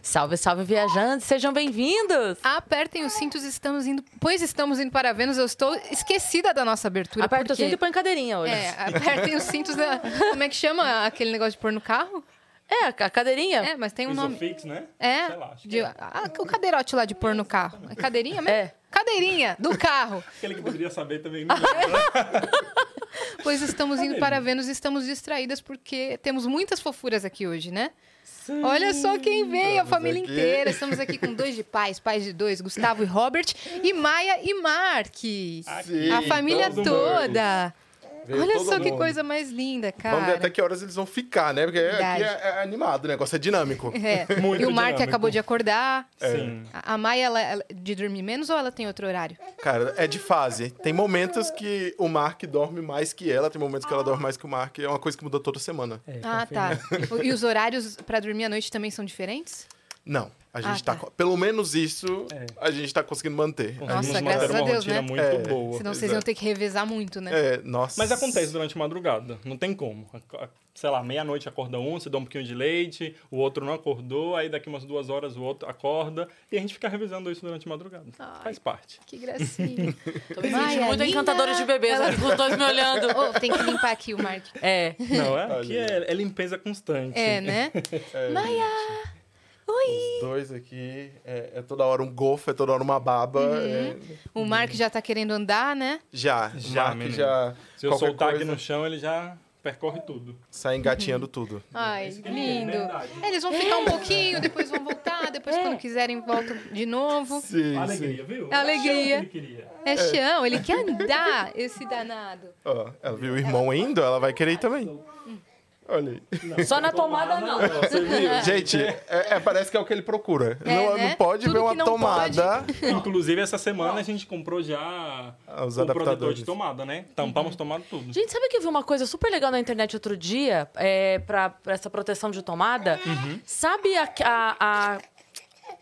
Salve, salve, viajantes, sejam bem-vindos! Apertem os cintos, estamos indo. Pois estamos indo para Vênus, eu estou esquecida da nossa abertura. Aperta o porque- cinto e põe cadeirinha hoje. É, apertem os cintos da. Como é que chama aquele negócio de pôr no carro? É, a cadeirinha. É, mas tem um nome. Isofix, né? É, Sei lá, acho que de- é. ah, o cadeirote lá de pôr no carro. É cadeirinha mesmo? É. Cadeirinha do carro. Aquele que poderia saber também. Não. Pois estamos indo para Vênus e estamos distraídas porque temos muitas fofuras aqui hoje, né? Olha só quem veio, a família aqui. inteira. Estamos aqui com dois de pais, pais de dois, Gustavo e Robert, e Maia e Marques. Sim, a família toda. Veio Olha todo só que mundo. coisa mais linda, cara. Vamos ver até que horas eles vão ficar, né? Porque Verdade. aqui é, é animado, o negócio é dinâmico. É. Muito e o Mark dinâmico. acabou de acordar. Sim. A Maia, ela, ela- de dormir menos ou ela tem outro horário? Cara, é de fase. Tem momentos que o Mark dorme mais que ela, tem momentos que ela dorme mais que o Mark. É uma coisa que muda toda semana. ah, tá. E os horários pra dormir à noite também são diferentes? Não, a gente Ah, tá. tá. Pelo menos isso É. a gente tá conseguindo manter. Nossa, manter graças uma a Deus, rotina né? muito É. boa. Senão vocês exato. iam ter que revezar muito, né? É, nossa. Mas acontece durante a madrugada, não tem como. A- a- Sei lá, meia-noite acorda um, você dá um pouquinho de leite, o outro não acordou, aí daqui umas duas horas o outro acorda, e a gente fica revisando isso durante a madrugada. Ai. Faz parte. Que gracinha. Tô me sentindo muito linda. encantadores de bebês, Ela- os dois me olhando. oh, tem que limpar aqui o Mark. É. Não é? Aqui é, é limpeza constante. É, né? É, Maia! Oi! Os dois aqui, é, é toda hora um golfo, é toda hora uma baba. é- O Mark já tá querendo andar, né? já, Já, já, Mark já. Se eu soltar coisa, aqui no chão, ele já percorre tudo. Sai engatinhando tudo. Ai, é lindo. É, Eles vão ficar um pouquinho, depois vão voltar, depois quando quiserem voltam de novo. Sim, Alegria, viu? Alegria. Chama o que ele queria. É chão, ele quer andar, esse danado. Ó, ela viu o irmão indo, ela vai querer ir também. Olha aí. Só na tomada, não. Você viu? Gente, é, é, parece que é o que ele procura. É, não, né? não pode Tudo ver uma tomada. Inclusive, essa semana a gente comprou já Os o protetor adaptadores. de tomada, né? Tampamos tomada tudo. Gente, sabe que eu vi uma coisa super legal na internet outro dia, é, pra, pra essa proteção de tomada? Sabe a, a, a,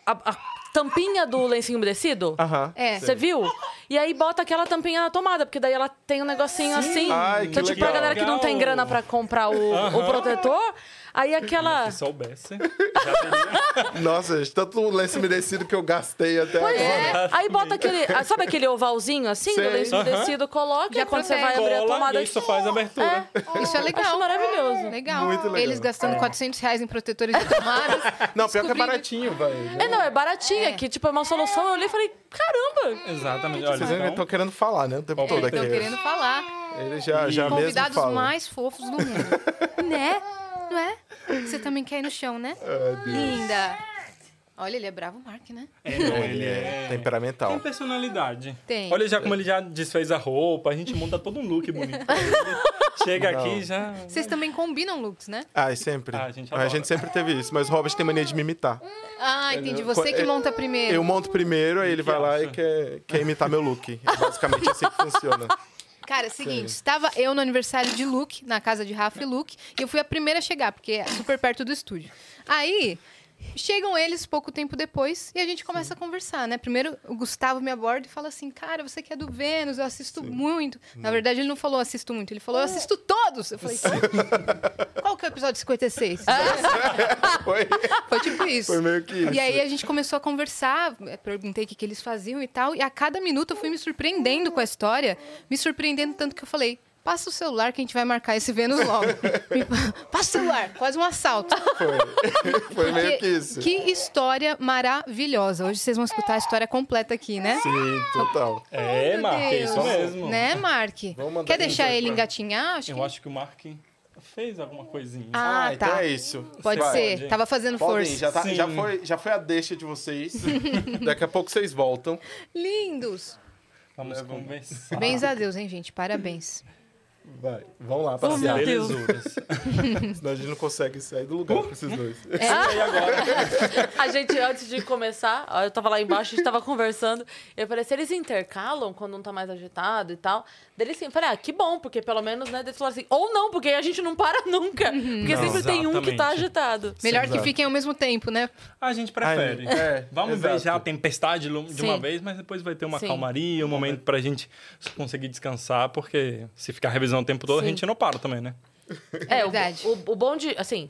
a- a tampinha do lencinho umedecido? Aham. É. Você viu? E aí bota aquela tampinha na tomada, porque daí ela tem um negocinho assim. Ai, que então, tipo, a legal. galera que não tem grana pra comprar o, o protetor, aí aquela. Se soubesse. Nossa, gente, tanto lenço umedecido que eu gastei até Pois agora. é. Aí bota aquele. ah, Sabe aquele ovalzinho assim do Sei. lenço umedecido? Coloca Já e quando você vai abrir a tomada. e isso faz a abertura. Isso é legal. Acho maravilhoso. Legal. Muito legal. Eles gastando 400 reais em protetores de tomadas. Não, pior que é baratinho, velho. É, não, é baratinha, É. que tipo é uma solução. Eu olhei e falei, caramba! Exatamente. Olha, Vocês ainda então, estão querendo falar, né? O tempo Ó, todo Estão aqui. querendo falar. Ele já, já mesmo Convidados mais fofos do mundo. né? Não é? Você também quer ir no chão, né? Deus. Linda. Olha, ele é bravo, Mark, né? é, não, Ele é temperamental. Tem personalidade. Tem. Olha já como ele já desfez a roupa, a gente monta todo um look bonito. Chega Não. aqui e já. Vocês também combinam looks, né? Ai, sempre. Ah, a gente a gente sempre teve isso. Mas o Robert tem mania de me imitar. Ah, entendi. Você que monta primeiro. Eu monto primeiro, aí ele que vai lá e quer, quer imitar meu look. É basicamente assim que funciona. Cara, é o seguinte, estava eu no aniversário de Luke, na casa de Rafa e Luke, e eu fui a primeira a chegar, porque é super perto do estúdio. Aí, chegam eles pouco tempo depois e a gente começa a conversar, né? Primeiro, o Gustavo me aborda e fala assim, cara, você que é do Vênus, eu assisto muito. Na verdade, ele não falou assisto muito, ele falou, eu assisto todos. Eu falei, qual que é o episódio 56? Foi, Foi tipo isso. foi meio que isso. E aí a gente começou a conversar, eh, perguntei o que, que eles faziam e tal, e a cada minuto eu fui me surpreendendo com a história, me surpreendendo tanto que eu falei. Passa o celular que a gente vai marcar esse Vênus logo. Passa o celular, quase um assalto. Foi, foi meio que isso. Que história maravilhosa. Hoje vocês vão escutar a história completa aqui, né? Sim, total. É, Meu Mark, é isso mesmo. Né, Mark? Quer deixar ele pra- engatinhar? Acho que... Eu acho que o Mark fez alguma coisinha. Ah, então tá. é isso. Pode Vai. ser. Tava fazendo Podem, força. já, tá- já, foi, já foi a deixa de vocês. Daqui a pouco vocês voltam. Lindos. Vamos É, vamos- conversar. Bens a Deus, hein, gente? Parabéns. Vai, vão lá Oh, passear. Belezuras. Senão a gente não consegue sair do lugar com esses dois. É. E agora? A gente, antes de começar, eu tava lá embaixo, a gente tava conversando. Eu falei, se eles intercalam quando um tá mais agitado e tal. Dele sim, eu falei, ah, que bom, porque pelo menos, né? Eles falaram assim, ou não, porque aí a gente não para nunca. Porque Não, sempre tem um que tá exatamente. agitado. Melhor que fiquem ao mesmo tempo, né? A gente prefere. É, Vamos ver já a tempestade de Sim. uma vez, mas depois vai ter uma Sim. calmaria, um momento pra gente conseguir descansar, porque se ficar revisando o tempo todo, Sim. a gente não para também, né? É, o, Verdade. o, o bom de, assim,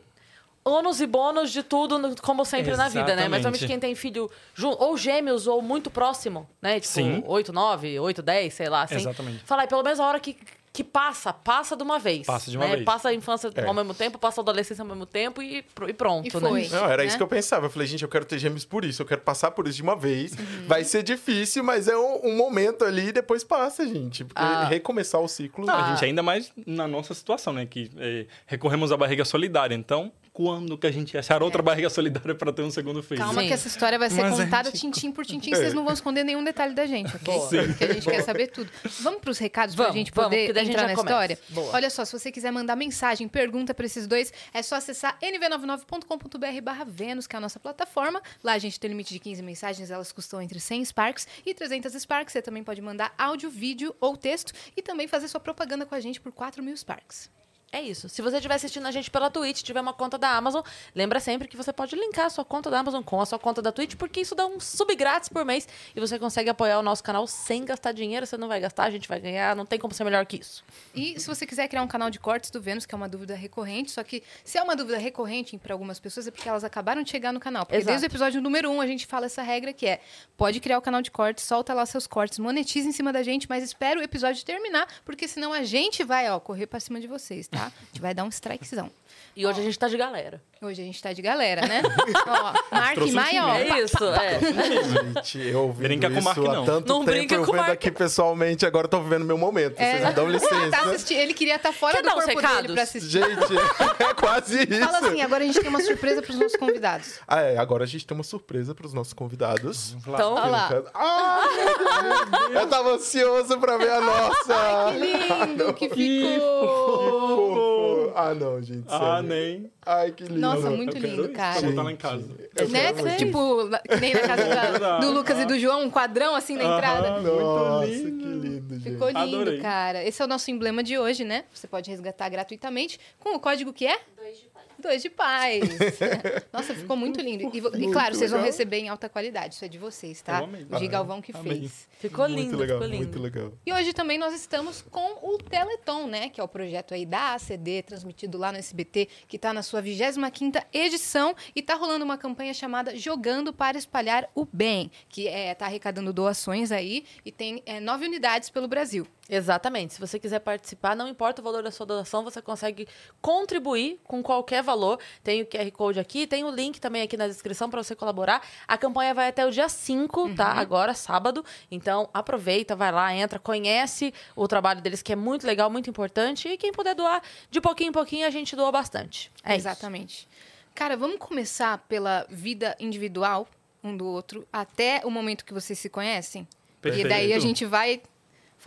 ônus e bônus de tudo, como sempre na vida, né? Mas Exatamente. somente quem tem filho ou gêmeos ou muito próximo, né? Tipo, Sim. 8, 9, 8, 10, sei lá. Assim. Exatamente. Fala aí, pelo menos a hora que, que passa, passa de uma vez. Passa de uma né? vez. Passa a infância É. ao mesmo tempo, passa a adolescência ao mesmo tempo e, e pronto, E foi. né? Não, era isso né? que eu pensava. Eu falei, gente, eu quero ter gêmeos por isso, eu quero passar por isso de uma vez. Uhum. Vai ser difícil, mas é um, um momento ali e depois passa, gente. Porque Ah. recomeçar o ciclo. Não, Ah. a gente ainda mais na nossa situação, né? Que é, recorremos à barriga solidária. Então, quando que a gente ia achar outra barriga solidária para ter um segundo filho? Calma Sim. que essa história vai ser Mas a contada gente- tintim por tintim, vocês não vão esconder nenhum detalhe da gente, ok? Porque a gente quer saber tudo. Vamos pros recados pra Vamos, gente vamos, poder a gente entrar na começa. história? Boa. Olha só, se você quiser mandar mensagem, pergunta pra esses dois, é só acessar nv99.com.br barra Vênus, que é a nossa plataforma. Lá a gente tem limite de 15 mensagens, elas custam entre 100 Sparks e 300 Sparks. Você também pode mandar áudio, vídeo ou texto e também fazer sua propaganda com a gente por 4 mil Sparks. É isso. Se você estiver assistindo a gente pela Twitch, tiver uma conta da Amazon, lembra sempre que você pode linkar a sua conta da Amazon com a sua conta da Twitch, porque isso dá um sub grátis por mês e você consegue apoiar o nosso canal sem gastar dinheiro. Você não vai gastar, a gente vai ganhar. Não tem como ser melhor que isso. E se você quiser criar um canal de cortes do Vênus, que é uma dúvida recorrente, só que se é uma dúvida recorrente para algumas pessoas é porque elas acabaram de chegar no canal. Porque Exato. desde o episódio número 1 um, a gente fala essa regra que é: pode criar o canal de cortes, solta lá seus cortes, monetiza em cima da gente, mas espera o episódio terminar, porque senão a gente vai, ó, correr para cima de vocês, tá? A gente vai dar um strikezão. E hoje a gente tá de galera. Hoje a gente tá de galera, né? ó, Mark Trouxe um ó. time, É isso, é. Gente, eu ouvindo Brinca com o isso Mark, há não. tanto Não tempo, brinca eu com o vendo Mark. aqui pessoalmente, agora eu tô vivendo meu momento. Vocês me dão licença. Tá assisti- Ele queria estar fora Quer do dar uns corpo dele recados? pra assistir. Gente, é quase isso. Fala assim, agora a gente tem uma surpresa pros nossos convidados. Ah, é, agora a gente tem uma surpresa pros nossos convidados. Então, Olha lá. Ah, eu tava ansioso pra ver a nossa. Que lindo que Que ficou! Fofo. Ah, não, gente. Ah, sério. nem. Ai, que lindo. Nossa, muito lindo, isso cara. Pra botar lá em casa. Eu né? Tipo, na- que nem na casa da- do Lucas e do João, um quadrão assim na entrada. Aham. Nossa, Muito lindo. que lindo, gente. Ficou lindo, Adorei. cara. Esse é o nosso emblema de hoje, né? Você pode resgatar gratuitamente com o código que é? Dois de paz. Nossa, ficou muito lindo. E, e claro, vocês vão receber em alta qualidade. Isso é de vocês, tá? O Gigalvão que Amei. fez. ficou muito lindo, legal, ficou lindo. muito legal. E hoje também nós estamos com o Teleton, né? Que é o projeto aí da ACD, transmitido lá no SBT, que está na sua 25ª edição e tá rolando uma campanha chamada Jogando para Espalhar o Bem, que é, tá arrecadando doações aí e tem é, nove unidades pelo Brasil. Exatamente. Se você quiser participar, não importa o valor da sua doação, você consegue contribuir com qualquer valor. Tem o QR Code aqui, tem o link também aqui na descrição para você colaborar. A campanha vai até o dia 5, tá? Agora, sábado. Então, aproveita, vai lá, entra, conhece o trabalho deles, que é muito legal, muito importante. E quem puder doar de pouquinho em pouquinho, a gente doa bastante. É isso. Exatamente. Cara, vamos começar pela vida individual um do outro até o momento que vocês se conhecem? Perfeito. E daí a gente vai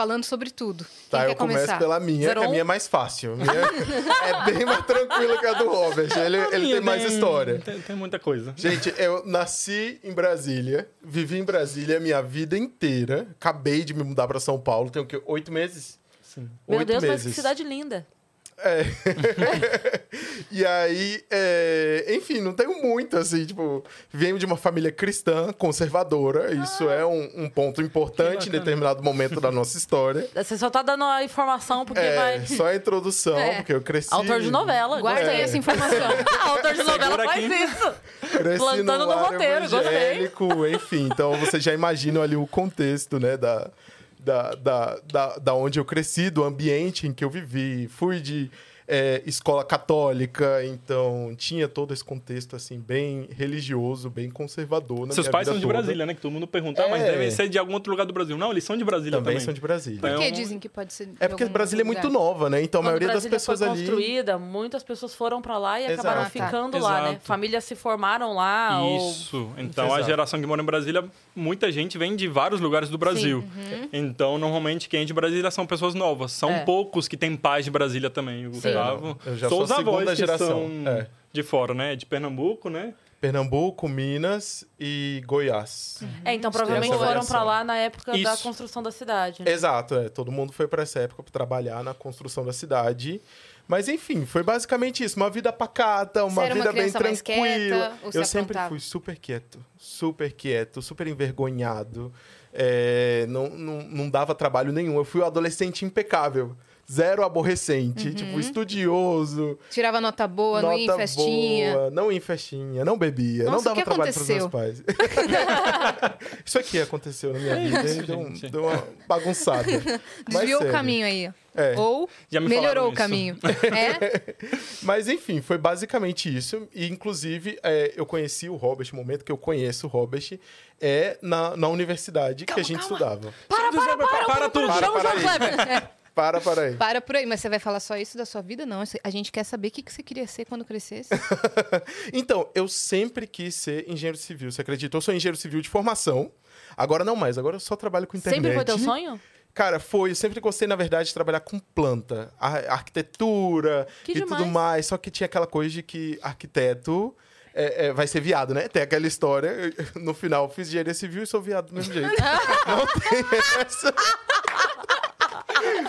falando sobre tudo. Quem Tá, quer eu começo começar? pela minha, Zero que a minha é mais fácil. Minha é bem mais tranquila que a do Robert. Ele, ele tem mais história. Tem, tem muita coisa. Gente, eu nasci em Brasília, vivi em Brasília a minha vida inteira. Acabei de me mudar pra São Paulo, tem o quê? Oito meses? Sim. Meu Oito Deus, mas meses. que cidade linda. É. e aí, é, enfim, não tenho muito, assim, tipo, venho de uma família cristã, conservadora, isso é um, um ponto importante em determinado momento da nossa história. Você só tá dando a informação porque É, vai. só a introdução, É. porque eu cresci... Autor de novela. Guardem gostei. essa informação. Autor de novela Segura faz aqui. isso. Cresci Plantando no lar roteiro, gostei. enfim. Então, você já imagina ali o contexto, né, da, da, da, da, da onde eu cresci, do ambiente em que eu vivi. Fui de é, escola católica, então tinha todo esse contexto, assim, bem religioso, bem conservador na Seus minha pais vida são de toda. Brasília, né? Que todo mundo pergunta, ah, mas É. devem ser de algum outro lugar do Brasil. Não, eles são de Brasília Também, também. são de Brasília. Por que Então- dizem que pode ser. de É porque algum Brasília é lugar? muito nova, né? Então a Quando maioria das Brasília pessoas foi ali... construída, muitas pessoas foram pra lá e Exato. acabaram Ah, tá. ficando lá, né? Exato. Famílias se formaram lá. ou- Isso. Então, a Exato. geração que mora em Brasília, muita gente vem de vários lugares do Brasil. Uhum. Então, normalmente, quem é de Brasília são pessoas novas. São É. poucos que têm pais de Brasília também. O Gustavo. eu já sou os a avós segunda que geração. são É. de fora, né? De Pernambuco, né? Pernambuco, Minas e Goiás. É, então provavelmente foram pra lá na época da Isso. construção da cidade. né? Exato, é. Todo mundo foi para essa época para trabalhar na construção da cidade. Mas enfim, foi basicamente isso. Uma vida pacata, uma Você era uma vida bem tranquila. quieta, Eu sempre aprontava? fui super quieto, super quieto, super envergonhado. É, não, não, não dava trabalho nenhum. Eu fui um adolescente impecável. Zero aborrecente, tipo, estudioso, Tirava nota boa, não ia em nota festinha. boa, não ia em festinha, não bebia, não Nossa, dava o que trabalho para os meus pais. isso aqui aconteceu na minha vida isso, e deu, um- deu uma bagunçada. Mas Desviou o caminho aí. É. Ou Já me melhorou o caminho. É? Mas enfim, foi basicamente isso. E inclusive é, eu conheci o Robert, o momento que eu conheço o Robert é na, na universidade que a gente estudava. Para, para, para, para tudo. Para, Chama o para João aí. Kleber. Para, para aí. Para por aí. Mas você vai falar só isso da sua vida? Não. A gente quer saber o que que você queria ser quando crescesse. Então, eu sempre quis ser engenheiro civil, você acredita? Eu sou engenheiro civil de formação. Agora não mais, agora eu só trabalho com internet. Sempre foi teu sonho? Cara, foi. Eu sempre gostei, na verdade, de trabalhar com planta, a- arquitetura Que e demais. tudo mais. Só que tinha aquela coisa de que arquiteto é, é, vai ser viado, né? Tem aquela história. eu- No final, fiz engenharia civil e sou viado do mesmo jeito. não tem essa.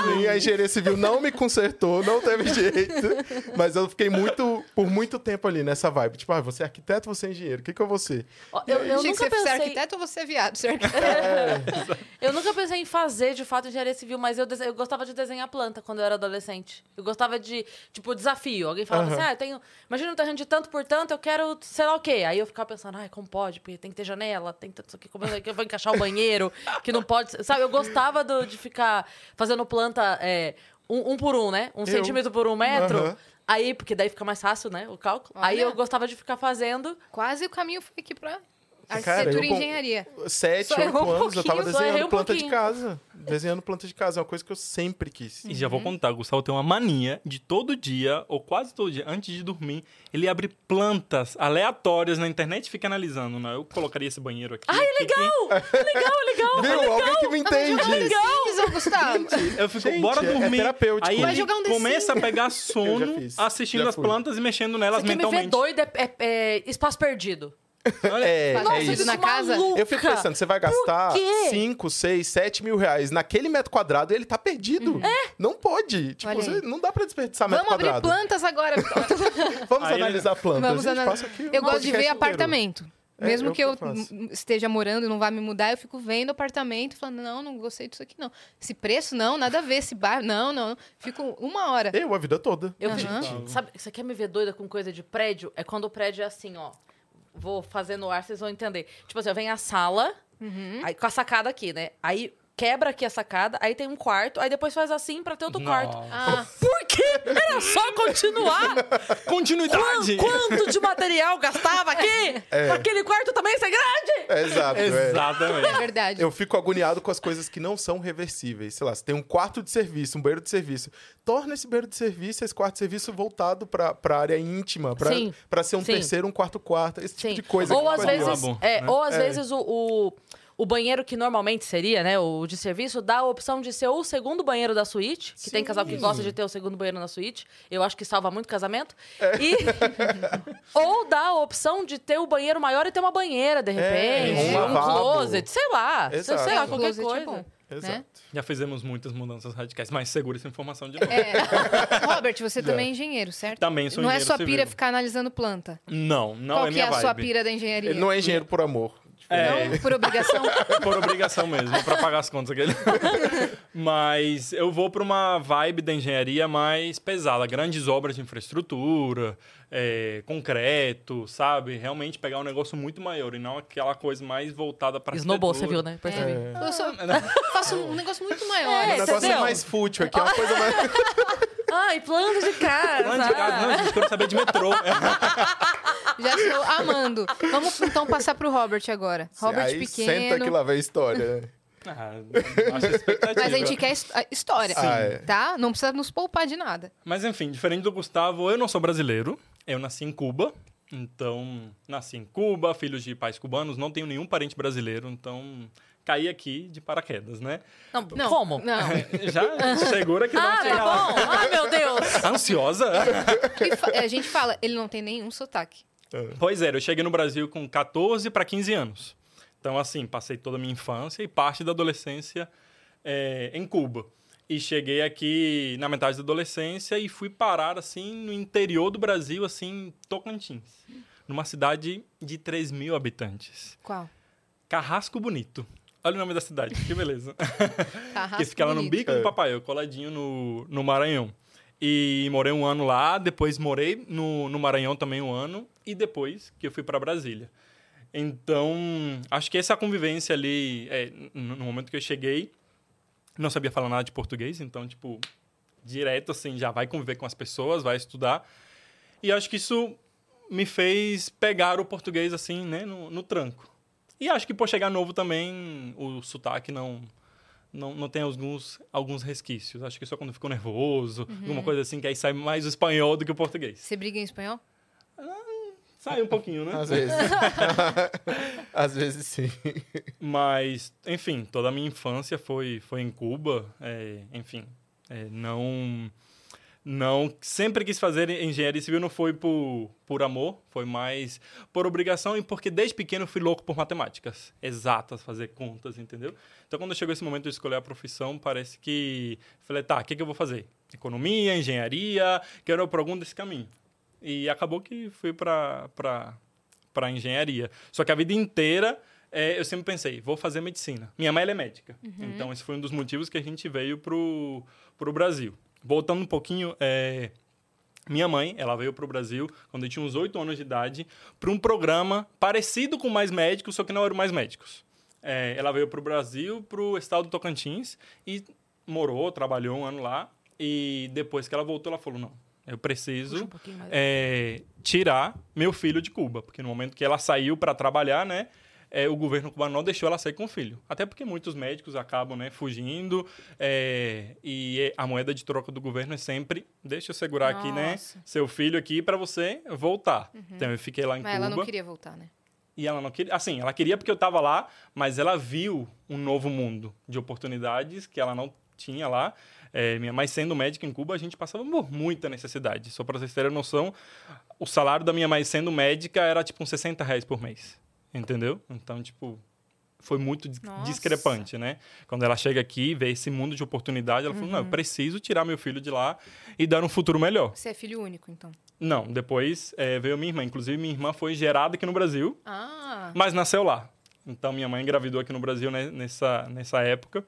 pra mim. A engenharia civil não me consertou, não teve jeito. Mas eu fiquei muito, por muito tempo ali nessa vibe. Tipo, ah, você é arquiteto, você é engenheiro. O que, que eu vou ser? Ó, Eu, eu Achei que nunca você pensei... arquiteto ou você é viado, certo? Eu nunca pensei em fazer, de fato, engenharia civil, mas eu, dese- eu gostava de desenhar planta quando eu era adolescente. Eu gostava de, tipo, desafio. Alguém falava Aham. assim, ah, eu tenho... Imagina um terreno de tanto por tanto, eu quero sei lá o quê. Aí eu ficava pensando, ai, como pode? Porque tem que ter janela, tem tanto isso aqui, como é que eu vou encaixar o banheiro, que não pode... Sabe, eu gostava do- de ficar fazendo planta é, um, um por um, né? Um centímetro por um metro. Aham. Aí, porque daí fica mais fácil, né, o cálculo. Aí Olha. eu gostava de ficar fazendo... Quase o caminho foi aqui pra arquitetura eu e com- engenharia. Sete, oito errou um anos, eu tava desenhando um planta de casa. Desenhando planta de casa, é uma coisa que eu sempre quis. E já vou contar, o Gustavo tem uma mania de todo dia, ou quase todo dia, antes de dormir, ele abre plantas aleatórias na internet e fica analisando. Né? Eu colocaria esse banheiro aqui. Ai, Legal, legal, legal. Viu? Alguém que me entende. Simples, ô Gustavo. Eu fico, Gente, bora é- é dormir. terapêutico. Aí Vai jogar um começa a pegar sono já fiz, assistindo já as plantas e mexendo nelas Você quer me ver mentalmente. doido é, é- é espaço perdido. Olha, É, Nossa, é isso isso. na casa? Eu fico pensando, você vai gastar quê? 5, 6, 7 mil reais naquele metro quadrado e ele tá perdido. Não pode. Tipo, você- não dá pra desperdiçar metro Vamos abrir quadrado. plantas agora. Vamos Aí analisar plantas. Vamos Gente, analisar. Eu um gosto de ver inteiro. apartamento. É, Mesmo é o que que eu eu faço. esteja morando e não vá me mudar, eu fico vendo apartamento, falando, não, não gostei disso aqui, não. Esse preço, não, nada a ver. Esse bairro, não, não. Fico uma hora. Eu, a vida toda. Eu fico- Sabe, você quer me ver doida com coisa de prédio? É quando o prédio é assim, ó. Vou fazer no ar, vocês vão entender. Tipo assim, ó, vem a sala, aí, com a sacada aqui, né? Aí quebra aqui a sacada, aí tem um quarto, aí depois faz assim pra ter outro quarto. Nossa. Ah, Por quê? Era só continuar? Continuidade! Quan- Quanto de material gastava aqui? Pra aquele quarto também ser grande? É, exato. é. Exatamente. é verdade. Eu fico agoniado com as coisas que não são reversíveis. Sei lá, você tem um quarto de serviço, um banheiro de serviço. Torna esse banheiro de serviço, esse quarto de serviço voltado pra, pra área íntima, pra, Sim. pra ser um Sim. terceiro, um quarto, quarto, esse tipo Sim. de coisa. Ou às vezes, é, né? ou às É. vezes o, o, o banheiro que normalmente seria, né, o de serviço, dá a opção de ser ou o segundo banheiro da suíte, que tem casal que gosta de ter o segundo banheiro na suíte. Eu acho que salva muito casamento. É. E ou dá a opção de ter o banheiro maior e ter uma banheira de repente, um um, lavabo. closet, sei lá, Exato. sei lá É, qualquer closet é coisa. bom. Exato. né? Já fizemos muitas mudanças radicais, mas segura essa informação de novo. É. Robert, você também é engenheiro, certo? Também sou Não é engenheiro sua civil. pira ficar analisando planta. Não, não Qual é que minha é a sua vibe. pira da engenharia? Ele não é engenheiro por amor. É. Não, por obrigação? Por obrigação mesmo, pra pagar as contas aquele. Mas eu vou pra uma vibe da engenharia mais pesada, grandes obras de infraestrutura, é, concreto, sabe? Realmente pegar um negócio muito maior e não aquela coisa mais voltada pra Snowball, você viu, né? Percebi. É. Eu sou- faço um negócio muito maior. É, O negócio é mais fútil aqui, é uma coisa mais. Ai, plano de casa. Não, de casa, não, gente, quero saber de metrô. Já estou amando. Vamos então passar pro Robert agora. Robert Aí pequeno. senta que lá vem a história. né? Ah. Mas a gente quer a história, Ah, é. tá? Não precisa nos poupar de nada. Mas enfim, diferente do Gustavo, eu não sou brasileiro. Eu nasci em Cuba. Então, nasci em Cuba, filhos de pais cubanos, não tenho nenhum parente brasileiro, então caí aqui de paraquedas, né? Não, Não, como? Não. Já segura que Ah, vamos tá chegar lá. bom. Ai, meu Deus. Ansiosa? A gente fala, ele não tem nenhum sotaque. Pois é, eu cheguei no Brasil com 14 para 15 anos. Então, assim, passei toda a minha infância e parte da adolescência é, em Cuba. E cheguei aqui na metade da adolescência e fui parar, assim, no interior do Brasil, assim, em Tocantins. Numa cidade de 3 mil habitantes. Qual? Carrasco Bonito. Olha o nome da cidade, que beleza. Carrasco que fica lá no. Bico do Papai, coladinho no, no Maranhão. E morei um ano lá, depois morei no, no Maranhão também um ano, e depois que eu fui para Brasília. Então, acho que essa convivência ali, é, no no momento que eu cheguei, não sabia falar nada de português, então, tipo, direto, assim, já vai conviver com as pessoas, vai estudar. E acho que isso me fez pegar o português, assim, né, no, no tranco. E acho que por chegar novo também, o sotaque não, não, não tem alguns, alguns resquícios. Acho que só quando ficou nervoso, alguma coisa assim, que aí sai mais o espanhol do que o português. Você briga em espanhol? Sai um pouquinho, né? Às vezes. Às vezes sim. Mas, enfim, toda a minha infância foi, foi em Cuba. é, enfim, é, não, não... Sempre quis fazer engenharia civil, não foi por, por amor, foi mais por obrigação e porque desde pequeno fui louco por matemáticas exatas, fazer contas, entendeu? Então, quando chegou esse momento de escolher a profissão, parece que... Falei, tá, o que, que eu vou fazer? Economia, engenharia, quero ir por algum desse caminho. E acabou que fui para para engenharia. Só que a vida inteira é, eu sempre pensei, vou fazer medicina. Minha mãe ela é médica. Então, esse foi um dos motivos que a gente veio pro, pro Brasil. Voltando um pouquinho, é, minha mãe, ela veio pro Brasil quando eu tinha uns 8 anos de idade, para um programa parecido com Mais Médicos, só que não eram Mais Médicos. É, ela veio pro Brasil, pro estado do Tocantins, e morou, trabalhou um ano lá. E depois que ela voltou, ela falou, não, eu preciso um é, tirar meu filho de Cuba. Porque no momento que ela saiu para trabalhar, né? é, o governo cubano não deixou ela sair com o filho. Até porque muitos médicos acabam né, fugindo. é, e a moeda de troca do governo é sempre: deixa eu segurar aqui, né? Nossa. Seu filho aqui para você voltar. Então eu fiquei lá em Mas Cuba. ela não queria voltar, né? E ela não queria. Assim, ela queria porque eu estava lá, mas ela viu um novo mundo de oportunidades que ela não tinha lá. É, minha mãe sendo médica em Cuba, a gente passava por muita necessidade. Só para vocês terem noção, o salário da minha mãe sendo médica era tipo uns 60 reais por mês. Entendeu? Então, tipo, foi muito Nossa. discrepante, né? Quando ela chega aqui vê esse mundo de oportunidade, ela falou: não, eu preciso tirar meu filho de lá e dar um futuro melhor. Você é filho único, então. Não, depois é, veio minha irmã. Inclusive, minha irmã foi gerada aqui no Brasil Ah, mas nasceu lá. Então minha mãe engravidou aqui no Brasil né, nessa, nessa época.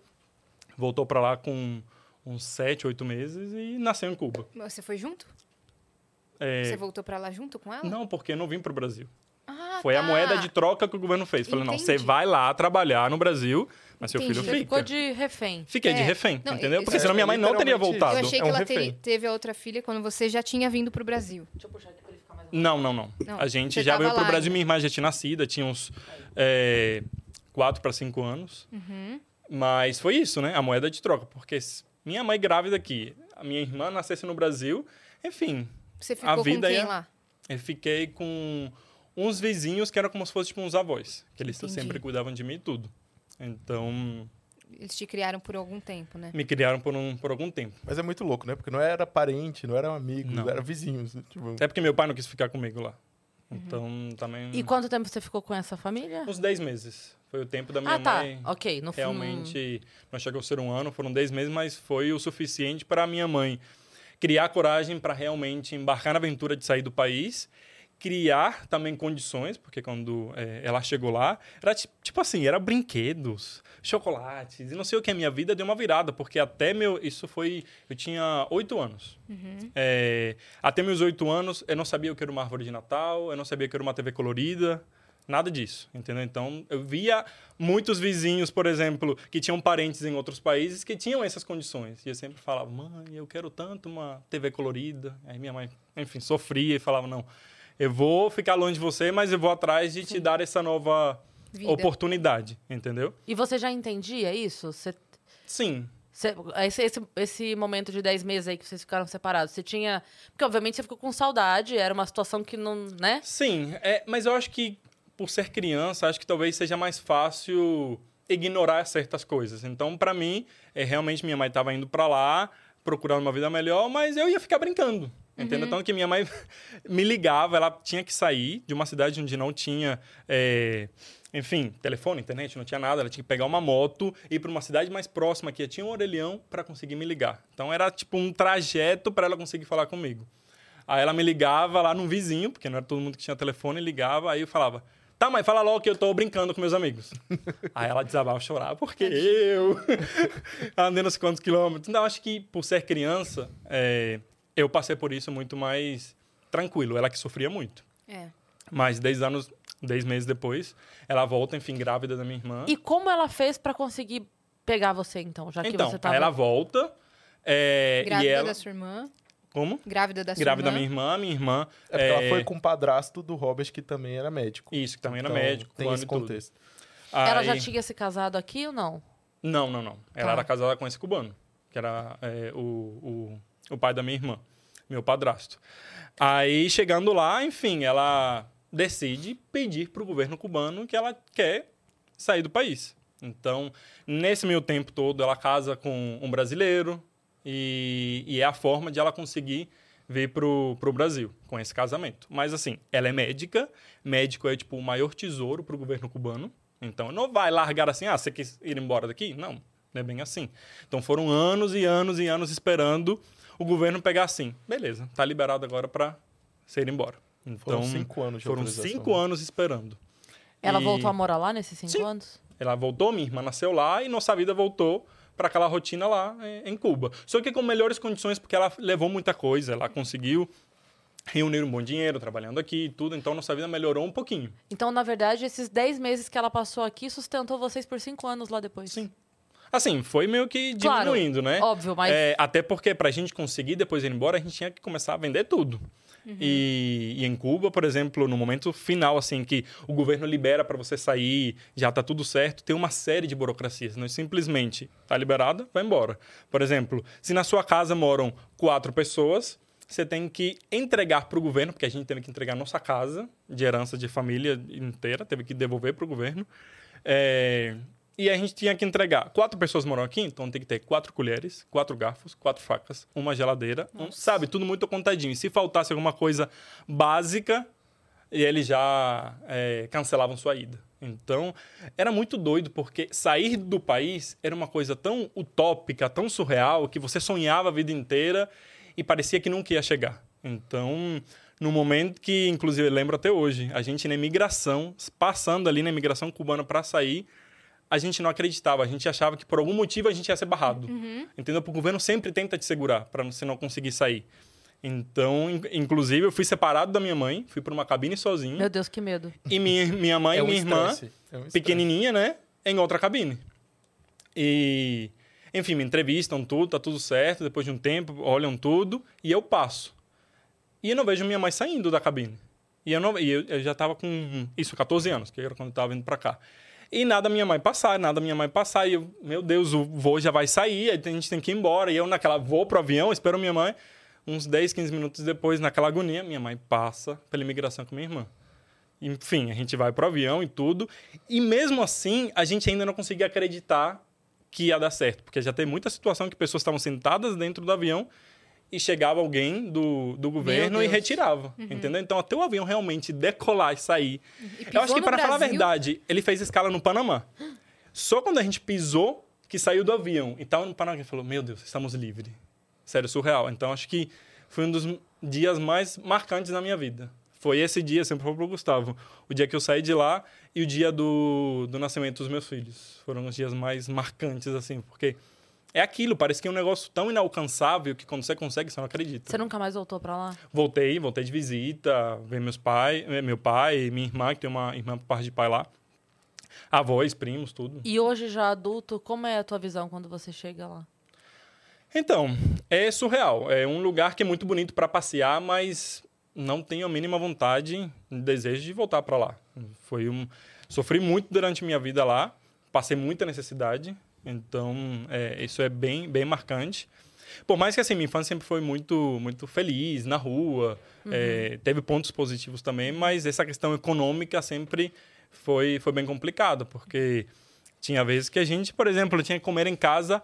Voltou para lá com uns sete, oito meses e nasceu em Cuba. você foi junto? É, Você voltou pra lá junto com ela? não, porque eu não vim para o Brasil. Ah, Foi a tá. moeda de troca que o governo fez. Falei, não, você vai lá trabalhar no Brasil, mas seu Entendi. filho Você fica. ficou de refém. Fiquei de É. refém, Não, entendeu? Porque senão minha mãe não teria voltado. Eu achei É que um ela teve, refém. teve a outra filha quando você já tinha vindo pro Brasil. Deixa eu puxar aqui pra ele ficar mais Não, não, não. Não, a gente você já veio pro lá Brasil, ainda. minha irmã já tinha nascido, tinha uns é, quatro para cinco anos. Uhum. Mas foi isso, né? A moeda de troca. Porque minha mãe grávida aqui, a minha irmã nascesse no Brasil, enfim, Você ficou vida com quem ia- lá? eu fiquei com uns vizinhos que eram como se fossem tipo uns avós. Que eles Entendi. sempre cuidavam de mim e tudo. Então, Eles te criaram por algum tempo, né? me criaram por, um, por algum tempo. Mas é muito louco, né? Porque não era parente, não eram amigos, Não. era vizinhos. Tipo, Até porque meu pai não quis ficar comigo lá. Uhum. Então, também... E quanto tempo você ficou com essa família? Uns 10 meses. Foi o tempo da minha Ah, tá. mãe... Ok. No realmente não chegou a ser um ano, foram 10 meses, mas foi o suficiente para minha mãe criar coragem para realmente embarcar na aventura de sair do país, criar também condições, porque quando eh, ela chegou lá, era ti- tipo assim, era brinquedos, chocolates, e não sei o que, a minha vida deu uma virada, porque até meu, isso foi, eu tinha oito anos. Eh, até meus oito anos, eu não sabia o que era uma árvore de Natal, eu não sabia o que era uma TV colorida, Nada disso, entendeu? Então, eu via muitos vizinhos, por exemplo, que tinham parentes em outros países que tinham essas condições. E eu sempre falava, mãe, eu quero tanto uma TV colorida. Aí minha mãe, enfim, sofria e falava, não, eu vou ficar longe de você, mas eu vou atrás de te dar essa nova Vida. oportunidade, entendeu? E você já entendia isso? Você, Sim, você- esse, esse, esse momento de 10 meses aí que vocês ficaram separados, você tinha. Porque, obviamente, você ficou com saudade, era uma situação que não. né? Sim, é, mas eu acho que por ser criança, acho que talvez seja mais fácil ignorar certas coisas. Então, para mim, é, realmente minha mãe estava indo para lá, procurando uma vida melhor, mas eu ia ficar brincando. Entendeu? Então, que minha mãe me ligava, ela tinha que sair de uma cidade onde não tinha, é, enfim, telefone, internet, não tinha nada. Ela tinha que pegar uma moto e ir para uma cidade mais próxima que tinha um orelhão para conseguir me ligar. Então, era tipo um trajeto para ela conseguir falar comigo. Aí ela me ligava lá num vizinho, porque não era todo mundo que tinha telefone, ligava, aí eu falava, Tá, mãe, fala logo que eu tô brincando com meus amigos. Aí ela desabava chorar, porque eu andei não sei quantos quilômetros. Não, acho que por ser criança, é, eu passei por isso muito mais tranquilo. Ela que sofria muito. É. Mas 10 anos, 10 meses depois, ela volta, enfim, grávida da minha irmã. E como ela fez pra conseguir pegar você, então? Já que então, você aí tava... ela volta. é, Grávida e ela... da sua irmã. Como? Grávida da sua Grávida da irmã. minha irmã, minha irmã. É porque ela foi com o padrasto do Robert, que também era médico. Isso, que também era Então, médico. Tem esse e tudo. contexto. Ela já tinha se casado aqui ou não? Não, não, não. Ela Tá. era casada com esse cubano, que era é, o, o, o pai da minha irmã, meu padrasto. Aí, chegando lá, enfim, ela decide pedir para o governo cubano que ela quer sair do país. Então, nesse meio tempo todo, ela casa com um brasileiro e, e é a forma de ela conseguir vir pro, pro Brasil com esse casamento. Mas assim, ela é médica, médico é tipo o maior tesouro pro governo cubano. Então não vai largar assim, ah, você quer ir embora daqui? Não, não é bem assim. Então foram anos e anos e anos esperando o governo pegar assim, beleza, tá liberado agora para ser embora. Então Foram cinco anos de foram cinco anos esperando. Ela E- voltou a morar lá nesses cinco Sim. anos? ela voltou, minha irmã nasceu lá e nossa vida voltou para aquela rotina lá em, em Cuba. Só que com melhores condições, porque ela levou muita coisa, ela conseguiu reunir um bom dinheiro trabalhando aqui e tudo, então nossa vida melhorou um pouquinho. Então, na verdade, esses 10 meses que ela passou aqui sustentou vocês por cinco anos lá depois. Sim. Assim, foi meio que Claro, diminuindo, né? Óbvio, mas É, até porque pra gente conseguir depois ir embora, a gente tinha que começar a vender tudo. Uhum. E, e em Cuba, por exemplo, no momento final, assim, que o governo libera para você sair, já tá tudo certo, tem uma série de burocracias. Não é simplesmente tá liberada, vai embora. Por exemplo, se na sua casa moram quatro pessoas, você tem que entregar para o governo, porque a gente teve que entregar nossa casa de herança de família inteira, teve que devolver para o governo. É, e a gente tinha que entregar. Quatro pessoas moram aqui, então tem que ter quatro colheres, quatro garfos, quatro facas, uma geladeira, um- sabe? Tudo muito contadinho. E se faltasse alguma coisa básica, e eles já é, cancelavam sua ida. Então, era muito doido, porque sair do país era uma coisa tão utópica, tão surreal, que você sonhava a vida inteira e parecia que nunca ia chegar. Então, no momento que, inclusive, lembro até hoje, a gente na imigração, passando ali na imigração cubana para sair, a gente não acreditava, a gente achava que por algum motivo a gente ia ser barrado. Entendeu? Porque o governo sempre tenta te segurar para você não conseguir sair. Então, in- inclusive, eu fui separado da minha mãe, fui para uma cabine sozinho. Meu Deus, que medo. E minha, minha mãe É e um minha irmã, é um pequenininha, né? Em outra cabine. E, enfim, me entrevistam tudo, tá tudo certo. Depois de um tempo, olham tudo e eu passo. E eu não vejo minha mãe saindo da cabine. E eu, não, e eu, eu já tava com, isso, 14 anos, que era quando eu tava vindo pra cá. E nada minha mãe passar, nada minha mãe passar. E eu, meu Deus, o voo já vai sair, a gente tem que ir embora. E eu naquela, vou pro avião, espero minha mãe. Uns 10, 15 minutos depois, naquela agonia, minha mãe passa pela imigração com minha irmã. Enfim, a gente vai pro avião e tudo. E mesmo assim, a gente ainda não conseguia acreditar que ia dar certo. Porque já tem muita situação que pessoas estavam sentadas dentro do avião e chegava alguém do, do governo e retirava. Entendeu? Então, até o avião realmente decolar e sair. E Eu acho que, para falar a verdade, ele fez escala no Panamá. Só quando a gente pisou, que saiu do avião e tava no Panamá, ele falou: Meu Deus, estamos livres. Sério, surreal. Então, acho que foi um dos dias mais marcantes da minha vida. Foi esse dia, sempre foi pro Gustavo. O dia que eu saí de lá e o dia do, do nascimento dos meus filhos. Foram os dias mais marcantes, assim, porque é aquilo, parece que é um negócio tão inalcançável que quando você consegue, você não acredita. Você nunca mais voltou pra lá? Voltei, voltei de visita, ver meus pais, meu pai, minha irmã, que tem uma irmã por parte de pai lá. Avós, primos, tudo. E hoje, já adulto, como é a tua visão quando você chega lá? Então, é surreal. É um lugar que é muito bonito para passear, mas não tenho a mínima vontade, desejo de voltar para lá. Foi um sofri muito durante minha vida lá, passei muita necessidade, então é, isso é bem bem marcante. Por mais que assim minha infância sempre foi muito muito feliz na rua, é, teve pontos positivos também, mas essa questão econômica sempre foi foi bem complicada, porque tinha vezes que a gente, por exemplo, tinha que comer em casa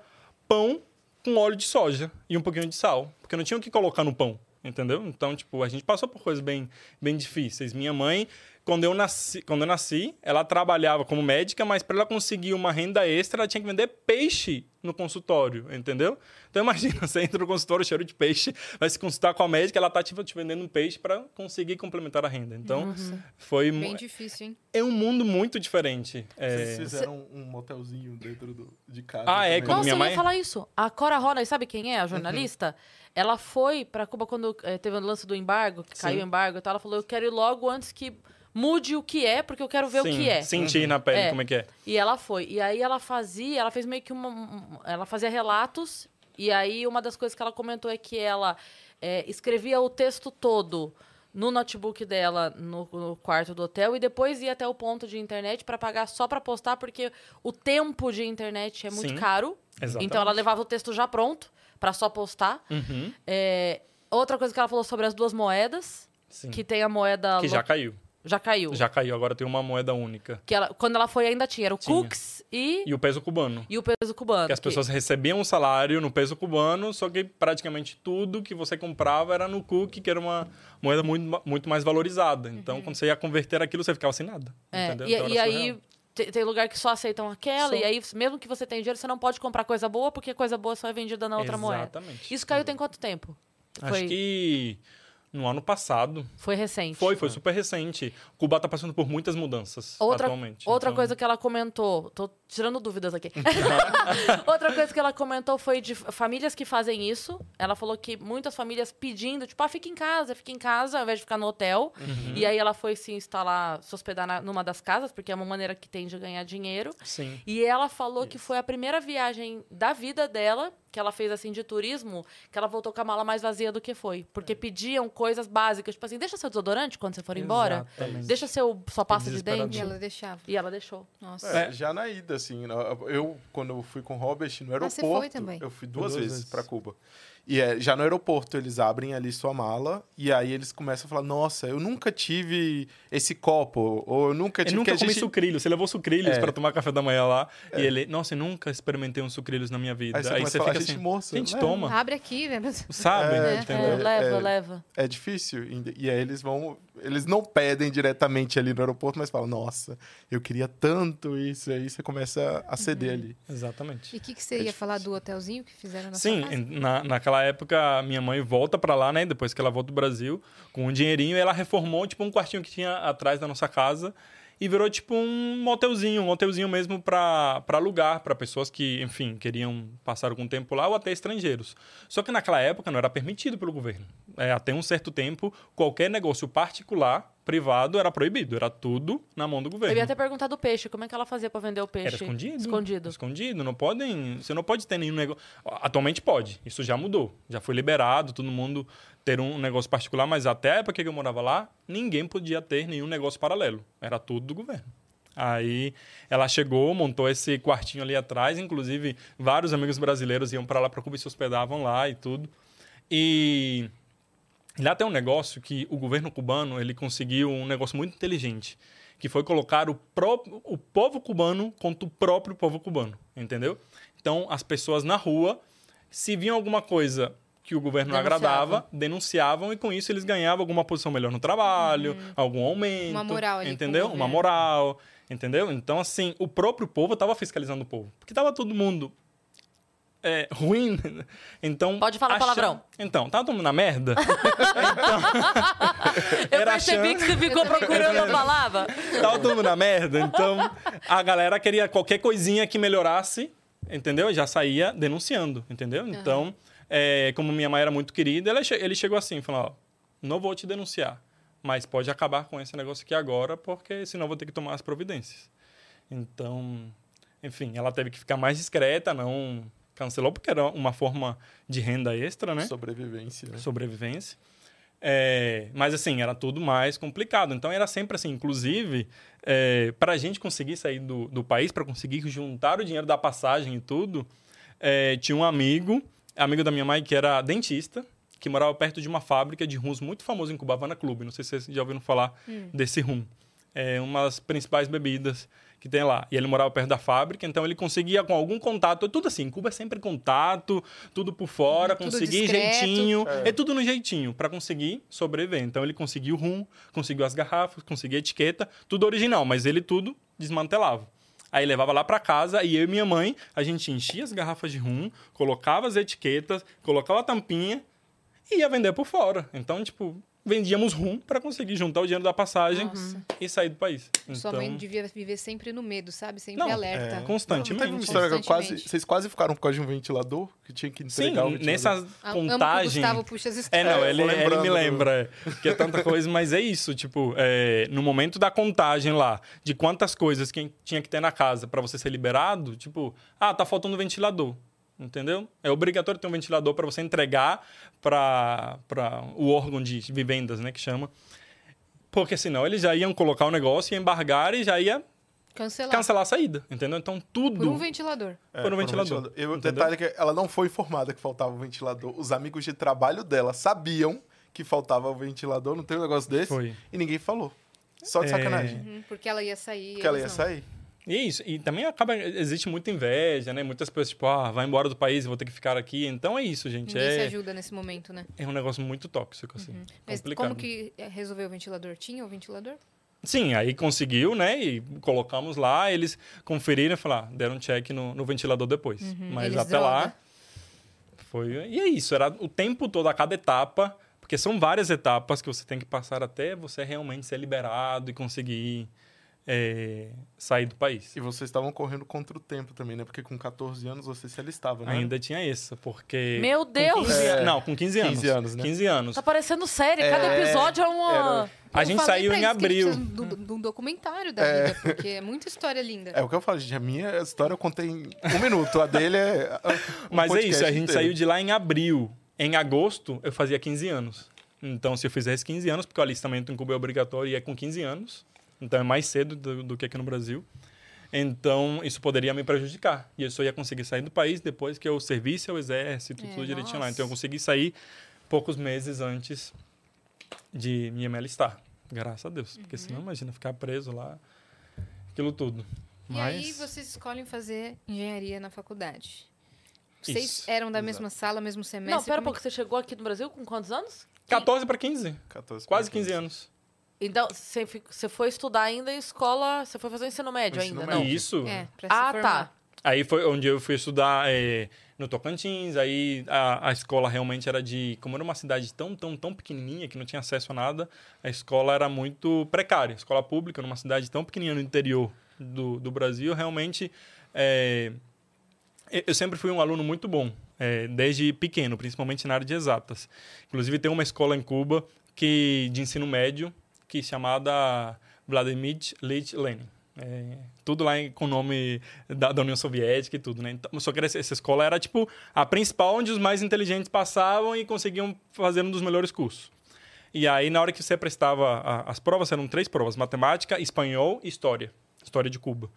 pão com óleo de soja e um pouquinho de sal, porque não tinha o que colocar no pão, entendeu? Então, tipo, a gente passou por coisas bem, bem difíceis. Minha mãe quando eu nasci, quando eu nasci, ela trabalhava como médica, mas para ela conseguir uma renda extra, ela tinha que vender peixe no consultório, entendeu? Então imagina, você entra no consultório cheiro de peixe, vai se consultar com a médica, ela tá tipo, te vendendo um peixe para conseguir complementar a renda. Então foi Bem difícil, hein? é um mundo muito diferente. Vocês É... fizeram um motelzinho dentro do, de casa. Ah, é, também. quando Nossa, minha eu mãe- ia falar isso. A Cora Rona, sabe quem é? A jornalista? Ela foi pra Cuba quando eh, teve o lance do embargo, que caiu o embargo e tal. Ela falou, eu quero ir logo antes que mude o que é, porque eu quero ver Sim, o que é. Sentir na pele É. como é que é. E ela foi. E aí ela fazia, ela fez meio que uma. um- Ela fazia relatos. E aí uma das coisas que ela comentou é que ela eh, escrevia o texto todo no notebook dela no, no quarto do hotel e depois ia até o ponto de internet para pagar só para postar, porque o tempo de internet é muito Sim, caro. exatamente. Então ela levava o texto já pronto para só postar. Uhum, É, outra coisa que ela falou sobre as duas moedas, sim. que tem a moeda. Que lo- já caiu. Já caiu. Já caiu, agora tem uma moeda única. Que ela, quando ela foi ainda tinha. Era o Tinha. Cooks e, E o peso cubano. e o peso cubano. Que as que- pessoas recebiam um salário no peso cubano, só que praticamente tudo que você comprava era no cook, que era uma moeda muito, muito mais valorizada. Então, quando você ia converter aquilo, você ficava sem nada. É, entendeu? e, Então, e aí tem lugar que só aceitam aquela, Só. e aí, mesmo que você tenha dinheiro, você não pode comprar coisa boa, porque coisa boa só é vendida na outra moeda. Exatamente. Isso caiu tem quanto tempo? Acho Foi, que no ano passado. foi recente. Foi, foi super recente. Cuba está passando por muitas mudanças Outra, atualmente. outra Então, coisa que ela comentou, tô tirando dúvidas aqui. outra coisa que ela comentou foi de famílias que fazem isso. Ela falou que muitas famílias pedindo, tipo, ah, fica em casa, fica em casa, ao invés de ficar no hotel. Uhum. E aí ela foi se instalar, se hospedar na- numa das casas, porque é uma maneira que tem de ganhar dinheiro. Sim. E ela falou que foi a primeira viagem da vida dela, que ela fez assim de turismo, que ela voltou com a mala mais vazia do que foi. Porque pediam coisas básicas, tipo assim, deixa seu desodorante quando você for embora. Exatamente. Deixa seu sua pasta de dente. E ela deixava. E ela deixou. Nossa. É, É. Já na ida, assim, né, eu, quando eu fui com o Robert no você aeroporto, foi também? eu fui duas, Duas vezes, vezes. pra Cuba. E é, já no aeroporto, eles abrem ali sua mala e aí eles começam a falar, nossa, eu nunca tive esse copo, ou eu nunca Eu tive... nunca que a comi gente... sucrilhos. Você levou sucrilhos É. para tomar café da manhã lá. E ele, nossa, eu nunca experimentei um sucrilhos na minha vida. Aí você Aí você a falar, fica gente, assim, moça, gente, né? toma. Abre aqui, né? Sabe? É, Entendeu? É, É, leva, é. leva. É difícil. E aí eles vão... Eles não pedem diretamente ali no aeroporto, mas falam, nossa, eu queria tanto isso. E aí você começa a ceder ali. Exatamente. E o que, que você ia falar do hotelzinho que fizeram na Sim, sua casa? na, naquela época, minha mãe volta pra lá, né? Depois que ela volta do Brasil, com um dinheirinho, e ela reformou, tipo, um quartinho que tinha atrás da nossa casa. E virou, tipo, um motelzinho, um hotelzinho mesmo pra alugar pra pessoas que, enfim, queriam passar algum tempo lá ou até estrangeiros. Só que naquela época não era permitido pelo governo. É, até um certo tempo, qualquer negócio particular, privado, era proibido. Era tudo na mão do Eu governo. ia até perguntar do peixe, como é que ela fazia pra vender o peixe? Era escondido. Escondido. Escondido. Não podem. Você não pode ter nenhum negócio. Atualmente pode. Isso já mudou. Já foi liberado, todo mundo ter um negócio particular, mas até a época que eu morava lá, ninguém podia ter nenhum negócio paralelo. Era tudo do governo. Aí ela chegou, montou esse quartinho ali atrás, inclusive vários amigos brasileiros iam para lá para Cuba e se hospedavam lá e tudo. E lá tem um negócio que o governo cubano ele conseguiu um negócio muito inteligente, que foi colocar o, próprio, o povo cubano contra o próprio povo cubano, entendeu? Então, as pessoas na rua, se viam alguma coisa que o governo não Denunciavam. agradava, denunciavam e com isso eles ganhavam alguma posição melhor no trabalho, algum aumento, Uhum. Uma moral ali entendeu? Uma moral, entendeu? Então, assim, o próprio povo estava fiscalizando o povo, porque estava todo mundo é, ruim. Então, Pode falar palavrão. Então, tava todo mundo na merda. Eu Era percebi achando- que você ficou procurando a palavra. Tava todo mundo na merda. Então, a galera queria qualquer coisinha que melhorasse, entendeu? Já saía denunciando, entendeu? Então, é, como minha mãe era muito querida, ela ele chegou assim, falou, ó, não vou te denunciar, mas pode acabar com esse negócio aqui agora, porque senão eu vou ter que tomar as providências. Então, enfim, ela teve que ficar mais discreta, não cancelou, porque era uma forma de renda extra, né? Sobrevivência. né? sobrevivência. É, mas assim, era tudo mais complicado. Então era sempre assim, inclusive, é, para a gente conseguir sair do, do país, para conseguir juntar o dinheiro da passagem e tudo, é, tinha um amigo, amigo da minha mãe, que era dentista, que morava perto de uma fábrica de rums muito famosa em Cuba, Havana Clube. Não sei se vocês já ouviram falar desse rum. É uma das principais bebidas que tem lá. E ele morava perto da fábrica, então ele conseguia com algum contato, tudo assim, Cuba é sempre contato, tudo por fora, Tudo conseguir discreto. jeitinho, é. tudo no jeitinho para conseguir sobreviver. Então ele conseguiu o rum, conseguiu as garrafas, conseguiu a etiqueta, tudo original, mas ele tudo desmantelava. Aí levava lá para casa e eu e minha mãe, a gente enchia as garrafas de rum, colocava as etiquetas, colocava a tampinha e ia vender por fora. Então, tipo, vendíamos rum para conseguir juntar o dinheiro da passagem Nossa. e sair do país. Sua então, mãe devia viver sempre no medo, sabe? Sempre Não, alerta. é. constantemente. Não teve uma história que eu quase, Constantemente. vocês quase ficaram por causa de um ventilador que tinha que Sim, entregar o ventilador. nessa Ah, Amo que o contagem. Gustavo puxa as É, histórias. não, É, ele, vou ele lembrando me lembra que é tanta coisa, mas é isso, tipo, é, no momento da contagem lá, de quantas coisas que tinha que ter na casa para você ser liberado, tipo, ah, tá faltando ventilador, entendeu? É obrigatório ter um ventilador para você entregar para o órgão de vivendas, né, que chama. Porque senão eles já iam colocar o negócio, ia embargar e já ia Cancelar. cancelar a saída, entendeu? Então tudo... Por um ventilador. É, por um ventilador. Eu, o Entendeu? detalhe é que ela não foi informada que faltava o ventilador. Os amigos de trabalho dela sabiam que faltava o ventilador, não tem um negócio desse? Foi. E ninguém falou. Só de É. sacanagem. Uhum, porque ela ia sair. Porque ela ia não. sair. E é isso. E também acaba. Existe muita inveja, né? Muitas pessoas, tipo, ah, vai embora do país, vou ter que ficar aqui. Então é isso, gente. Ninguém se É, ajuda nesse momento, né? é um negócio muito tóxico, assim. Mas complicado. como que resolveu o ventilador? Tinha o ventilador? Sim, aí conseguiu, né? E colocamos lá, eles conferiram e falaram, ah, deram um check no, no ventilador depois. Mas Eles até lá. droga. Foi. E é isso, era o tempo todo, a cada etapa. Porque são várias etapas que você tem que passar até você realmente ser liberado e conseguir é, sair do país. E vocês estavam correndo contra o tempo também, né? Porque com 14 anos você se alistava, né? Ainda tinha isso, porque. Meu com Deus! 15 É. Não, com 15 anos. 15 anos, né? 15 anos. Tá parecendo série, cada É, episódio é uma. era- A gente saiu em abril. De um documentário da vida, porque é muita história linda. É o que eu falo, gente. A minha história eu contei em um minuto. A dele é. um Mas é isso, a gente inteiro. saiu de lá em abril. Em agosto, eu fazia 15 anos. Então, se eu fizesse 15 anos, porque o alistamento em Cuba é obrigatório e é com 15 anos, então é mais cedo do, do que aqui no Brasil. Então, isso poderia me prejudicar. E eu só ia conseguir sair do país depois que eu servisse ao exército, É, tudo direitinho lá. nossa. Então, eu consegui sair poucos meses antes de me alistar. Graças a Deus. Porque Uhum. senão, imagina, ficar preso lá, aquilo tudo. E Mas... aí vocês escolhem fazer engenharia na faculdade. Vocês Isso, eram da exato. mesma sala, mesmo semestre? Não, pera um como é pouco, você chegou aqui no Brasil com quantos anos? 14 para 15. 14 Quase pra 15 anos. Então, você, foi estudar ainda em escola, você foi fazer ensino médio Ensino ainda, médio. não? Isso. É, pra se Ah, formar. tá. Aí foi onde eu fui estudar é, no Tocantins. Aí a, a escola realmente era de. Como era uma cidade tão, tão, tão pequenininha que não tinha acesso a nada, a escola era muito precária. Escola pública, numa cidade tão pequenininha no interior do, do Brasil, realmente. é, eu eu sempre fui um aluno muito bom, é, desde pequeno, principalmente na área de exatas. Inclusive, tem uma escola em Cuba que de ensino médio que é chamada Vladimir Ilyich Lenin. É, tudo lá em- com o nome da, da União Soviética e tudo, né? Então, só que essa, escola era, tipo, a principal onde os mais inteligentes passavam e conseguiam fazer um dos melhores cursos. E aí, na hora que você prestava a- as provas, eram três provas: matemática, espanhol e história. História de Cuba.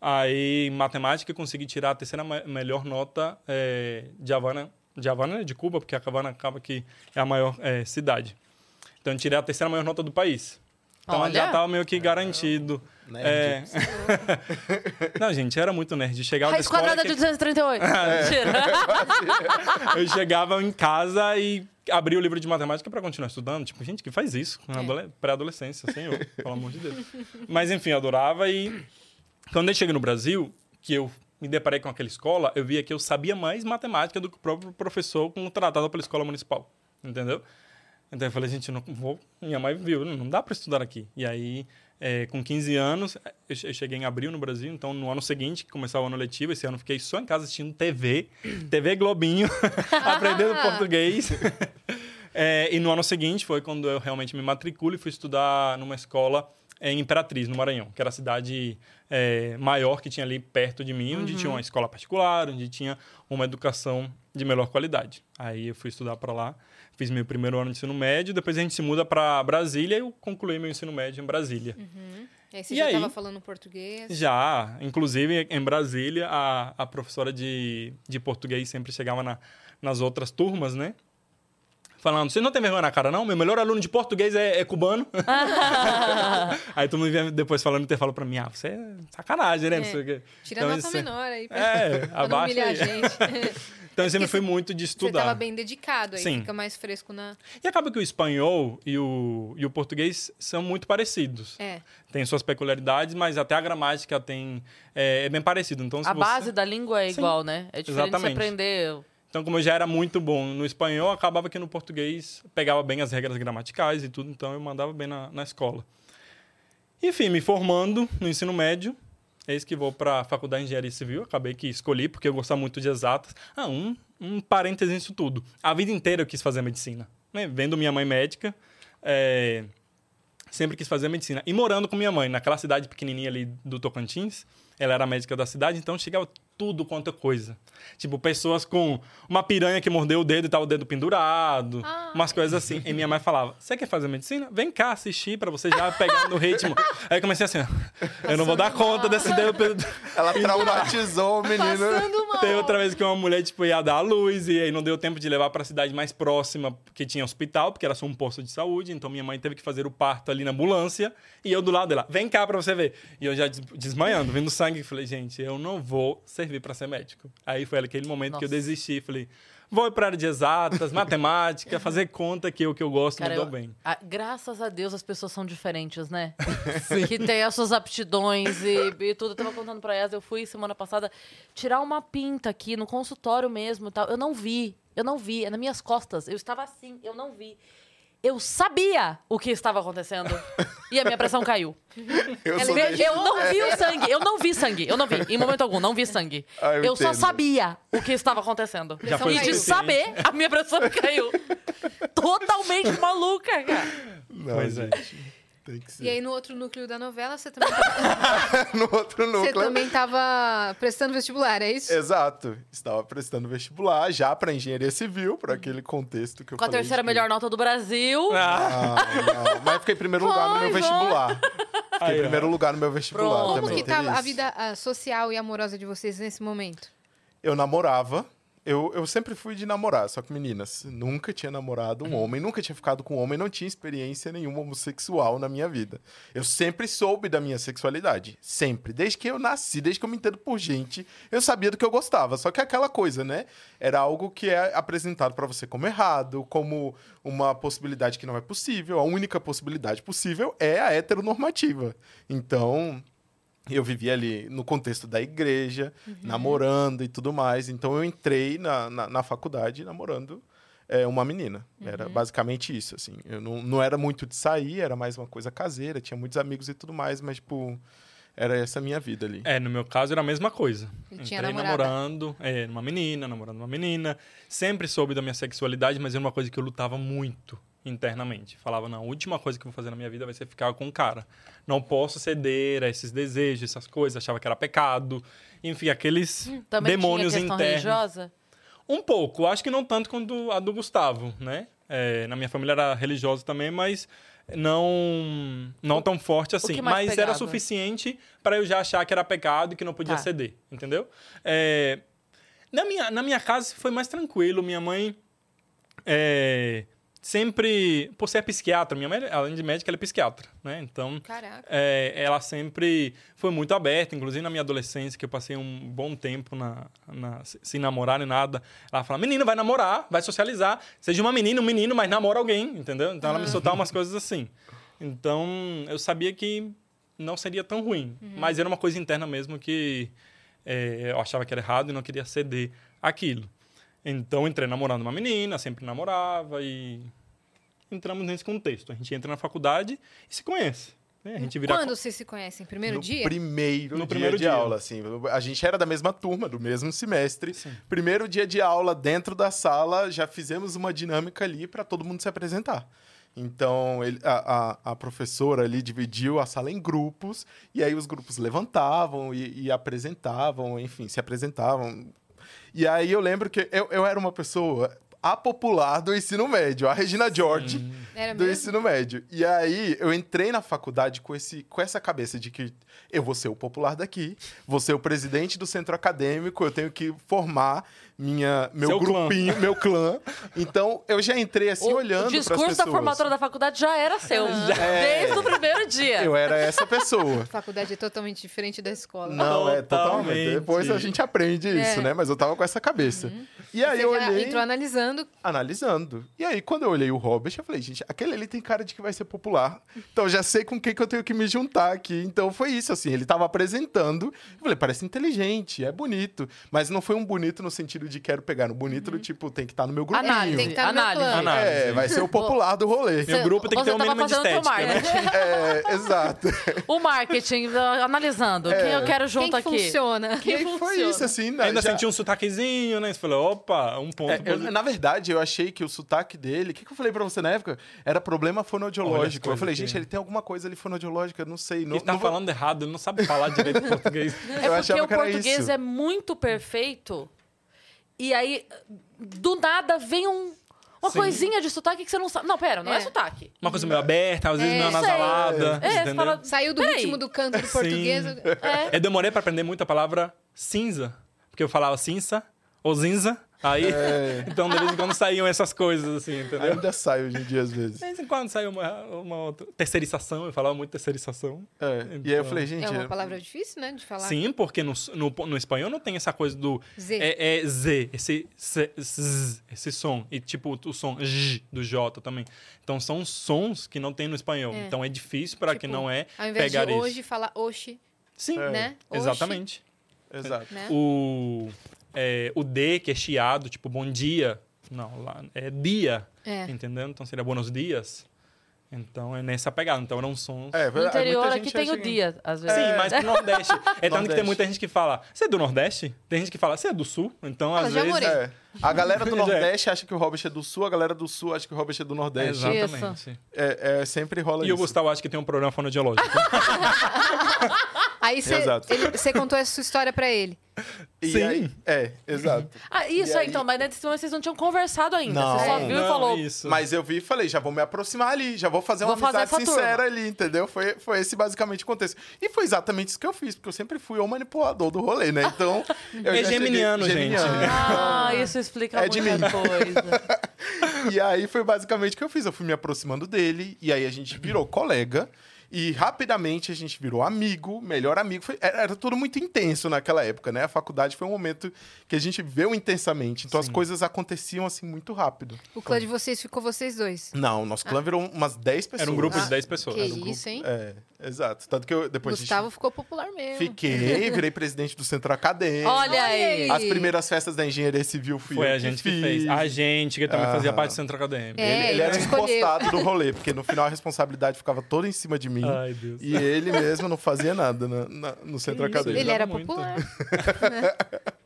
Aí, em matemática, eu consegui tirar a terceira me- melhor nota é, de Havana, de Havana, né? de Cuba, porque a Havana acaba que é a maior é, cidade. Então, eu tirei a terceira maior nota do país. Então, Olha. já estava meio que garantido. Nerd. É. Não, gente, era muito nerd. Chegava Raiz escola quadrada que- de 238. Mentira. eu chegava em casa e abria o livro de matemática para continuar estudando. Tipo, gente, que faz isso? É. adole- Pré-adolescência, senhor, pelo amor de Deus. Mas, enfim, eu adorava e... Quando eu cheguei no Brasil, que eu me deparei com aquela escola, eu via que eu sabia mais matemática do que o próprio professor contratado pela escola municipal. Entendeu? Então eu falei, gente, não vou... Minha mãe viu, não dá para estudar aqui. E aí, é, com 15 anos, eu che- eu cheguei em abril no Brasil, então no ano seguinte, que começava o ano letivo, esse ano eu fiquei só em casa assistindo TV, TV Globinho, aprendendo português. É, e no ano seguinte foi quando eu realmente me matriculo e fui estudar numa escola em Imperatriz, no Maranhão, que era a cidade é, maior que tinha ali perto de mim, onde tinha uma escola particular, onde tinha uma educação de melhor qualidade. Aí eu fui estudar para lá, fiz meu primeiro ano de ensino médio, depois a gente se muda para Brasília e eu concluí meu ensino médio em Brasília. Aí você E já estava falando português. Já, inclusive em Brasília, a, a professora de, de português sempre chegava na- nas outras turmas, né? Falando, você não tem vergonha na cara, não? Meu melhor aluno de português é, é cubano. aí todo mundo vinha depois falando, e falou pra mim, ah, você é sacanagem, né? Não É. Tira Então, nota isso- menor aí. Pra, É, pra não abaixa humilhar a aí. gente. Então eu sempre fui muito de Você tava estudar. bem dedicado aí, Sim. fica mais fresco na... E acaba que o espanhol e o, e o português são muito parecidos. É. Tem suas peculiaridades, mas até a gramática tem é, é bem parecido. Então, se A você- base da língua é Sim, igual, né? É diferente exatamente. você aprender. Então, como eu já era muito bom no espanhol, acabava que no português pegava bem as regras gramaticais e tudo, então eu mandava bem na, na escola. Enfim, me formando no ensino médio, eis que vou para a Faculdade de Engenharia Civil, acabei que escolhi porque eu gostava muito de exatas. Ah, um, um parêntese nisso tudo. A vida inteira eu quis fazer medicina. Né? Vendo minha mãe médica, é, sempre quis fazer medicina. E morando com minha mãe, naquela cidade pequenininha ali do Tocantins, ela era médica da cidade, então chegava tudo quanto é coisa. Tipo, pessoas com uma piranha que mordeu o dedo e tava o dedo pendurado, Ah. umas coisas assim. E minha mãe falava: Você quer fazer medicina? Vem cá assistir pra você já pegar no ritmo. Aí eu comecei assim: Eu não vou dar conta desse dedo pendurado. Ela traumatizou o menino. Tem outra vez que uma mulher, tipo, ia dar a luz e aí não deu tempo de levar pra cidade mais próxima, que tinha hospital, porque era só um posto de saúde. Então minha mãe teve que fazer o parto ali na ambulância e eu do lado dela, vem cá pra você ver. E eu já des- desmaiando, vendo sangue, falei, gente, eu não vou servir pra ser médico. Aí foi aquele momento que eu Nossa. desisti, falei, vou pra área de exatas, matemática, fazer conta que é o que eu gosto, Cara, me dou eu- bem. a- graças a Deus as pessoas são diferentes, né? que tem as suas aptidões e, e tudo. Eu tava contando pra elas, eu fui semana passada tirar uma pinta aqui no consultório mesmo tal. Eu não vi, eu não vi, é nas minhas costas. Eu estava assim, eu não vi. Eu sabia o que estava acontecendo. E a minha pressão caiu. Eu Ela Eu não vi o sangue, eu não vi sangue, eu não vi, em momento algum, não vi sangue. Ah, eu eu só sabia o que estava acontecendo. Já e de saber, a minha pressão caiu. Totalmente maluca, cara. Não, Pois é. Tem que ser. E aí, no outro núcleo da novela, você também, tava, no outro você núcleo. também tava prestando vestibular, é isso? Exato. Estava prestando vestibular já para engenharia civil, para aquele contexto que eu Com a falei terceira de- melhor nota do Brasil. Ah, Não, não. Mas fiquei em primeiro lugar no meu vestibular. Fiquei em primeiro lugar no meu vestibular Pronto. Como também. que teve tava a vida ah, social e amorosa de vocês nesse momento? Eu namorava. Eu, eu sempre fui de namorar, só que meninas, nunca tinha namorado um homem, nunca tinha ficado com um homem, não tinha experiência nenhuma homossexual na minha vida. Eu sempre soube da minha sexualidade, sempre. Desde que eu nasci, desde que eu me entendo por gente, eu sabia do que eu gostava. Só que aquela coisa, né? Era algo que é apresentado pra você como errado, como uma possibilidade que não é possível. A única possibilidade possível é a heteronormativa. Então, eu vivia ali no contexto da igreja, namorando e tudo mais. Então eu entrei na, na, na faculdade namorando é, uma menina. Era basicamente isso, assim. Eu não, não era muito de sair, era mais uma coisa caseira, tinha muitos amigos e tudo mais, mas, tipo, era essa a minha vida ali. É, no meu caso era a mesma coisa. Tinha Entrei namorada. namorando, é, uma menina, namorando uma menina. Sempre soube da minha sexualidade, mas era uma coisa que eu lutava muito internamente. Falava, não, a última coisa que eu vou fazer na minha vida vai ser ficar com um cara. Não posso ceder a esses desejos, essas coisas. Achava que era pecado. Enfim, aqueles Também demônios tinha internos. religiosa? Um pouco, acho que não tanto quanto a do Gustavo, né? É, na minha família era religiosa também, mas não não tão forte assim. Mas era pegava? suficiente para eu já achar que era pecado e que não podia Tá. ceder, entendeu? É, na, minha, na minha casa foi mais tranquilo. Minha mãe é, sempre, por ser psiquiatra, minha mãe, além de médica, ela é psiquiatra, né? Então é, ela sempre foi muito aberta, inclusive na minha adolescência, que eu passei um bom tempo na, na- sem namorar nem nada. Ela fala: menina, vai namorar, vai socializar, seja uma menina, um menino, mas namora alguém, entendeu? Então ela me soltava umas coisas assim. Então eu sabia que não seria tão ruim, mas era uma coisa interna mesmo que é, eu achava que era errado e não queria ceder aquilo. Então entrei namorando uma menina, sempre namorava e entramos nesse contexto. A gente entra na faculdade e se conhece. né? A gente vira Quando vocês se conhecem? Primeiro no dia? primeiro No dia primeiro de dia. aula, assim. A gente era da mesma turma, do mesmo semestre. Primeiro dia de aula, dentro da sala, já fizemos uma dinâmica ali para todo mundo se apresentar. Então, ele- a, a- a professora ali dividiu a sala em grupos, e aí os grupos levantavam e, e apresentavam, enfim, se apresentavam. E aí eu lembro que eu, eu era uma pessoa a popular do ensino médio, a Regina George Era do mesmo? ensino médio. E aí eu entrei na faculdade com, esse, com essa cabeça de que eu vou ser o popular daqui, vou ser o presidente do centro acadêmico, eu tenho que formar minha, meu Seu clã. grupinho, meu clã. Então eu já entrei assim o, olhando o pras discurso da formatura da faculdade já era seu. É. Desde o primeiro dia. Eu era essa pessoa. A faculdade é totalmente diferente da escola. Não, é totalmente. Totalmente. Depois a gente aprende isso, É. né? Mas eu tava com essa cabeça. E aí Você eu olhei entrou analisando. analisando. E aí, quando eu olhei o Robert, eu falei, gente, aquele ali tem cara de que vai ser popular. Então eu já sei com quem que eu tenho que me juntar aqui. Então foi isso, assim. Ele tava apresentando. Eu falei, parece inteligente, é bonito. Mas não foi um bonito no sentido de quero pegar. No bonito do tipo, tem que estar no meu grupinho. Análise. Tem que estar no meu análise. Análise. É, vai ser o popular do rolê. Meu grupo tem que ter um mínimo de estética, né? marketing. É, exato. O marketing, uh, analisando. Quem eu quero junto Quem que aqui. funciona? E aí foi funciona. isso, assim. né? Ainda Já- senti um sotaquezinho, né? Você falou, opa, um ponto É, eu- na verdade, eu achei que o sotaque dele. O que, que eu falei pra você na época? Era problema fonoaudiológico. Eu falei, que- gente, ele tem alguma coisa ali fonoaudiológica, eu não sei. Não, Ele tá não vou- falando errado, ele não sabe falar direito português. É Eu porque o que era português isso. é muito perfeito. E aí, do nada, vem um, uma Sim. coisinha de sotaque que você não sabe. Não, pera, não é, É. sotaque. Uma coisa meio aberta, às vezes É, meio sei. nasalada. É, você entendeu? fala- Saiu do Peraí. ritmo do canto do português. É. Eu demorei pra aprender muito a palavra cinza. Porque eu falava cinza ou zinza. Aí, então de vez em quando saíam essas coisas, assim, entendeu? Ainda sai hoje em dia, às vezes. De vez em quando saiu uma, uma outra. Terceirização, eu falava muito terceirização. É. E aí eu Então- falei, gente. É uma é- palavra difícil, né? De falar. Sim, porque no, no, no espanhol não tem essa coisa do. Z. É, é Z, esse, Z, zzz, esse som. E tipo o som J do J também. Então são sons que não tem no espanhol. É. Então é difícil para Tipo, quem não é Ao invés de pegar isso. hoje, falar oxi, Sim, né? Oxi, exatamente. Exato. né? O, é, o D, que é chiado, tipo bom dia. Não, lá é dia. É. Entendeu? Então seria buenos dias. Então é nessa pegada. Então eram sons. É, No interior muita aqui tem o que- dia, às vezes. Sim, mas pro Nordeste. É tanto que Nordeste. tem muita gente que fala, você é do Nordeste? Tem gente que fala, você é do Sul? Então, Ah, às já vezes. morei. É. A galera do é. Nordeste acha que o Robert é do Sul, a galera do Sul acha que o Robert é do Nordeste. Exatamente. É, é, sempre rola E isso. o Gustavo acha que tem um problema fonoaudiológico. Aí você Exato. ele- você contou essa sua história pra ele. E Sim. aí- é, exato. Ah, isso E aí, aí- então, mas nesse momento vocês não tinham conversado ainda. Não. Você só viu Não, e falou. Isso. Mas eu vi e falei, já vou me aproximar ali, já vou fazer uma Vou fazer amizade essa sincera turma. ali, entendeu? Foi, foi esse basicamente o contexto. E foi exatamente isso que eu fiz, porque eu sempre fui o manipulador do rolê, né? Então. eu É já cheguei- geminiano, gente. Ah, isso explica É de muita mim. coisa. E aí foi basicamente o que eu fiz. Eu fui me aproximando dele, e aí a gente virou colega. E rapidamente a gente virou amigo, melhor amigo. Foi- era, era tudo muito intenso naquela época, né? A faculdade foi um momento que a gente viveu intensamente. Então as coisas aconteciam assim muito rápido. O clã de vocês ficou vocês dois. Não, nosso clã virou umas 10 pessoas. Era um grupo Ah, de 10 pessoas. que Era um grupo- isso, hein? É, exato. Tanto que eu depois a Gustavo gente... ficou popular mesmo. Fiquei, virei presidente do centro acadêmico. Olha aí. As primeiras festas da engenharia civil fui Foi eu a gente que fiz. fez. A gente, que também fazia Aham. parte do centro acadêmico. É, Ele, ele ele era escolheu. encostado do rolê, porque no final a responsabilidade ficava toda em cima de mim. Ai, Deus. E ele mesmo não fazia nada na- na- no centro isso, acadêmico. Ele era Muito. popular.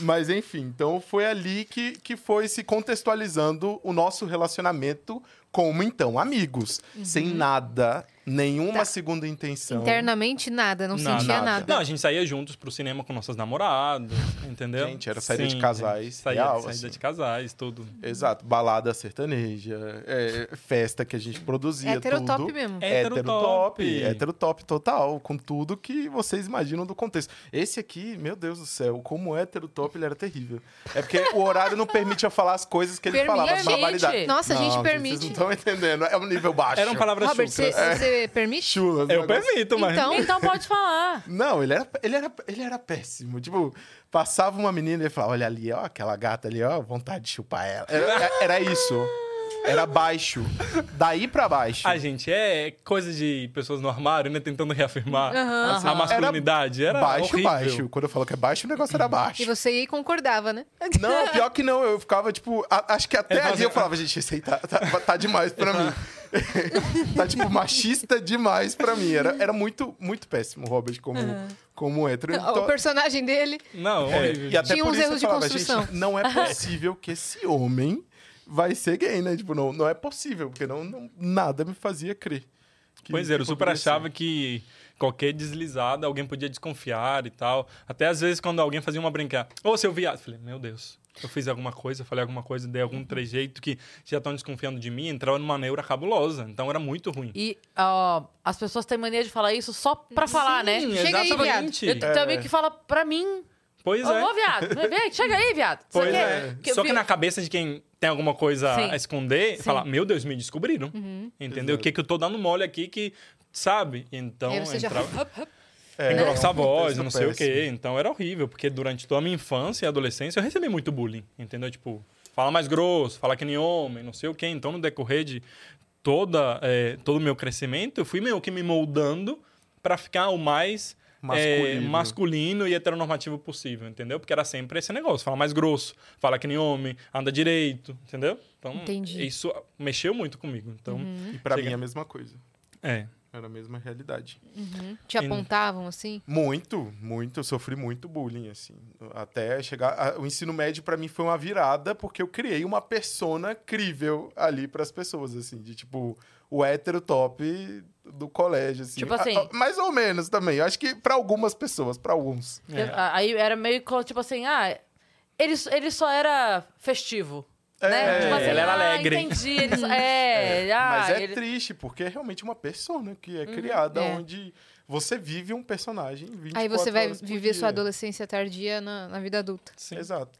Mas enfim, então foi ali que, que foi se contextualizando o nosso relacionamento como então amigos, sem nada, nenhuma Tá. segunda intenção. Internamente, nada, não, Não, sentia nada. nada. Não, a gente saía juntos pro cinema com nossas namoradas, entendeu? Gente, era saída de casais, Saída, real, saída assim. de casais, tudo. Exato, balada sertaneja, é, festa que a gente produzia Heterotop tudo. mesmo. É. Heterotop, Heterotop. total, com tudo que vocês imaginam do contexto. Esse aqui, meu Deus do céu, como heterotop ele era terrível. É porque o horário não permite eu falar as coisas que ele Permite. falava, as barbaridades. Nossa, a gente Não, permite. Vocês não estão entendendo, é um nível baixo. Eram palavras Robert, chucras. Você permite? Chulas, Eu negócio- permito, mas... Então, Então pode falar. Não, ele era, ele, era, ele era péssimo. Tipo, passava uma menina e ele falava: Olha ali, ó, aquela gata ali, ó, vontade de chupar ela. Era, era isso. Era baixo. Daí pra baixo. Ah, gente, é coisa de pessoas no armário, né? Tentando reafirmar a, Aham. masculinidade. Era, baixo, horrível. baixo. Quando eu falo que é baixo, o negócio era baixo. E você e concordava, né? Não, pior que não. Eu ficava, tipo, a- acho que até ali eu falava, gente, isso aí tá, tá, tá demais pra mim. tá, tipo, machista demais pra mim. Era, era muito, muito péssimo, Robert, como, como hétero. Então- O personagem dele. Não, É, e até Tinha uns erros de falava, construção. não é possível que esse homem vai ser gay, né? Tipo, não, não é possível, porque não, não- nada me fazia crer. que- Pois é, eu que super achava que qualquer deslizada alguém podia desconfiar e tal. Até às vezes quando alguém fazia uma brincar, ô seu viado, eu falei, meu Deus. Eu fiz alguma coisa, falei alguma coisa, dei algum trejeito que já estão desconfiando de mim, entrava numa neura cabulosa. Então era muito ruim. E ó, as pessoas têm mania de falar isso só pra falar, né? Sim, Chega aí, exatamente. Eu tenho amigo que fala pra mim, Pois ô, é. ô, viado, vem, chega aí, viado. Pois é. que Só que na cabeça de quem tem alguma coisa Sim. a esconder, Sim. fala, meu Deus, me descobriram. Entendeu? O que, que eu tô dando mole aqui que, sabe? Então, Aí você já- entrava... É, a é um voz, contexto não sei o quê. Então era horrível, porque durante toda a minha infância e adolescência eu recebi muito bullying, entendeu? Tipo, fala mais grosso, fala que nem homem, não sei o quê. Então no decorrer de toda, é, todo o meu crescimento, eu fui meio que me moldando pra ficar o mais é, Masculino. masculino e heteronormativo possível, entendeu? Porque era sempre esse negócio, fala mais grosso, fala que nem homem, anda direito, entendeu? Então Entendi. isso mexeu muito comigo. Então, E pra Chega. mim é a mesma coisa. é. Era a mesma realidade. Te apontavam assim? Muito, muito. Eu sofri muito bullying, assim. Até chegar. a- O ensino médio, pra mim, foi uma virada, porque eu criei uma persona crível ali pras pessoas, assim, de tipo, o hétero top do colégio, assim. Tipo assim- A- a- mais ou menos também. Eu acho que pra algumas pessoas, pra alguns. É. Eu- Aí era meio tipo assim, ah, ele, ele só era festivo. Né? É, tipo assim, ele era ah, alegre. entendi. Ele só, é, ah, Mas é ele- triste, porque é realmente uma persona que é criada É. onde você vive um personagem 24 Aí você vai horas por viver sua dia. adolescência tardia na, na vida adulta. Sim. Exato.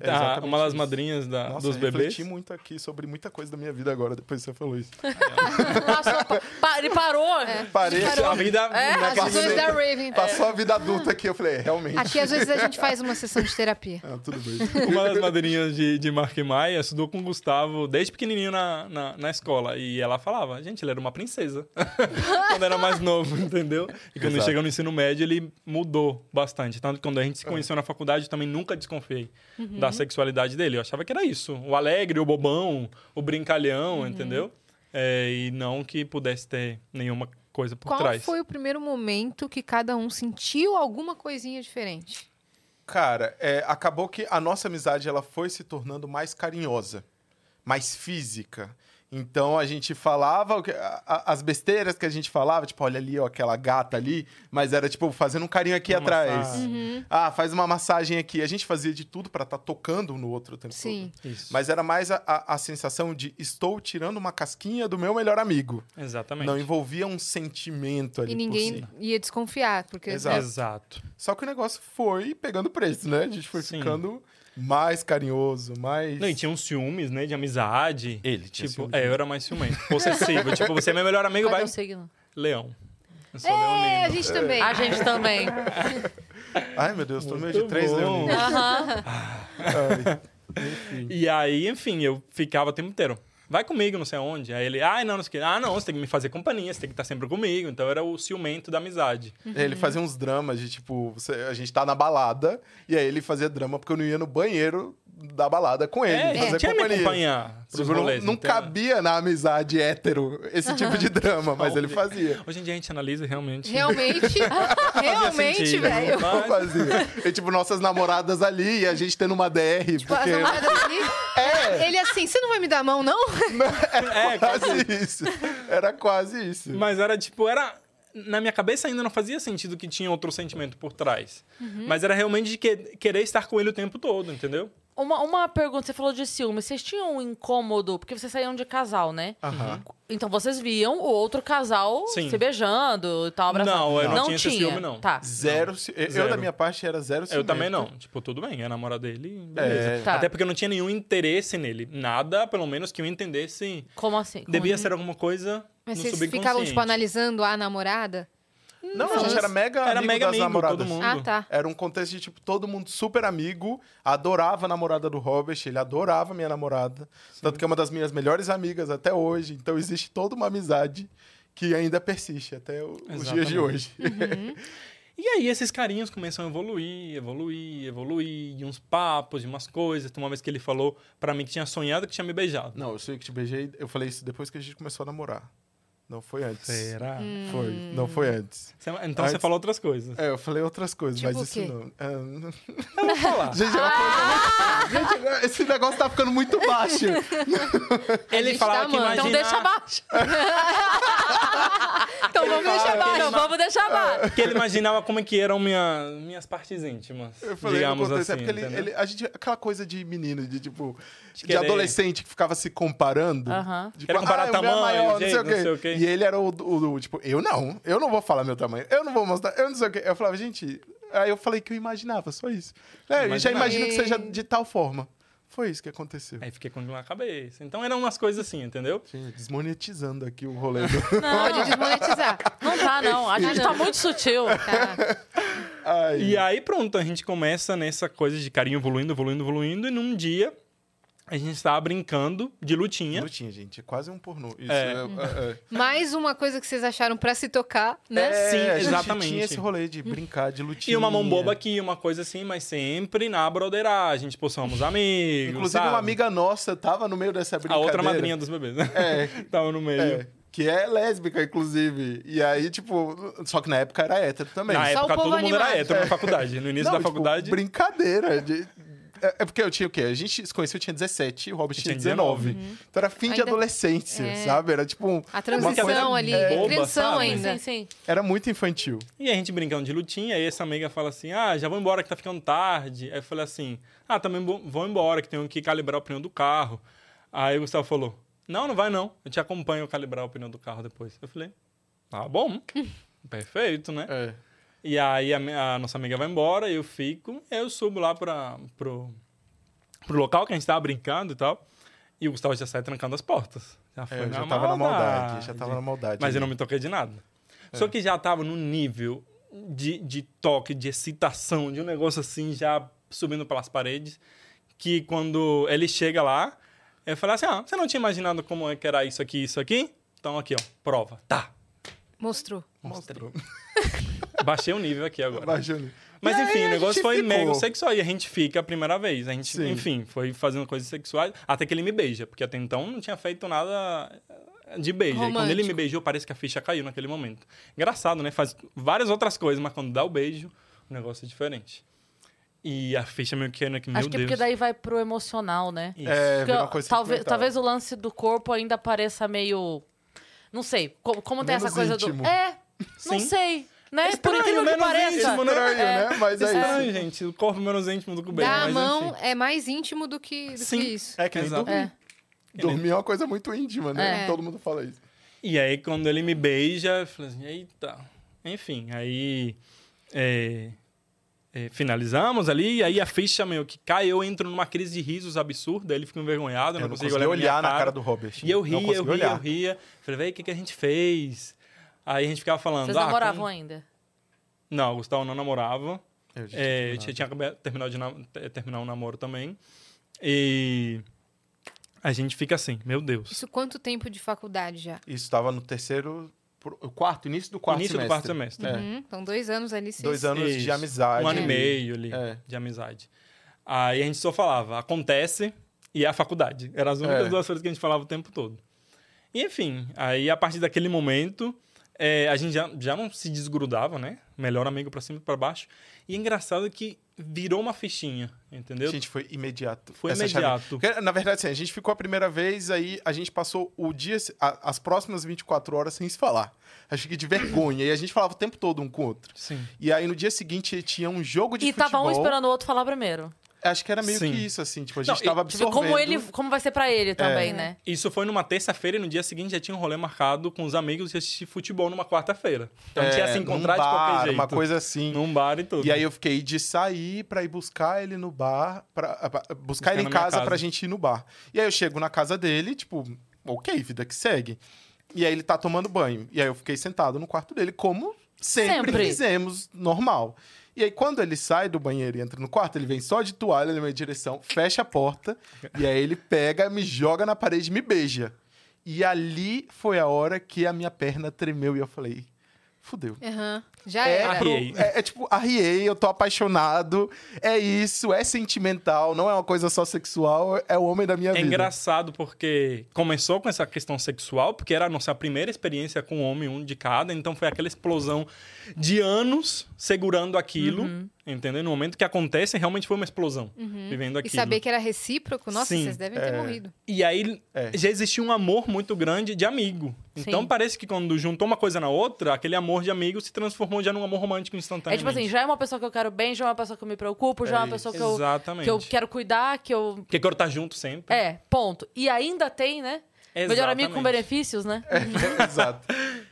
É Tá, uma das isso. madrinhas da, Nossa, dos eu bebês. refleti muito aqui sobre muita coisa da minha vida agora, depois que você falou isso. Passou- pa- ele parou. Parei, Parou. A vida É, visões momento- da Raven. passou a vida adulta aqui, eu falei, é, realmente. Aqui, às vezes, a gente faz uma sessão de terapia. Ah, tudo bem. Uma das madrinhas de, de Mark Maia estudou com o Gustavo desde pequenininho na, na, na escola. E ela falava, gente, ele era uma princesa. quando era mais novo, entendeu? E quando chegou no ensino médio, ele mudou bastante. Tanto que quando a gente se conheceu na faculdade, eu também nunca desconfiei da sexualidade dele. Eu achava que era isso. O alegre, o bobão, o brincalhão, entendeu? É, e não que pudesse ter nenhuma coisa por Qual trás. foi o primeiro momento que cada um sentiu alguma coisinha diferente? Cara, é, acabou que a nossa amizade ela foi se tornando mais carinhosa, mais física. Então a gente falava as besteiras que a gente falava, tipo, olha ali, ó, aquela gata ali, mas era tipo fazendo um carinho aqui Uma atrás. massagem. Ah, faz uma massagem aqui. A gente fazia de tudo pra estar tocando um no outro o tempo Sim. todo. Isso. Mas era mais a, a- a sensação de estou tirando uma casquinha do meu melhor amigo. Exatamente. Não envolvia um sentimento ali E por ninguém cima. ia desconfiar, porque Exato. Exato. Só que o negócio foi pegando preço, né? A gente foi Sim. ficando mais carinhoso, mais. Não, e tinha uns ciúmes, né, de amizade. Ele tinha Tipo, é, eu era mais ciumento. Possessivo. tipo, você é meu melhor amigo, Qual é vai. o signo? Leão. Eu sou É, a gente também. A gente também. Ai, meu Deus, tô meio de três leoninos. Aham. Ai, Enfim. E aí, enfim, eu ficava o tempo inteiro. Vai comigo, não sei aonde. Aí ele, ai, não, não sei o quê. Ah, não, você tem que me fazer companhia, você tem que estar sempre comigo. Então era o ciumento da amizade. Ele fazia uns dramas de tipo, você- a gente tá na balada, e aí ele fazia drama porque eu não ia no banheiro da balada com ele. É, fazer tinha que me companhia. acompanhar pros não, rolês. não então- cabia na amizade hétero esse tipo de drama, mas ele fazia. Hoje em dia a gente analisa realmente. Realmente, realmente, velho. Mas- Fazia. E tipo, nossas namoradas ali e a gente tendo uma DR, Tipo, as porque namoradas ali. Ele assim, você não vai me dar a mão, não? É, quase isso. Era quase isso. Mas era tipo, era. Na minha cabeça ainda não fazia sentido que tinha outro sentimento por trás. Mas era realmente de que- querer estar com ele o tempo todo, entendeu? Uma, uma pergunta, você falou de ciúme. Vocês tinham um incômodo, porque vocês saíam de casal, né? Aham. Então vocês viam o outro casal Sim. se beijando e tal, abraçando. Não, eu não tinha esse ciúme, não. Tá. Zero. ci- Eu, Zero. da minha parte, era zero Eu também não. Tipo, tudo bem, é namorada dele, beleza. É. Tá. Até porque eu não tinha nenhum interesse nele. Nada, pelo menos, que eu entendesse. Como assim? Como Devia assim? ser alguma coisa Mas no vocês subconsciente. ficavam, tipo, analisando a namorada? Não, a gente era mega Era amigo mega das amigo, namoradas. todo mundo. Ah, tá. Era um contexto de, tipo, todo mundo super amigo, adorava a namorada do Robert, ele adorava a minha namorada. Tanto que é uma das minhas melhores amigas até hoje. Então existe toda uma amizade que ainda persiste até o- os dias de hoje. E aí esses carinhos começam a evoluir, evoluir, evoluir, e uns papos, e umas coisas. Tem uma vez que ele falou pra mim que tinha sonhado que tinha me beijado. Não, eu sei que te beijei, eu falei isso depois que a gente começou a namorar. Não foi antes. Será? Foi, não foi antes. Você- Então você Antes- falou outras coisas. É, eu falei outras coisas, Tipo mas isso quê? não. Ah, não- Eu vou falar. Gente, é coisa... Gente, esse negócio tá ficando muito baixo. Ele falava tá que imagina... Então deixa abaixo. Então vamos deixar Então baixo. vamos deixar baixo. Que ele imaginava como é que eram minha, minhas partes íntimas. Eu falei, digamos acontece, assim. é porque ele, ele- a gente, aquela coisa de menino, de tipo, de, querer- adolescente que ficava se comparando. Aham. Tipo, comparar ah, é tamanho, maior, jeito, não, sei o quê. não sei o quê. E ele era o, o- o, tipo, eu não, eu não vou falar meu tamanho, eu não vou mostrar, eu não sei o quê. Eu falava, gente, aí eu falei que eu imaginava, só isso. É, eu já imagino que seja de tal forma. Foi isso que aconteceu. Aí fiquei com aquilo na cabeça. Então eram umas coisas assim, entendeu? Gente, desmonetizando aqui o rolê do... Pode desmonetizar. Não tá, não. A gente tá muito sutil. Tá. Ai, E aí pronto, a gente começa nessa coisa de carinho evoluindo, evoluindo, evoluindo. E num dia a gente estava brincando de lutinha. Lutinha, gente, é quase um pornô. Isso É. é, é, Mais uma coisa que vocês acharam pra se tocar, é. né? É, Sim, a gente exatamente. tinha esse rolê de brincar de lutinha. E uma mão boba aqui, uma coisa assim, mas sempre na broderagem. Tipo, somos amigos. Inclusive, sabe? uma amiga nossa tava no meio dessa A brincadeira. outra madrinha dos bebês, né? É, Tava no meio. É, que é lésbica, inclusive. E aí, tipo, só que na época era hétero também. Na Só o época povo todo mundo era hétero na faculdade. No início Não, da tipo, faculdade. brincadeira. de- É é porque eu tinha o quê? A gente se conheceu, eu tinha 17 e o Robert tinha tinha 19. 19. Então era fim de Ainda- adolescência, É. sabe? Era tipo. um- A uma transição coisa- ali, é, boba, crianção sabe? ainda. Sim, sim. Era muito infantil. E a gente brincando de lutinha, aí essa amiga fala assim: Ah, já vou embora que tá ficando tarde. Aí eu falei assim: Ah, também vou- vou embora, que tenho que calibrar o pneu do carro. Aí o Gustavo falou: Não, não vai não. Eu te acompanho a calibrar o pneu do carro depois. Eu falei: Tá bom. Perfeito, né? É. E aí a, a nossa amiga vai embora, eu fico, eu subo lá pra, pro, pro local que a gente tava brincando e tal. E o Gustavo já sai trancando as portas. Já foi É, eu na já tava na maldade. Já tava na maldade. Mas eu não me toquei de nada. Só que já tava num nível de, de toque, de excitação, de um negócio assim, já subindo pelas paredes, que quando ele chega lá, eu falei assim, ah, você não tinha imaginado como é que era isso aqui, isso aqui? Então aqui, ó, prova. Tá. Mostrou. Mostrou. Baixei o nível aqui agora. Baixando. Mas E enfim, o negócio foi ficou. mega sexual e a gente fica a primeira vez. A gente, Sim. enfim, foi fazendo coisas sexuais até que ele me beija, porque até então não tinha feito nada de beijo. E quando ele Romântico. me beijou, parece que a ficha caiu naquele momento. Engraçado, né? Faz várias outras coisas, mas quando dá o beijo, o negócio é diferente. E a ficha meio que caiu aqui, meu Acho que é Deus. porque daí vai pro emocional, né? Isso. É, uma coisa talvez, talvez o lance do corpo ainda pareça meio. Não sei. Como, como tem essa coisa íntimo. do. É, não Sim. sei. Né? É Por estranho, incrível que menos pareça. íntimo, Estranho, É. né? Mas É é estranho, isso. gente. O corpo menos íntimo do que o beijo. Dar a mas mão enfim. é mais íntimo do que, do Sim. que isso. É que nem Exato. dormir. É. Dormir é uma coisa muito íntima, né? É. Todo mundo fala isso. E aí, quando ele me beija, eu falei assim, eita. Enfim, aí é, é, finalizamos ali, e aí a ficha meio que cai, eu entro numa crise de risos absurda, ele fica envergonhado, eu Eu não, não consigo olhar, olhar na cara do Robert. E eu ria, eu ria, olhar. eu ria. Falei, véi, o que, que a gente fez? Aí a gente ficava falando... Vocês ah, namoravam como- ainda? Não, o Gustavo não namorava. Eu já É, eu tinha terminado de nam- ter- terminar o namoro também. E a gente fica assim, meu Deus. Isso quanto tempo de faculdade já? Isso estava no terceiro... pro- quarto, início do quarto Início do semestre. quarto semestre. É. Uhum, Então, dois anos ali. Vocês... Dois anos Isso. de amizade. Um ano e meio ali É. de amizade. Aí a gente só falava, acontece e é a faculdade. Eram as únicas É. duas coisas que a gente falava o tempo todo. E enfim, aí a partir daquele momento, é, a gente já, já não se desgrudava, né? Melhor amigo pra cima e pra baixo. E é engraçado que virou uma fichinha, entendeu? Gente, foi imediato. Foi imediato. Porque, na verdade, assim, a gente ficou a primeira vez, aí a gente passou o dia, a- as próximas 24 horas sem se falar. Acho que de vergonha. E a gente falava o tempo todo um com o outro. Sim. E aí no dia seguinte tinha um jogo de E futebol. tava um esperando o outro falar primeiro. Acho que era meio Sim. que isso, assim. Tipo, a Não, gente e- tava Tipo, absorvendo. como ele, como vai ser pra ele também, É. né? Isso foi numa terça-feira e no dia seguinte já tinha um rolê marcado com os amigos de assistir futebol numa quarta-feira. Então a gente ia se É, encontrar num de qualquer bar, jeito. Uma coisa assim. Num bar e tudo. E aí eu fiquei de sair pra ir buscar ele no bar, pra, pra- buscar Buscar ele em casa, casa. pra gente ir no bar. E aí eu chego na casa dele, tipo, ok, vida que segue. E aí ele tá tomando banho. E aí eu fiquei sentado no quarto dele, como sempre, Sempre. fizemos, normal. E aí quando ele sai do banheiro e entra no quarto, ele vem só de toalha na minha direção, fecha a porta, e aí ele pega, me joga na parede me beija. E ali foi a hora que a minha perna tremeu e eu falei, fudeu. Aham. Já É, era. pro- Arriei. é, é tipo, arriei, eu tô apaixonado. É isso, é sentimental, não é uma coisa só sexual, é o homem da minha É vida. engraçado porque começou com essa questão sexual, porque era a nossa primeira experiência com um homem, um de cada, então foi aquela explosão de anos segurando aquilo, Uhum. entendeu? No momento que acontece, realmente foi uma explosão, vivendo E aquilo. saber que era recíproco, nossa, Sim, vocês devem ter morrido. E aí É. já existia um amor muito grande de amigo, Então Sim. parece que quando juntou uma coisa na outra, aquele amor de amigo se transformou já num amor romântico É instantaneamente. tipo assim, já é uma pessoa que eu quero bem, já é uma pessoa que eu me preocupo, já é, É uma pessoa que eu, Exatamente. que eu quero cuidar, que eu. Porque quero estar junto sempre. É, ponto. E ainda tem, né? Melhor amigo com Exatamente. benefícios, né? Exato.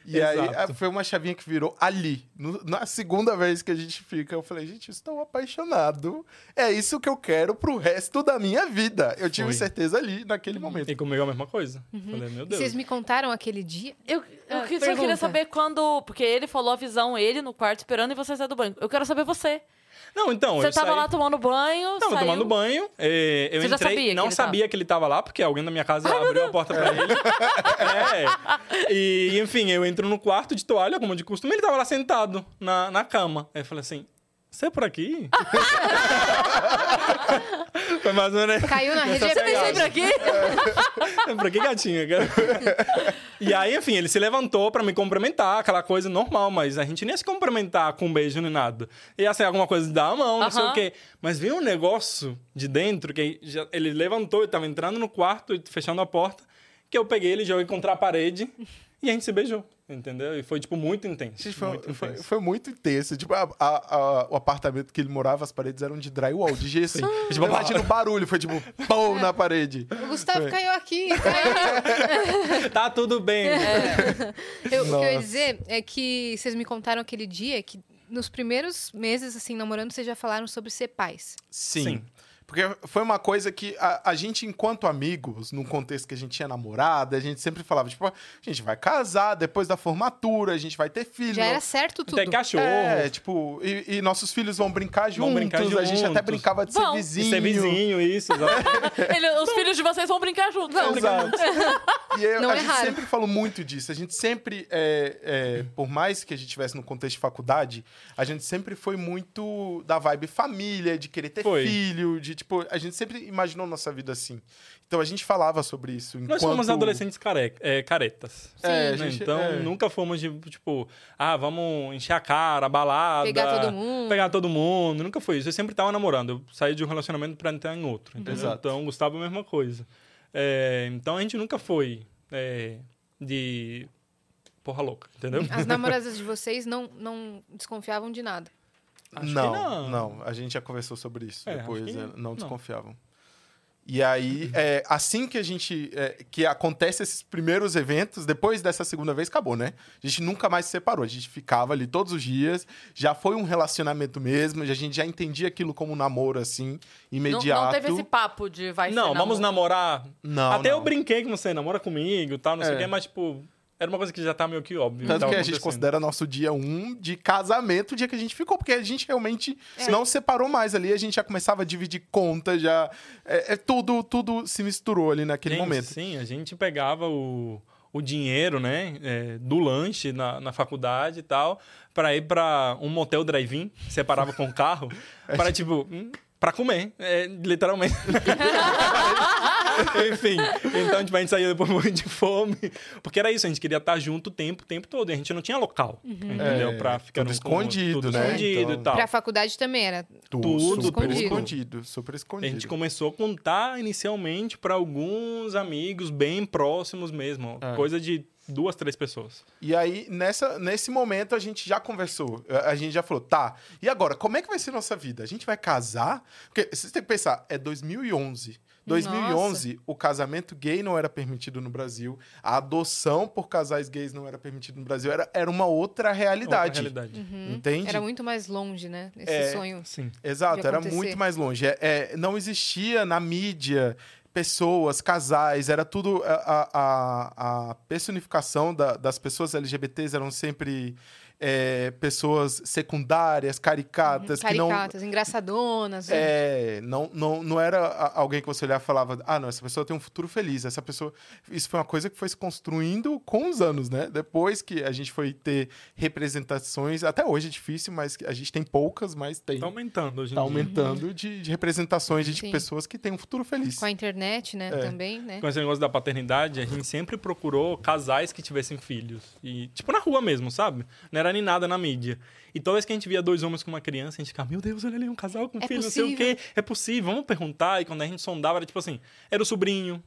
E aí Exato. a- foi uma chavinha que virou ali. No- na segunda vez que a gente fica, eu falei, gente, eu estou apaixonado. É isso que eu quero pro resto da minha vida. Eu tive Foi. certeza ali naquele momento. E comigo a mesma coisa. Uhum. Falei, meu Deus. vocês me contaram aquele dia? Eu, eu Ah, que- só queria saber quando. Porque ele falou a visão, ele no quarto esperando e você sai do banho. Eu quero saber você. Não, então, você eu tava saí... lá tomando banho. Tava saiu... tomando banho, é, eu Você já entrei, sabia que não ele tava? sabia que ele tava lá, porque alguém da minha casa abriu a porta pra ele. é. E, enfim, eu entro no quarto de toalha, como de costume, ele tava lá sentado na, na cama. Aí eu falei assim, você é por aqui? Foi mais ou menos... Caiu na rede é Você vem sempre aqui? pra que gatinha, cara? E aí, enfim, ele se levantou pra me cumprimentar, aquela coisa normal, mas a gente nem ia se cumprimentar com um beijo nem nada. Ia ser alguma coisa de dar a mão, não sei o quê. Mas veio um negócio de dentro que já- ele levantou, eu tava entrando no quarto, e fechando a porta, que eu peguei ele, joguei contra a parede e a gente se beijou, entendeu? E foi, tipo, muito intenso. Gente, foi, muito foi, intenso. foi muito intenso. Tipo, a- a- a- o apartamento que ele morava, as paredes eram de drywall, de gesso. Tipo, imagina o barulho, foi tipo, pão na parede. O Gustavo Foi. caiu aqui. caiu. Tá tudo bem. Eu- o que eu ia dizer é que vocês me contaram aquele dia que nos primeiros meses, assim, namorando, vocês já falaram sobre ser pais. Sim. Sim. Porque foi uma coisa que a, a gente, enquanto amigos, num contexto que a gente tinha namorada, a gente sempre falava, tipo, a gente vai casar depois da formatura, a gente vai ter filho. Já era certo tudo. Até cachorro. É, tipo, e, e nossos filhos vão brincar juntos. Vão brincar A gente até juntos. brincava de ser Vão. E vizinho. ser vizinho, isso. Ele- os filhos de vocês vão brincar juntos. Vão. Exato. E eu- Não a é gente raro. sempre falou muito disso. A gente sempre, é, é, por mais que a gente estivesse no contexto de faculdade, a gente sempre foi muito da vibe família, de querer ter Foi. filho, de tipo, a gente sempre imaginou nossa vida assim. Então a gente falava sobre isso. Nós enquanto- somos adolescentes care- é, caretas. É, a né? gente- Então, é. nunca fomos de, tipo, ah, vamos encher a cara, balada. Pegar todo mundo. Pegar todo mundo. Nunca foi isso. Eu sempre tava namorando. Eu saí de um relacionamento pra entrar em outro. Entendeu? Então, Gustavo, a mesma coisa. É, então, a gente nunca foi é, de porra louca, entendeu? As namoradas de vocês não, não desconfiavam de nada. Acho que não, não. não, A gente já conversou sobre isso É, depois, que é, não não. desconfiavam. E aí, é, assim que a gente. é, que acontece esses primeiros eventos, depois dessa segunda vez, acabou, né? A gente nunca mais se separou. A gente ficava ali todos os dias. Já foi um relacionamento mesmo. A gente já entendia aquilo como um namoro, assim, Não, imediato. não teve esse papo de vai ser não, vamos namorar. Não, Até não. eu brinquei com você, namora comigo e tal, não sei É. o quê, mas, tipo, era uma coisa que já tá meio que óbvio. Tanto tava que a gente considera nosso dia um de casamento, o dia que a gente ficou, porque a gente realmente É. não separou mais ali, a gente já começava a dividir conta, já. É, é tudo, tudo se misturou ali naquele Gente, momento. Sim, a gente pegava o, o dinheiro, né, é, do lanche na, na faculdade e tal, para ir para um motel drive-in, separava com o carro, para, tipo, hum, para comer, é, literalmente. Enfim, então tipo, a gente saía depois morrendo de fome, porque era isso, a gente queria estar junto o tempo, o tempo todo, e a gente não tinha local, entendeu? É, Pra ficar tudo escondido, tudo né? escondido Então- e tal. Pra faculdade também era. Tudo, Tudo, super tudo. escondido, super A escondido. gente começou a contar inicialmente para alguns amigos bem próximos mesmo. É. Coisa de duas, três pessoas. E aí, nessa, nesse momento, a gente já conversou. A a gente já falou, tá, e agora, como é que vai ser nossa vida? A gente vai casar? Porque vocês têm que pensar, é 2011. 2011, o casamento gay não era permitido no Brasil, a adoção por casais gays não era permitido no Brasil, era, era uma outra realidade. Outra realidade. Entende? Era muito mais longe, né? Esse É. sonho. Sim. Exato, era muito mais longe. É, é, não existia na mídia pessoas, casais, era tudo. A, a, a personificação da- das pessoas LGBTs eram sempre é, pessoas secundárias, caricatas, não. Caricatas, engraçadonas. né? É, não, não, não era a- alguém que você olhava e falava, ah, não, essa pessoa tem um futuro feliz. Essa pessoa. Isso foi uma coisa que foi se construindo com os anos, né? Depois que a gente foi ter representações, até hoje é difícil, mas a gente tem poucas, mas tem. Tá aumentando hoje em Tá aumentando de, de representações de Sim. pessoas que têm um futuro feliz. Com a internet, né? É. Também, né? Com esse negócio da paternidade, a gente sempre procurou casais que tivessem filhos. E, tipo, na rua mesmo, sabe? Não era nem nada na mídia. E toda vez que a gente via dois homens com uma criança, a gente ficava, meu Deus, olha ali, um casal com É filho, não sei o possível. quê. É possível, vamos perguntar. E quando a gente sondava, era tipo assim, era o sobrinho,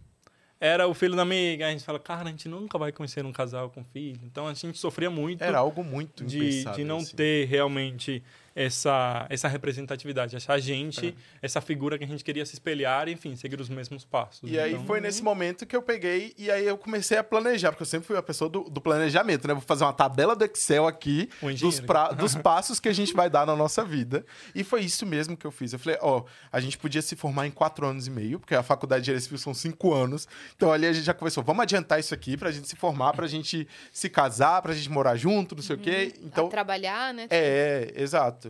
era o filho da amiga. A gente fala, cara, a gente nunca vai conhecer um casal com filho. Então a gente sofria muito Era algo muito de, de não assim. ter realmente essa, essa representatividade, achar a gente, É. essa figura que a gente queria se espelhar, enfim, seguir os mesmos passos. E aí Então, foi nesse momento que eu peguei e aí eu comecei a planejar, porque eu sempre fui a pessoa do, do planejamento, né? Vou fazer uma tabela do Excel aqui dos, pra- dos passos que a gente vai dar na nossa vida. E foi isso mesmo que eu fiz. Eu falei, ó, a gente podia se formar em quatro anos e meio, porque a faculdade de Direito Civil são cinco anos. Então ali a gente já começou, vamos adiantar isso aqui pra gente se formar, pra gente se casar, pra gente morar junto, não sei o quê. Então, A trabalhar, né? é, é, exato.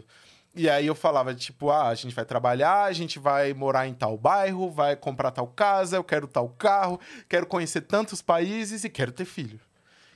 E aí eu falava, tipo, ah, a gente vai trabalhar, a gente vai morar em tal bairro, vai comprar tal casa, eu quero tal carro, quero conhecer tantos países e quero ter filho.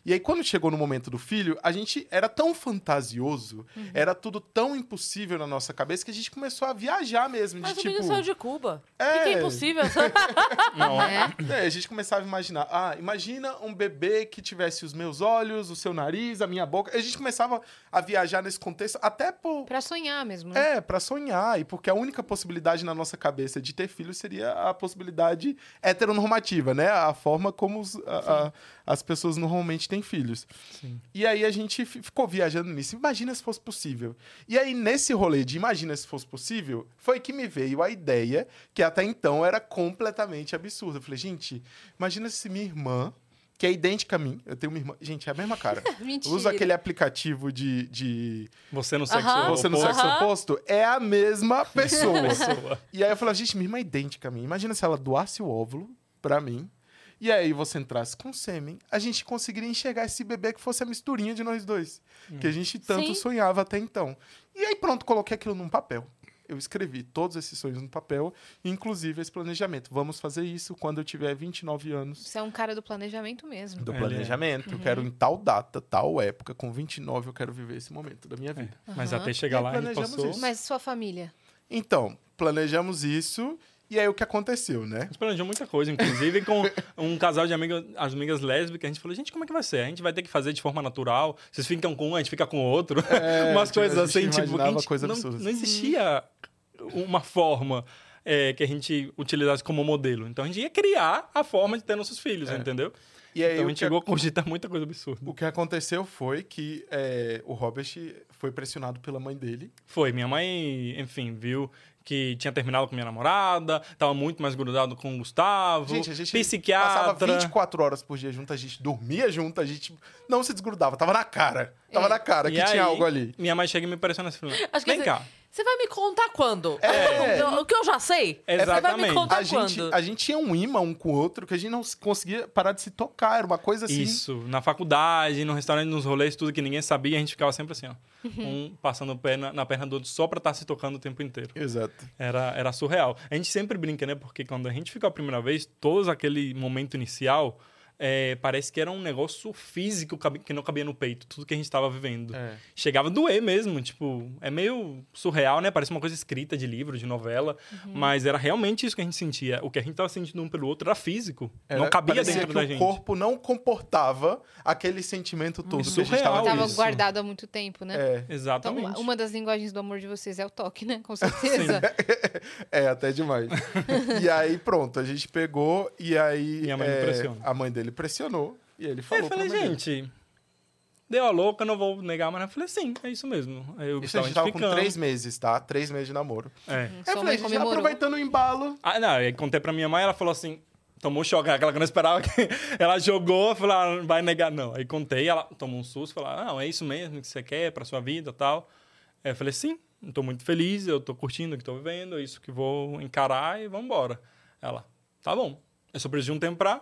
E aí, quando chegou no momento do filho, a gente era tão fantasioso, era tudo tão impossível na nossa cabeça que a gente começou a viajar mesmo. Mas de, o menino tipo, saiu de Cuba. O É. que, que é impossível? Não, É. É, a gente começava a imaginar, ah, imagina um bebê que tivesse os meus olhos, o seu nariz, a minha boca. A gente começava a viajar nesse contexto, até por, Pra sonhar mesmo, né? É, pra sonhar. E porque a única possibilidade na nossa cabeça de ter filho seria a possibilidade heteronormativa, né? A forma como os- a- a- as pessoas normalmente têm filhos. Sim. E aí a gente fi- ficou viajando nisso. Imagina se fosse possível. E aí, nesse rolê de imagina se fosse possível, foi que me veio a ideia, que até então era completamente absurda. Eu falei, gente, imagina se minha irmã, que é idêntica a mim, eu tenho uma irmã. Gente, é a mesma cara. Mentira. Usa aquele aplicativo de- de você no sexo Aham. você no oposto. sexo oposto é a mesma pessoa. Pessoa. e aí eu falei, gente, minha irmã é idêntica a mim. Imagina se ela doasse o óvulo pra mim. E aí você entrasse com sêmen, a gente conseguiria enxergar esse bebê que fosse a misturinha de nós dois. Que a gente tanto Sim. sonhava até então. E aí pronto, coloquei aquilo num papel. Eu escrevi todos esses sonhos no papel, inclusive esse planejamento. Vamos fazer isso quando eu tiver 29 anos Você é um cara do planejamento mesmo. do é. planejamento. Eu quero em tal data, tal época, com 29 eu quero viver esse momento da minha vida. Mas Aham. até chegar E lá, a gente planejamos passou... isso. Mas sua família? Então, planejamos isso e aí o que aconteceu, né? A gente planejou muita coisa, inclusive com um casal de amigas, as amigas lésbicas, a gente falou, gente, como é que vai ser? A gente vai ter que fazer de forma natural, vocês ficam com um, a gente fica com o outro. É, Umas tipo, coisas a gente assim, tipo, coisa não, absurda. não existia uma forma é, que a gente utilizasse como modelo. Então a gente ia criar a forma de ter nossos filhos, entendeu? E aí então a o gente que, chegou a cogitar muita coisa absurda. o que aconteceu foi que é, o Robert foi pressionado pela mãe dele. Foi, minha mãe, enfim, viu que tinha terminado com minha namorada, tava muito mais grudado com o Gustavo, Gente, a gente psiquiatra. passava 24 horas por dia junto, a gente dormia junto, a gente não se desgrudava, tava na cara. Tava É. na cara E que aí, tinha algo ali. Minha mãe chega e me pressiona assim, Acho que vem você- cá. Você vai me contar quando? É. O, que eu já sei? Você vai me Exatamente. contar A gente, quando? a gente tinha um imã um com o outro que a gente não conseguia parar de se tocar, era uma coisa assim. Isso, na faculdade, no restaurante, nos rolês, tudo que ninguém sabia, a gente ficava sempre assim, ó. Um passando o pé na, na perna do outro só pra estar se tocando o tempo inteiro. Exato. Era, era surreal. A gente sempre brinca, né? Porque quando a gente ficou a primeira vez, todo aquele momento inicial, é, parece que era um negócio físico que não cabia no peito, tudo que a gente estava vivendo. É. Chegava a doer mesmo, tipo, é meio surreal, né? Parece uma coisa escrita de livro, de novela, mas era realmente isso que a gente sentia. O que a gente tava sentindo um pelo outro era físico. não Era- cabia parecia dentro que da o gente. corpo não comportava aquele sentimento todo que a gente surreal tava Tava isso. guardado há muito tempo, né? É, Então, Exatamente. uma das linguagens do amor de vocês é o toque, né? Com certeza. é, até demais. e aí, pronto, a gente pegou e aí. E a mãe é, pressiona. A mãe dele pressionou e ele falou eu falei, gente, deu a louca, não vou negar, mas eu falei, sim, é isso mesmo. Aí eu Isso a gente tava com três meses, tá? Três meses de namoro. É. Aí eu falei, mãe gente, comemorou. aproveitando o embalo. Ah, não, aí contei pra minha mãe, ela falou assim, tomou um choque, aquela que eu não esperava que ela jogou, falou, ah, não vai negar, não. Aí contei, ela tomou um susto, falou, ah, não, é isso mesmo que você quer pra sua vida e tal. Aí eu falei, sim, eu tô muito feliz, eu tô curtindo o que tô vivendo, é isso que vou encarar e vamos embora. Ela, tá bom, eu só preciso de um tempo pra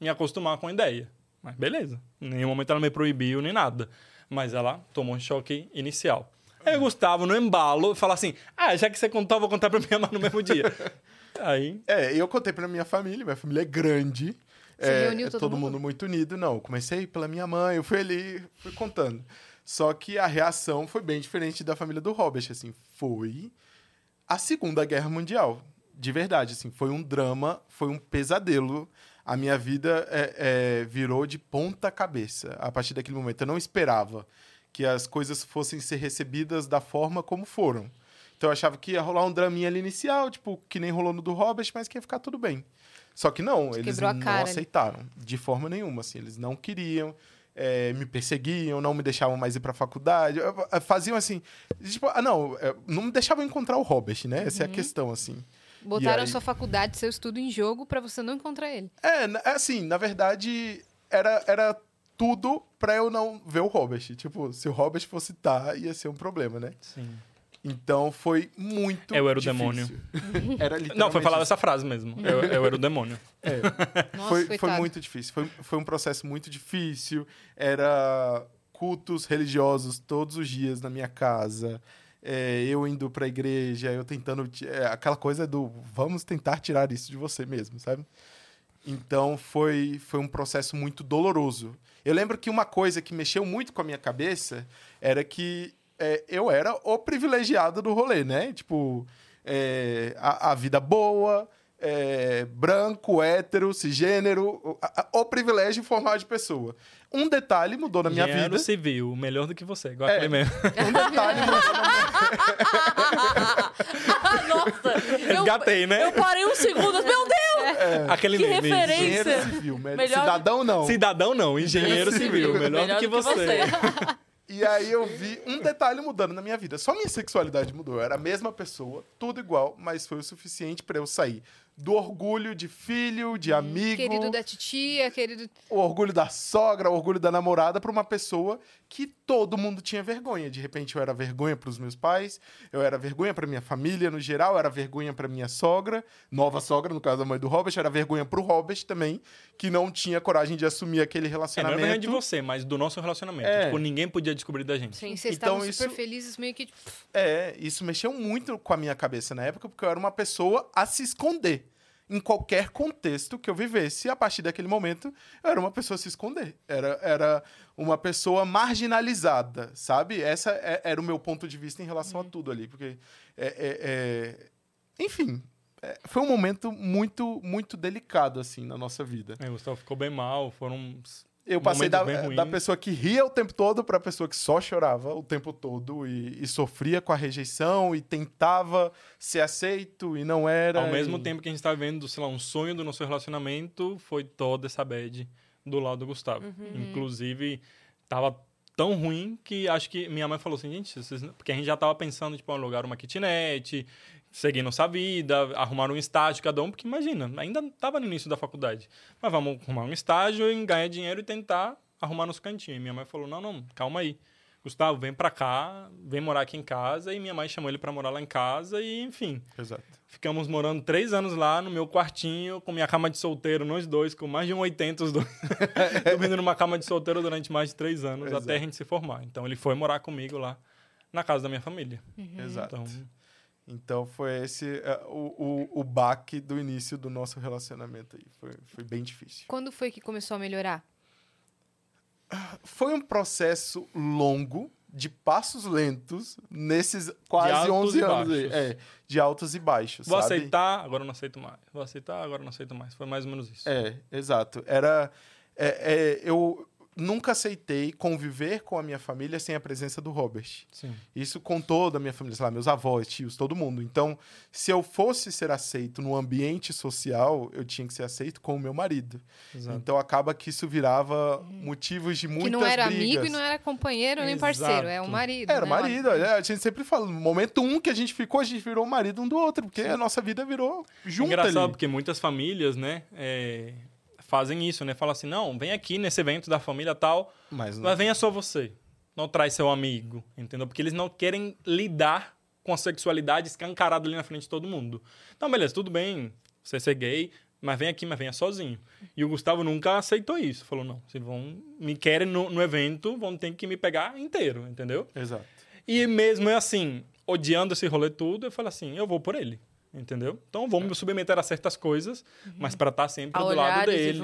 me acostumar com a ideia. Mas beleza, em nenhum momento ela me proibiu nem nada. Mas ela tomou um choque inicial. Aí o Gustavo, no embalo, fala assim, ah, já que você contou, eu vou contar pra minha mãe no mesmo dia. Aí É, eu contei pra minha família, minha família é grande. Você é, reuniu é todo todo mundo? mundo muito unido. Não, eu comecei pela minha mãe, eu fui ali, fui contando. Só que a reação foi bem diferente da família do Robert, assim, foi a Segunda Guerra Mundial. De verdade, assim, foi um drama, foi um pesadelo. A minha vida é, é, virou de ponta cabeça a partir daquele momento. Eu não esperava que as coisas fossem ser recebidas da forma como foram. Então eu achava que ia rolar um draminha ali inicial, tipo, que nem rolou no do Robert, mas que ia ficar tudo bem. Só que não, eles quebrou a não cara aceitaram de forma nenhuma, assim, eles não queriam, é, me perseguiam, não me deixavam mais ir pra faculdade, faziam assim, tipo, ah, não, não me deixavam encontrar o Robert, né? Essa é a Uhum. questão, assim. Botaram aí? sua faculdade, seu estudo em jogo pra você não encontrar ele. É, na- assim, na verdade, era, era tudo pra eu não ver o Robert. Tipo, se o Robert fosse estar, ia ser um problema, né? Sim. Então foi muito. Eu era o difícil. demônio. Era Não, foi falada essa frase mesmo. Eu, eu era o demônio. É. Nossa, foi, foi muito difícil. Foi, foi um processo muito difícil. Era cultos religiosos todos os dias na minha casa. É, eu indo pra igreja, eu tentando. é, aquela coisa do vamos tentar tirar isso de você mesmo, sabe? Então foi, foi um processo muito doloroso. Eu lembro que uma coisa que mexeu muito com a minha cabeça era que é, eu era o privilegiado do rolê, né? Tipo, é, a, a vida boa, é, branco, hétero, cisgênero, o, a- a- o privilégio em formar de pessoa. Um detalhe mudou na minha Engenheiro vida. civil, melhor do que você. Igual É. aquele mesmo. Um detalhe mudou na minha Nossa! Eu, Resgatei, né? eu parei um segundo. Meu Deus! Aquele Que meme. referência. Engenheiro civil, me- Melhor- cidadão não. Cidadão não, engenheiro civil, melhor, do que você. E aí eu vi um detalhe mudando na minha vida. Só minha sexualidade mudou. Eu era a mesma pessoa, tudo igual, mas foi o suficiente pra eu sair do orgulho de filho, de amigo, Querido da titia, querido. o orgulho da sogra, o orgulho da namorada pra uma pessoa que todo mundo tinha vergonha. De repente eu era vergonha pros meus pais, eu era vergonha pra minha família no geral, eu era vergonha pra minha sogra, nova sogra, no caso da mãe do Robert, eu era vergonha pro Robert também, que não tinha coragem de assumir aquele É, não é relacionamento. vergonha de você, mas do nosso relacionamento. É. Tipo, ninguém podia descobrir da gente. Sim. Vocês Então, estavam super isso- felizes, meio que. tipo, É, isso mexeu muito com a minha cabeça na época, porque eu era uma pessoa a se esconder. Em qualquer contexto que eu vivesse, a partir daquele momento, eu era uma pessoa a se esconder. Era, era uma pessoa marginalizada, sabe? Essa é- era o meu ponto de vista em relação a tudo ali. Porque, é, é- é- enfim, é, foi um momento muito, muito delicado, assim, na nossa vida. É, o Gustavo ficou bem mal, foram. Eu passei da, bem da pessoa que ria o tempo todo para a pessoa que só chorava o tempo todo e, e sofria com a rejeição e tentava ser aceito e não era. Ao mesmo e- tempo que a gente tá vendo, sei lá, um sonho do nosso relacionamento, foi toda essa bad do lado do Gustavo. Inclusive, tava tão ruim que acho que minha mãe falou assim, gente, vocês... não-" porque a gente já tava pensando, tipo, em alugar uma kitnet, seguir nossa vida, arrumar um estágio cada um, porque imagina, ainda tava no início da faculdade. Mas vamos arrumar um estágio e ganhar dinheiro e tentar arrumar nosso cantinho. E minha mãe falou, não, não, calma aí. Gustavo, vem pra cá, vem morar aqui em casa. E minha mãe chamou ele pra morar lá em casa e, enfim... Exato. Ficamos morando três anos lá no meu quartinho, com minha cama de solteiro, nós dois, com mais de um 80 os dois. dormindo numa cama de solteiro durante mais de três anos, Exato. até a gente se formar. Então ele foi morar comigo lá na casa da minha família. Exato. Então, Então foi esse é, o, o, o baque do início do nosso relacionamento aí. Foi, foi bem difícil. Quando foi que começou a melhorar? Foi um processo longo, de passos lentos, nesses quase altos 11 e anos aí. É, de altos e baixos. vou sabe? aceitar, agora não aceito mais. Vou aceitar, agora não aceito mais. Foi mais ou menos isso. É, exato. Era. é, é, eu nunca aceitei conviver com a minha família sem a presença do Robert. Sim. Isso com toda a minha família, sei lá, meus avós, tios, todo mundo. Então, se eu fosse ser aceito no ambiente social, eu tinha que ser aceito com o meu marido. Exato. Então, acaba que isso virava motivos de muitas que não era brigas. amigo e não era companheiro nem parceiro, é o Exato. marido. Era né? marido, é, a gente sempre fala, no momento um que a gente ficou, a gente virou marido um do outro, porque a nossa vida virou junto Engraçado, ali. porque muitas famílias, né, é, fazem isso, né? Falam assim, não, vem aqui nesse evento da família tal, Mas, Mas venha só você. Não traz seu amigo, entendeu? Porque eles não querem lidar com a sexualidade escancarada ali na frente de todo mundo. Então, beleza, tudo bem, você ser gay, mas vem aqui, mas venha sozinho. E o Gustavo nunca aceitou isso. Falou, não, se vão me querem no, no evento, vão ter que me pegar inteiro, entendeu? Exato. E mesmo assim, odiando esse rolê tudo, eu falo assim, eu vou por ele. Entendeu? Então vou me submeter a certas coisas, mas para estar sempre A do lado e dele.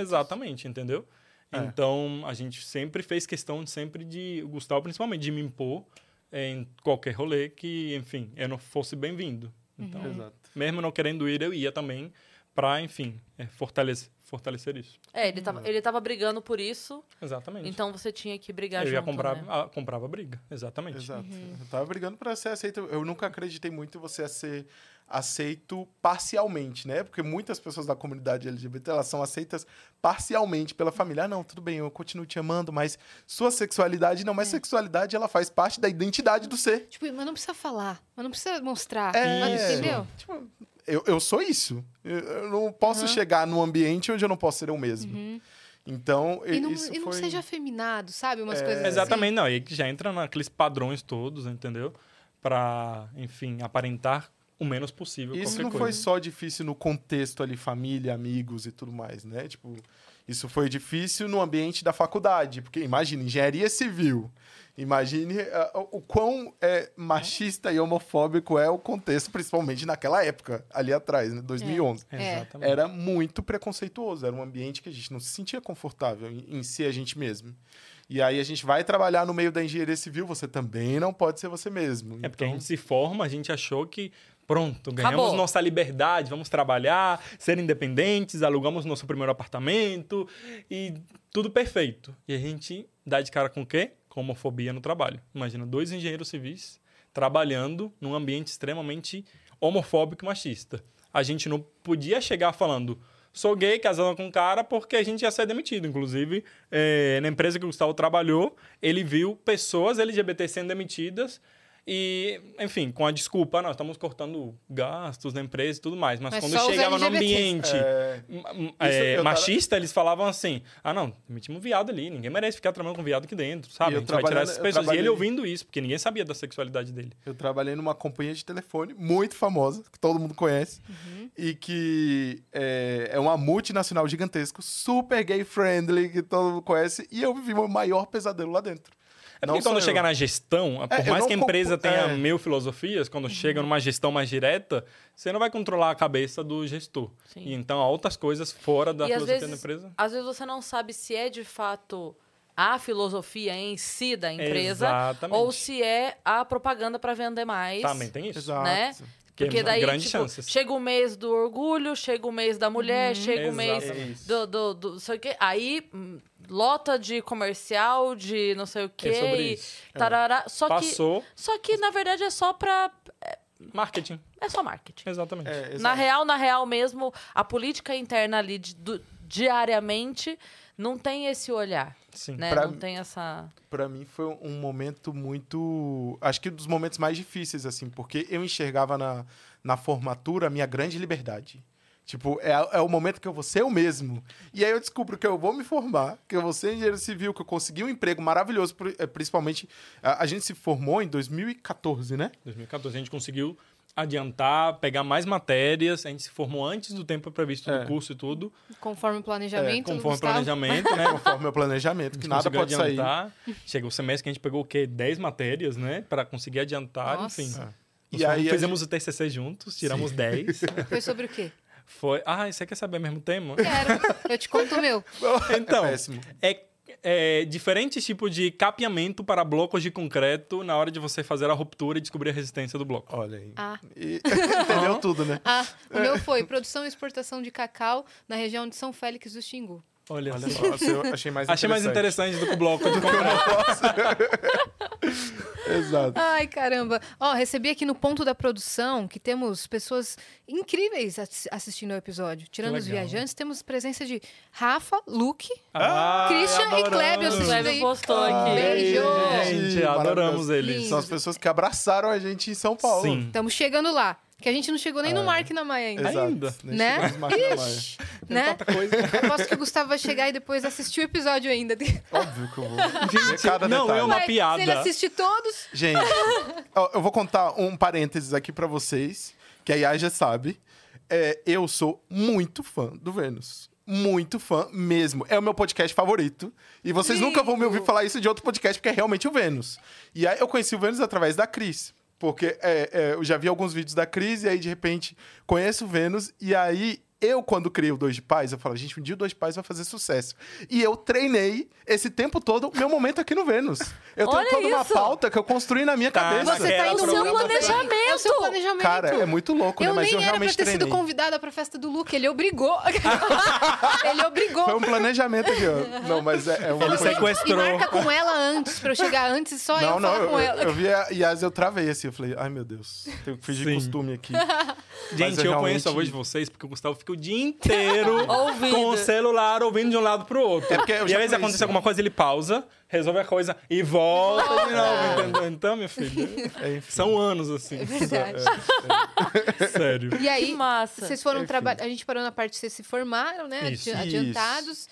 Exatamente, entendeu? É. Então a gente sempre fez questão de sempre de o Gustavo principalmente de me impor em qualquer rolê que, enfim, eu não fosse bem-vindo. Então, Exato. mesmo não querendo ir, eu ia também para, enfim, é, fortalecer, fortalecer isso. É, ele tava, ele tava brigando por isso, Exatamente. então você tinha que brigar eu junto, ia comprar, né? ah, comprava briga, exatamente. Exato. Eu tava brigando pra ser aceito. Eu nunca acreditei muito em você ser aceito parcialmente, né? Porque muitas pessoas da comunidade LGBT, elas são aceitas parcialmente pela família. Ah, não, tudo bem, eu continuo te amando, mas sua sexualidade não, mas sexualidade ela faz parte da identidade do ser. Tipo, mas não precisa falar, mas não precisa mostrar. É, mas, entendeu? Tipo, eu, eu sou isso. Eu, eu não posso chegar num ambiente onde eu não posso ser eu mesmo. Então, E não, isso e não foi... seja afeminado, sabe? Umas É. coisas assim. Exatamente, não. E já entra naqueles padrões todos, entendeu? Pra, enfim, aparentar o menos possível Isso não coisa. foi só difícil no contexto ali, família, amigos e tudo mais, né? Tipo, isso foi difícil no ambiente da faculdade, porque imagina, engenharia civil. Imagine ah, o quão é, machista e homofóbico é o contexto, principalmente naquela época, ali atrás, né? 2011. É. Exatamente. Era muito preconceituoso, era um ambiente que a gente não se sentia confortável em, em ser a gente mesmo. E aí a gente vai trabalhar no meio da engenharia civil, você também não pode ser você mesmo. É porque a Então, gente se forma, a gente achou que pronto, ganhamos Acabou. nossa liberdade, vamos trabalhar, ser independentes, alugamos nosso primeiro apartamento e tudo perfeito. E a gente dá de cara com o quê? Com homofobia no trabalho. Imagina dois engenheiros civis trabalhando num ambiente extremamente homofóbico e machista. A gente não podia chegar falando sou gay, casando com um cara, porque a gente ia ser demitido. Inclusive, eh, na empresa que o Gustavo trabalhou, ele viu pessoas LGBT sendo demitidas e, enfim, com a desculpa, nós estamos cortando gastos na empresa e tudo mais. Mas, Mas quando chegava no ambiente É, é, eu tava- machista, eles falavam assim: ah, não, demitimos um viado ali, ninguém merece ficar trabalhando com viado aqui dentro, sabe? E A gente vai tirar essas pessoas. E ele trabalhei- ouvindo isso, porque ninguém sabia da sexualidade dele. Eu trabalhei numa companhia de telefone muito famosa, que todo mundo conhece, e que é, é uma multinacional gigantesca, super gay friendly, que todo mundo conhece, e eu vivi o maior pesadelo lá dentro. É Não porque só quando eu. chega na gestão, por eu mais não que a empresa compo- tenha é. mil filosofias, quando chega numa gestão mais direta, você não vai controlar a cabeça do gestor. Sim. E então há outras coisas fora da E filosofia vezes, da empresa. às vezes você não sabe se é de fato a filosofia em si da empresa Exatamente. ou se é a propaganda para vender mais. Também tem isso. Exato. Né? Que Porque é daí, tipo, chances. chega o mês do orgulho, chega o mês da mulher, chega o mês Exatamente. do, do, do não sei o quê. Aí, hum, lota de comercial, de não sei o quê. sobre e isso. tarará. Só, que, Passou só que, na verdade, é só pra... marketing. É só marketing. Exatamente. É, exato. Na real, na real mesmo, a política interna ali de- do- diariamente não tem esse olhar, Sim. né? Pra- Não tem essa... Pra mim foi um momento muito. Acho que um dos momentos mais difíceis, assim, porque eu enxergava na, na formatura a minha grande liberdade. Tipo, é, é o momento que eu vou ser eu mesmo. E aí eu descubro que eu vou me formar, que eu vou ser engenheiro civil, que eu consegui um emprego maravilhoso, eh, principalmente. A, a gente se formou em 2014, né? 2014 a gente conseguiu adiantar, pegar mais matérias, a gente se formou antes do tempo previsto É. do curso e tudo, Conforme o planejamento. do conforme o planejamento, né? Conforme meu planejamento, que gente nada pode sair. adiantar. Chegou o semestre que a gente pegou o quê? 10 matérias, né? Para conseguir adiantar, Nossa. enfim. É. E aí fizemos o TCC juntos, tiramos 10. Foi sobre o quê? Foi. Ah, você quer saber ao mesmo tema? Quero. Eu te conto o meu. Então, É péssimo. é, é diferentes tipos de capeamento para blocos de concreto na hora de você fazer a ruptura e descobrir a resistência do bloco. Olha aí. Ah. E- entendeu tudo, né? Ah, o meu foi produção e exportação de cacau na região de São Félix do Xingu. Olha, Olha só. eu achei mais Achei mais interessante do que o bloco de. Exato. Ai, caramba. Ó, recebi aqui no ponto da produção que temos pessoas incríveis assi- assistindo ao episódio. Tirando os viajantes, temos presença de Rafa, Luke, Ah, Christian e. Kleber O Kleber postou aqui. Beijo! Gente, adoramos eles. São as pessoas que abraçaram a gente em São Paulo. Sim. Estamos chegando lá. Que a gente não chegou nem no É. Mark na Maia ainda. Exato. Ainda. Nem Né? Ixi, né? Coisa. Aposto que o Gustavo vai chegar e depois assistir o episódio ainda. Óbvio que eu vou. Ver cada não, detalhe. é uma piada. Se ele assistir todos, Gente, eu vou contar um parênteses aqui pra vocês, que a Yaya já sabe. É, eu sou muito fã do Vênus. Muito fã mesmo. É o meu podcast favorito. E vocês nunca vão me ouvir falar isso de outro podcast, porque é realmente o Vênus. E aí eu conheci o Vênus através da Cris. Porque é, é, eu já vi alguns vídeos da Cris e aí, de repente, conheço Vênus. E aí Eu, quando criei o Dois de Paz, eu falo, gente, um dia o Dois de Paz vai fazer sucesso. E eu treinei esse tempo todo meu momento aqui no Vênus. Eu tenho Olha toda uma isso. pauta que eu construí na minha Tá, cabeça. Você tá Aquela indo seu muito bem. planejamento. É o seu planejamento. Cara, é muito louco, eu né? Mas nem eu era pra realmente ter treinei. sido convidada pra festa do Luke, ele obrigou. ele obrigou. Foi um planejamento aqui, ó. Não, mas é, é uma Ele coisa- E sequestrou. marca com ela antes, pra eu chegar antes e só Não, eu não, falar eu, com eu, ela. eu vi a Yas, eu travei assim. Eu falei, ai meu Deus, tenho que fingir Sim. costume aqui. Gente, eu, eu conheço a realmente- voz de vocês porque o Gustavo fica o dia inteiro com o celular ouvindo de um lado pro outro. É porque e às vezes acontece isso. alguma coisa, ele pausa, resolve a coisa e volta de novo, entendeu? Então, minha filha, É, são anos assim. É verdade. Sério. E aí, Que massa. vocês foram trabalhar. A gente parou na parte que vocês se formaram, né? Isso. Adi- Adiantados.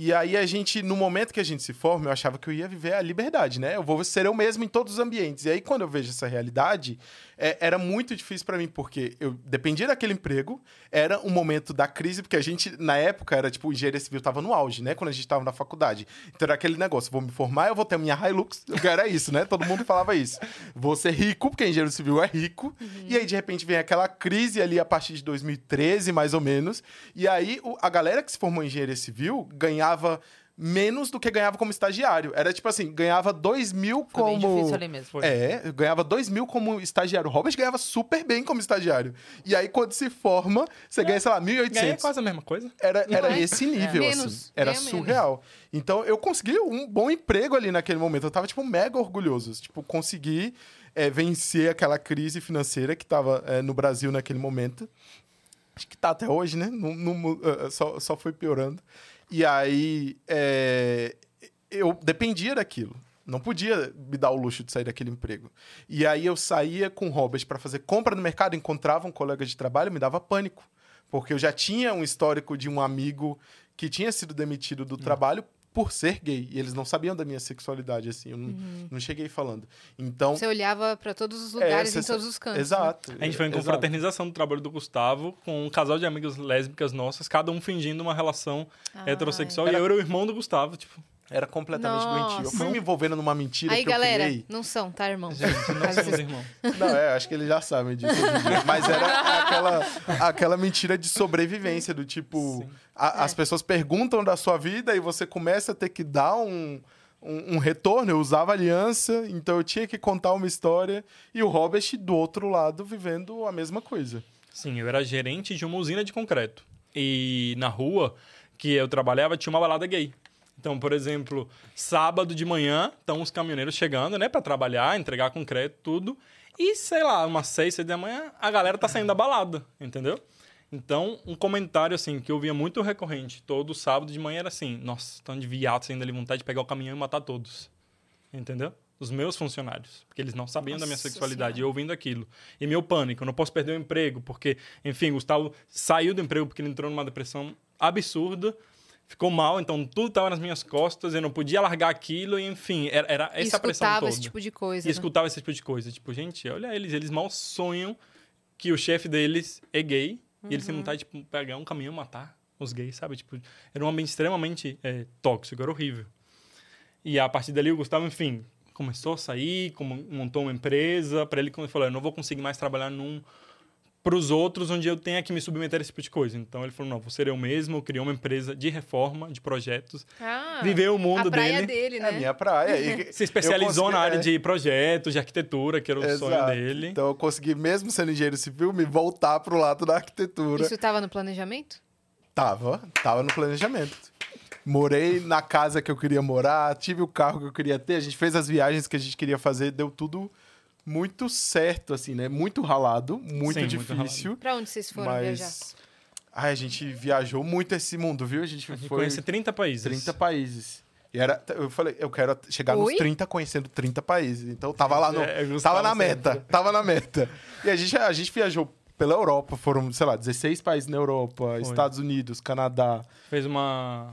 E aí a gente, no momento que a gente se forma, eu achava que eu ia viver a liberdade, né? Eu vou ser eu mesmo em todos os ambientes. E aí quando eu vejo essa realidade, é, era muito difícil pra mim, porque eu dependia daquele emprego, era um momento da crise, porque a gente, na época, era tipo, engenharia civil tava no auge, né? Quando a gente tava na faculdade. Então era aquele negócio, vou me formar, eu vou ter a minha Hilux, era isso, né? Todo mundo falava isso. Vou ser rico, porque engenheiro civil é rico. E aí, de repente, vem aquela crise ali a partir de 2013, mais ou menos. E aí, a galera que se formou em engenharia civil ganhava menos do que ganhava como estagiário. Era tipo assim, ganhava 2 mil Foi bem como... difícil ali mesmo. Foi. É, ganhava 2 mil como estagiário. O Robert ganhava super bem como estagiário. E aí, quando se forma, você ganha, sei lá, Ganha 1.800. quase a mesma coisa. Era, era é? esse nível, Menos, assim. Era ganha menos. surreal. Então, eu consegui um bom emprego ali naquele momento. Eu tava, tipo, mega orgulhoso. Tipo, consegui é, vencer aquela crise financeira que tava é, no Brasil naquele momento. Acho que tá até hoje, né? Não, não mu- eh, só, só foi piorando. E aí, é, eu dependia daquilo. Não podia me dar o luxo de sair daquele emprego. E aí eu saía com o Robert para fazer compra no mercado, encontrava um colega de trabalho, me dava pânico. Porque eu já tinha um histórico de um amigo que tinha sido demitido do trabalho por ser gay. E eles não sabiam da minha sexualidade, assim. Eu não, não cheguei falando. Então. Você olhava pra todos os é, lugares, você- em todos os cantos. né? Exato. A gente foi em confraternização do trabalho do Gustavo com um casal de amigas lésbicas nossas, cada um fingindo uma relação Ai. heterossexual. Era- E eu era o irmão do Gustavo, tipo, Era completamente Nossa. doentio. Eu fui me envolvendo numa mentira Aí, que galera, eu criei. não são, tá, irmão? gente, não somos irmãos. Não, é, acho que eles já sabem disso. Mas era aquela, aquela mentira de sobrevivência, do tipo, Sim. a- É. as pessoas perguntam da sua vida e você começa a ter que dar um, um, um retorno. Eu usava aliança, então eu tinha que contar uma história e o Robert do outro lado vivendo a mesma coisa. Sim, eu era gerente de uma usina de concreto. E na rua que eu trabalhava tinha uma balada gay. Então, por exemplo, sábado de manhã, estão os caminhoneiros chegando, né, para trabalhar, entregar concreto, tudo. E, sei lá, umas seis, seis da manhã, a galera tá saindo da balada, entendeu? Então, um comentário, assim, que eu via muito recorrente todo sábado de manhã era assim: nossa, tão de viado saindo ali, vontade de pegar o caminhão e matar todos. Entendeu? Os meus funcionários. Porque eles não sabiam da minha Nossa sexualidade. Senhora. E eu ouvindo aquilo. E meu pânico, eu não posso perder o emprego, porque, enfim, Gustavo saiu do emprego porque ele entrou numa depressão absurda, ficou mal, então tudo estava nas minhas costas, eu não podia largar aquilo, e enfim, era, era essa pressão escutava toda. esse tipo de coisa. E né? escutava esse tipo de coisa. Tipo, gente, olha eles, eles mal sonham que o chefe deles é gay e eles têm Uhum. vontade de tipo, pegar um caminhão e matar os gays, sabe? Tipo, era um ambiente extremamente é, tóxico, era horrível. E a partir dali o Gustavo, enfim, começou a sair, como- montou uma empresa, para ele ele falou, eu não vou conseguir mais trabalhar num para os outros onde eu tenha que me submeter a esse tipo de coisa. Então ele falou, não, vou ser eu mesmo, criou uma empresa de reforma, de projetos, Ah, viveu o mundo a praia dele. dele, É né? a minha praia. E- Se especializou eu na área consegui- de projetos, de arquitetura, que era o é, sonho exato. dele. Então eu consegui, mesmo sendo engenheiro civil, me voltar pro lado da arquitetura. Isso tava no planejamento? Tava, tava no planejamento. Morei na casa que eu queria morar, tive o carro que eu queria ter, a gente fez as viagens que a gente queria fazer, deu tudo muito certo, assim, né? Muito ralado, muito Sim, muito difícil. Pra onde vocês foram mas. viajar? Ai, a gente viajou muito esse mundo, viu? A gente, A gente foi conhece 30 países. 30 países. E era, eu falei, eu quero chegar Oi? nos 30 conhecendo 30 países. Então tava lá no. É, Gustavo tava na sempre. meta, tava na meta. E a gente, a gente viajou pela Europa, foram, sei lá, 16 países na Europa, Estados Unidos, Canadá. Fez uma,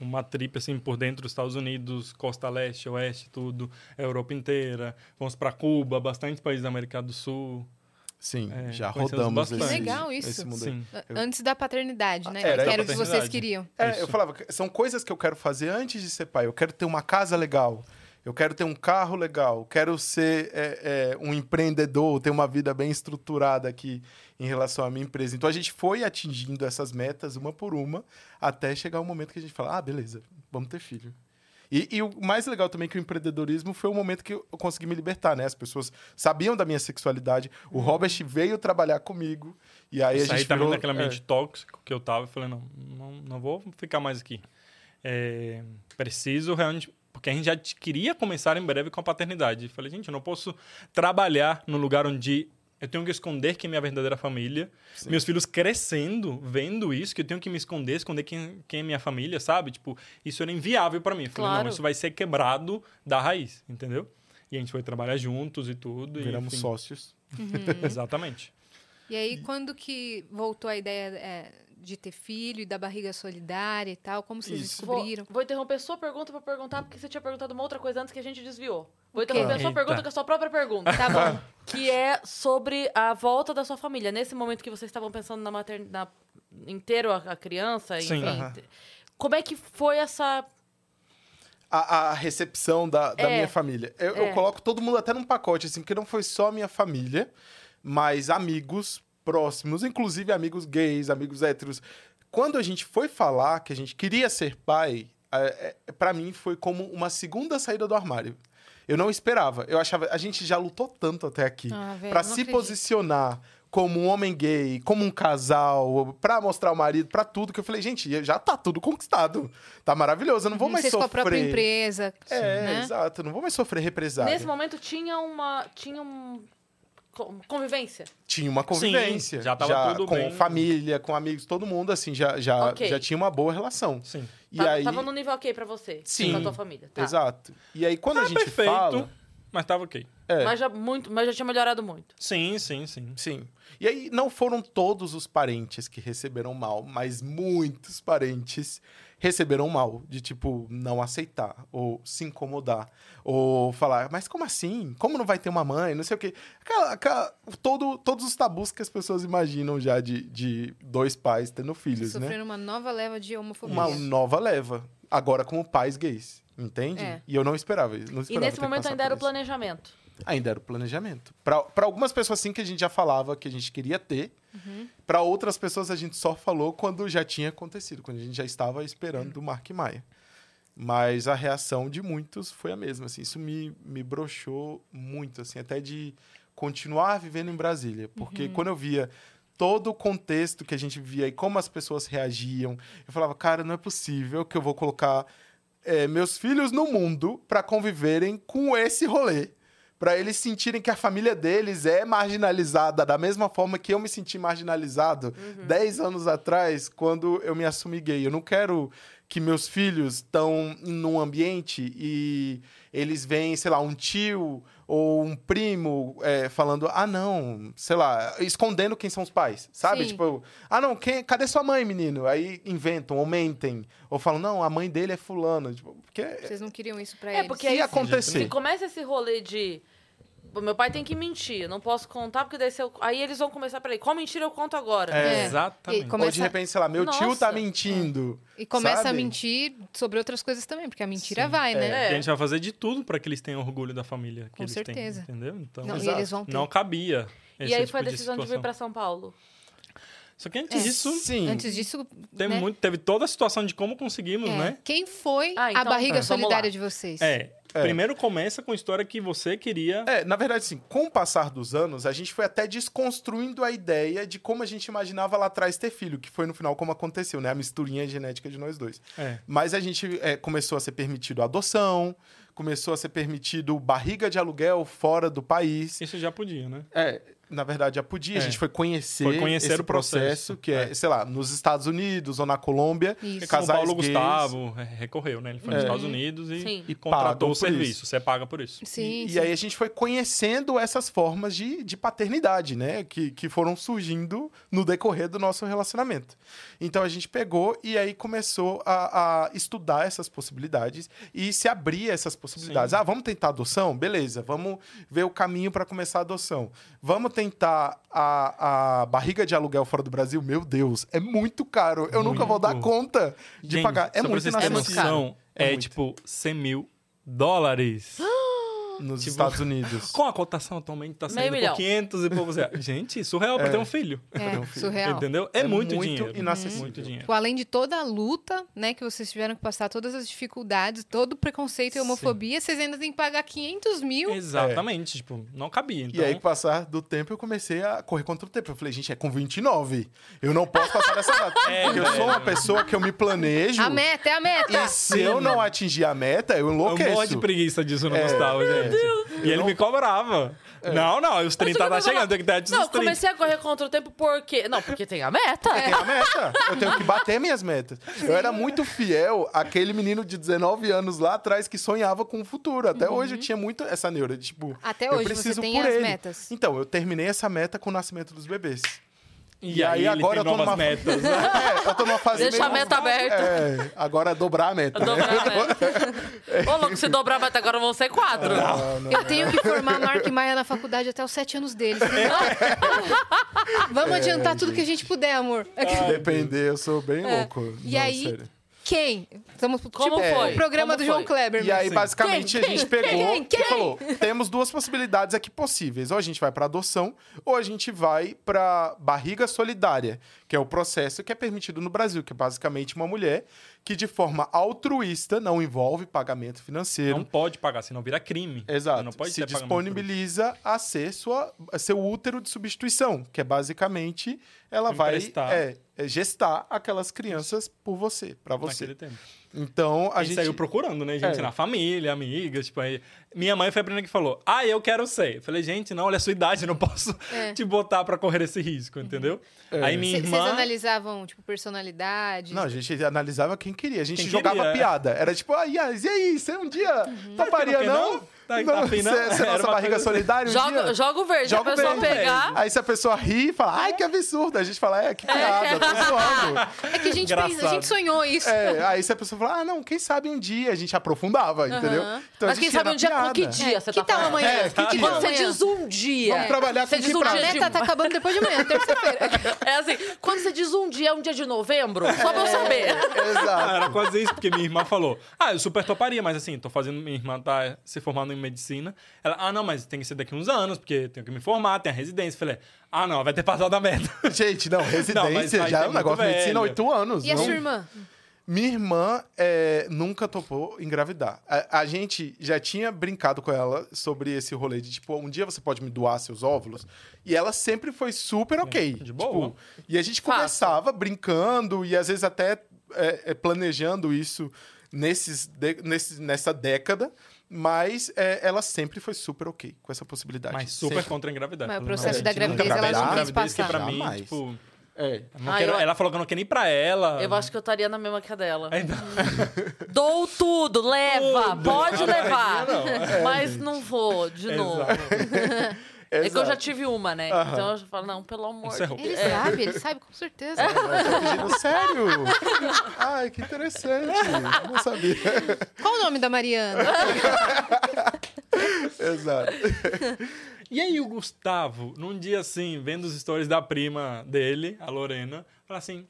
uma trip, assim, por dentro dos Estados Unidos, costa leste, oeste, tudo. A Europa inteira. Fomos para Cuba, bastante países da América do Sul. Sim, É, já rodamos bastante. esse, Que legal isso. esse mundo. Sim. Antes da paternidade, né? Era que a era o que vocês queriam. É, Isso. eu falava, são coisas que eu quero fazer antes de ser pai. Eu quero ter uma casa legal. Eu quero ter um carro legal, quero ser é, é, um empreendedor, ter uma vida bem estruturada aqui em relação à minha empresa. Então a gente foi atingindo essas metas uma por uma, até chegar o um momento que a gente fala: ah, beleza, vamos ter filho. E, e, o mais legal também que o empreendedorismo foi o momento que eu consegui me libertar, né? As pessoas sabiam da minha sexualidade. O Robert veio trabalhar comigo. E aí eu a gente saí também virou... daquele ambiente é. tóxico que eu tava. e falei, não, não, não vou ficar mais aqui. É, preciso realmente... Porque a gente já queria começar em breve com a paternidade. Eu falei, gente, eu não posso trabalhar no lugar onde eu tenho que esconder quem é minha verdadeira família. Sim. Meus filhos crescendo, vendo isso, que eu tenho que me esconder, esconder quem, quem é minha família, sabe? Tipo, isso era inviável para mim. Eu falei, Claro. não, isso vai ser quebrado da raiz, entendeu? E a gente foi trabalhar juntos e tudo. e, Viramos enfim. sócios. Exatamente. E aí, quando que voltou a ideia é, de ter filho e da barriga solidária e tal? Como vocês Isso. descobriram? Vou, vou interromper sua pergunta pra perguntar, porque você tinha perguntado uma outra coisa antes que a gente desviou. Vou interromper a sua pergunta com a sua própria pergunta. Tá bom. que é sobre a volta da sua família. Nesse momento que vocês estavam pensando na maternidade inteiro a, a criança, Sim. enfim. Aham. Como é que foi essa. a, a recepção da, da É. minha família. Eu, eu É. coloco todo mundo até num pacote, assim, porque não foi só minha família, mas amigos próximos, inclusive amigos gays, amigos héteros. Quando a gente foi falar que a gente queria ser pai, é, é, para mim foi como uma segunda saída do armário. Eu não esperava. Eu achava. A gente já lutou tanto até aqui Ah, não se acredito. posicionar como um homem gay, como um casal, pra mostrar o marido, pra tudo, que eu falei, gente, já tá tudo conquistado. Tá maravilhoso, eu não vou mais Vocês com a sofrer. própria empresa. É, né? exato. Não vou mais sofrer represália. Nesse momento tinha uma. Tinha um. Co- Convivência. Tinha uma convivência. Sim, já tava tudo com bem. família, com amigos, todo mundo, assim, já, já, Ok. já tinha uma boa relação. Sim. E Tava, aí... tava no nível ok pra você. Sim. Com a tua família. Tá. Exato. E aí, quando Não a gente perfeito, fala... mas tava ok. É, Mas, já muito, mas já tinha melhorado muito. Sim, sim, sim. sim. E aí, não foram todos os parentes que receberam mal, mas muitos parentes receberam mal. De, tipo, não aceitar, ou se incomodar, ou falar, mas como assim? Como não vai ter uma mãe? Não sei o quê. Aquela- aquela- todo, todos os tabus que as pessoas imaginam já de, de dois pais tendo filhos, né? Sofrendo uma nova leva de homofobia. uma nova leva. Agora como pais gays. Entende? É. E eu não esperava. Não esperava E nesse momento ainda era o planejamento. Ainda era o planejamento. Para algumas pessoas, sim, que a gente já falava que a gente queria ter. Uhum. Para outras pessoas, a gente só falou quando já tinha acontecido, quando a gente já estava esperando do Mark Maia. Mas a reação de muitos foi a mesma. Assim, isso me, me broxou muito, assim, até de continuar vivendo em Brasília. Porque Uhum. quando eu via todo o contexto que a gente via e como as pessoas reagiam, eu falava, cara, não é possível que eu vou colocar é, meus filhos no mundo para conviverem com esse rolê. Para eles sentirem que a família deles é marginalizada da mesma forma que eu me senti marginalizado 10 anos atrás, quando eu me assumi gay. Eu não quero que meus filhos estão num ambiente e eles veem, sei lá, um tio ou um primo é, falando, ah, não, sei lá, escondendo quem são os pais, sabe? Sim. Tipo, ah, não, quem, cadê sua mãe, menino? Aí inventam, ou mentem, ou falam, não, a mãe dele é fulano. Tipo, porque Vocês não queriam isso pra É, eles. porque se aí acontecer. Se começa esse rolê de. "Pô, Meu pai tem que mentir, eu não posso contar, porque daí se eu... Aí eles vão começar, peraí, qual mentira eu conto agora? É. Exatamente. E como- Ou de Começa- repente, sei lá, meu tio Nossa. tá mentindo. E começa sabe? a mentir sobre outras coisas também, porque a mentira Sim, vai, né? É. E a gente vai fazer de tudo para que eles tenham orgulho da família que Com eles certeza. têm, entendeu? Então, Não, e eles vão ter. não cabia esse E aí tipo foi a decisão de, vir situação. pra São Paulo. Só que antes É. disso, Sim. Antes disso, teve, né? muito, teve toda a situação de como conseguimos, É. né? Quem foi Ah, então, a barriga é. solidária de vocês? É, É. Primeiro começa com a história que você queria. É, na verdade, assim, com o passar dos anos, a gente foi até desconstruindo a ideia de como a gente imaginava lá atrás ter filho, que foi no final como aconteceu, né? A misturinha genética de nós dois. É. Mas a gente é, começou a ser permitido a adoção, começou a ser permitido barriga de aluguel fora do país. Isso já podia, né? É, na verdade, já podia. A É. gente foi conhecer, Foi conhecer esse o processo. que é, É. sei lá, nos Estados Unidos ou na Colômbia. Isso. Como o Casais Paulo gays. Gustavo é, recorreu, né? Ele foi nos É. Estados Unidos e, Sim. e contratou o serviço. isso. Você paga por isso. Sim, E, sim. e aí a gente foi conhecendo essas formas de, de paternidade, né? Que, que foram surgindo no decorrer do nosso relacionamento. Então a gente pegou e aí começou a, a estudar essas possibilidades e se abrir a essas possibilidades. Sim. Ah, vamos tentar adoção? Beleza, vamos ver o caminho para começar a adoção. Vamos tentar a, a barriga de aluguel fora do Brasil? Meu Deus, é muito caro. Eu nunca vou dar Muito. conta de Gente, pagar. É muito terem muito noção, É é, muito. tipo 100 mil dólares. Nos Tipo- Estados Unidos. Com a cotação atualmente tá Meio saindo milhão. por 500 e poucos reais. Gente, surreal pra É. ter um filho. É, surreal. Entendeu? É, É muito, muito dinheiro. inacessível. Muito dinheiro. Tipo, além de toda a luta, né, que vocês tiveram que passar, todas as dificuldades, todo o preconceito e homofobia, vocês ainda têm que pagar 500 mil. Exatamente. Tipo, não cabia. Então, E aí, com o passar do tempo, eu comecei a correr contra o tempo. Eu falei, gente, é com 29. Eu não posso passar dessa data. É, porque eu sou uma pessoa que eu me planejo. A meta é a meta! E se eu não atingir a meta, eu eu enlouqueço. morro de preguiça disso no É. Gustavo, gente. E ele me cobrava. Não, não, os 30 tá chegando, tem que ter antes Não, dos eu 30. comecei a correr contra o tempo porque... Não, porque tem a meta. Tem a meta. Eu tenho que bater minhas metas. Eu era muito fiel àquele menino de 19 anos lá atrás que sonhava com o futuro. Até hoje eu tinha muito essa neura de, tipo... Até eu hoje você preciso tem por as ele. metas. Então, eu terminei essa meta com o nascimento dos bebês. E, aí, ele agora tem eu tô numa- metas, né? É, eu tô numa fase Deixa a meta aberta. É, agora é dobrar a meta. né? Dobrar a meta. Ô, louco, se dobrar a meta agora vão ser quatro. Não, não. Eu tenho que formar Mark Maia na faculdade até os 7 anos deles. Vamos adiantar tudo que a gente puder, amor. Se depender, eu sou bem louco. E Não, aí, sério. Quem? Estamos Como tipo foi? o programa Como do João foi? Kleber. E aí, basicamente, Quem? a gente Quem? pegou Quem? Quem? e falou: temos duas possibilidades aqui possíveis. Ou a gente vai para adoção, ou a gente vai para barriga solidária, que é o processo que é permitido no Brasil, que é basicamente uma mulher que, de forma altruísta, não envolve pagamento financeiro. Não pode pagar, senão vira crime. Exato. Não pode se disponibiliza a ser sua, a seu útero de substituição, que é basicamente ela vai Emprestar. é, é gestar aquelas crianças por você, para você. Naquele tempo. Então a A gente gente saiu procurando, né, gente? É. Na família, amigas, tipo, aí... Minha mãe foi a primeira que falou, ah, eu quero ser. Eu falei, gente, não, olha a sua idade, eu não posso É. te botar pra correr esse risco, entendeu? Aí minha Vocês irmã... analisavam, tipo, personalidade? Não, a gente analisava quem queria. A gente Quem jogava queria, é. piada. Era tipo, ah, Yas, e aí, você um dia toparia, Por que não? não? Tá- tá afim, não? Você, você é Era nossa barriga coisa- solidária um Joga, dia? joga o verde. Joga a o pessoa verde. pegar... Aí se a pessoa ri e fala, ai, que absurdo. A gente fala, é, que piada, tô zoando. É que a gente, pensa, a gente sonhou isso. É, aí se a pessoa fala, ah, não, quem sabe um dia a gente aprofundava, entendeu? Aham. Então, a Mas quem sabe um dia com que dia você que tá tal amanhã? É, que dia? Você diz um dia... Vamos trabalhar você com diz que A prazo? de... meta tá acabando depois de amanhã, terça-feira. É assim, quando você diz um dia, é um dia de novembro, só pra eu saber. Ah, Exato. era quase isso, porque minha irmã falou: Ah, eu super toparia, mas assim, tô fazendo. Minha irmã tá se formando em medicina. Ela, ah, não, mas tem que ser daqui uns anos, porque tenho que me formar, tem a residência. Eu Falei, ah, não, vai ter passado a merda. Gente, não, Não, mas residência aí já é um negócio muito de medicina, velho. oito anos. E a não- sua irmã? Minha irmã é, nunca topou engravidar. A, a gente já tinha brincado com ela sobre esse rolê de, tipo, um dia você pode me doar seus óvulos. E ela sempre foi super ok. de boa. Tipo, e a gente Fácil. conversava brincando e às vezes até é, é, planejando isso nesses, de- nesse- nessa década. Mas é, ela sempre foi super ok com essa possibilidade. Mas super Sempre. contra a engravidar. Mas o processo não, da gente, nunca gravidez, ela não quis gravidez, que passar. pra mim, Jamais. tipo. É. não Ah, quero- eu- Ela falou que eu não quer nem pra ela. Eu acho que eu estaria na mesma que a dela. Ainda- Dou tudo, leva, Tudo. pode levar. barriguinha não. Mas não vou, de novo. É que eu já tive uma, né? Aham. Então eu já falo, não, pelo amor de Encerrou. Deus. Ele sabe, ele sabe com certeza. Mas tá pedindo sério? Ai, que interessante. Não sabia. Qual o nome da Mariana? Exato. E aí o Gustavo, num dia assim, vendo os stories da prima dele, a Lorena, fala assim: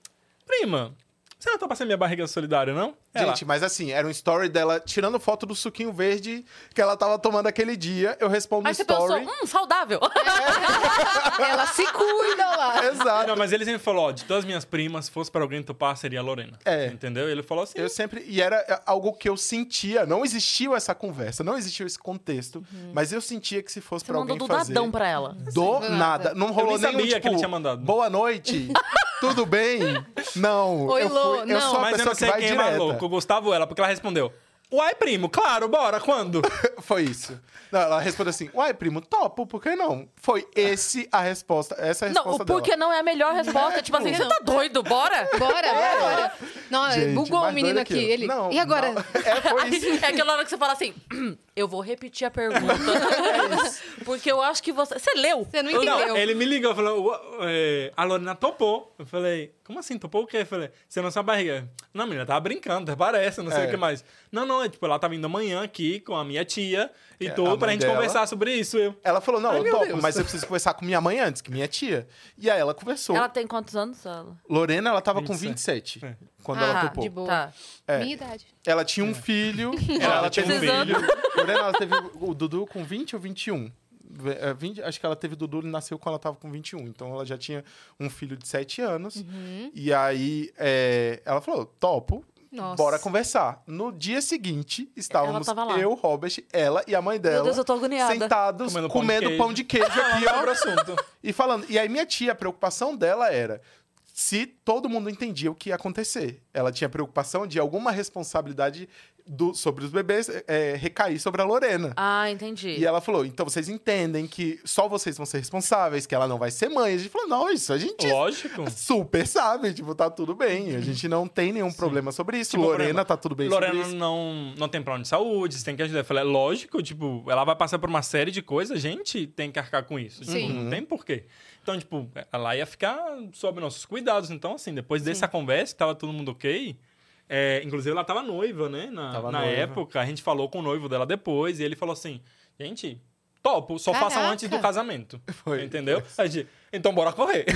Prima, você não tá passando minha barriga solidária, não? Ela, Gente, mas assim, era um story dela tirando foto do suquinho verde que ela tava tomando aquele dia. Eu respondo Aí você story. pensou, hum, saudável. Ela se cuida lá. Exato. Não, mas ele sempre falou, ó, de todas as minhas primas, se fosse pra alguém topar, seria a Lorena. É. Entendeu? Ele falou assim, Eu sempre. E era é, algo que eu sentia. Não existiu essa conversa, não existiu esse contexto. Mas eu sentia que se fosse Uhum. Você pra mandou alguém do fazer. dadão pra ela. Do Do nada. nada. Não rolou nem nenhum, sabia tipo, que ele tinha mandado. Boa noite. Tudo bem? Não. Oi, eu, Lô, fui, eu não. sou uma mas eu pessoa não que sei vai quem é direta. maluco, o Gustavo ou ela, porque ela respondeu, uai, primo, claro, bora, quando? Foi isso. Não, ela respondeu assim: Uai, primo, topo, por que não? Foi esse a resposta. Essa é a Não, resposta o porquê dela. não é a melhor resposta. tipo assim, você tá doido, bora? Bora, bora. Não, Gente, bugou o mais menino doido aqui. Ele... Não, e agora? não. É, foi isso. É aquela hora que você fala assim, "Hum, eu vou repetir a pergunta. Porque eu acho que você... Você leu? Você não Eu- entendeu. Não, ele me ligou e falou, "Ua- é, a Lorena topou. Eu falei, como assim, topou o quê? Eu falei, você não sabe a barriga? Não, menina, tava brincando, até parece, não sei É. o que mais. Não, não, é tipo, ela tava indo amanhã aqui com a minha tia e É, tudo pra gente dela. conversar sobre isso. Eu, Ela falou, não, Ai, eu topo, Deus. mas eu preciso conversar com minha mãe antes, que minha tia. E aí ela conversou. Ela tem quantos anos, ela? Lorena, ela tava com 27. 27 É. quando Ah, ela de topou. boa. Tá. É. Minha idade. Ela tinha um filho. Ela ela teve um filho. Lorena, ela teve o Dudu com 20 ou 21. Ve- é, 20, acho que ela teve Dudu, ele nasceu quando ela tava com 21. Então ela já tinha um filho de 7 anos. Uhum. E aí é, ela falou: topo, Nossa. bora conversar. No dia seguinte, estávamos eu, Robert, ela e a mãe dela. Deus, eu tô agoniada. Sentados, Comendo comendo, pão de queijo. pão de queijo aqui, ó. sobre o assunto. E falando. E aí, minha tia, a preocupação dela era se todo mundo entendia o que ia acontecer. Ela tinha preocupação de alguma responsabilidade do- sobre os bebês é, recair sobre a Lorena. Ah, entendi. E ela falou: então vocês entendem que só vocês vão ser responsáveis, que ela não vai ser mãe. A gente falou: não, isso a gente Lógico. super sabe, tipo, tá tudo bem. A gente não tem nenhum problema sobre isso. Tipo, Lorena tá tudo bem Lorena sobre isso. não, não tem plano de saúde, você tem que ajudar. Eu falei, é lógico, tipo, ela vai passar por uma série de coisas, a gente tem que arcar com isso. Tipo, Sim. não tem porquê. Então, tipo, ela ia ficar sob nossos cuidados. Então, assim, depois dessa conversa, que tava todo mundo ok. É, inclusive, ela tava noiva, né? Na, Tava na noiva. época, a gente falou com o noivo dela depois, e ele falou assim: gente, topo, só façam Caraca. antes do casamento. Foi, entendeu? A gente, então, bora correr.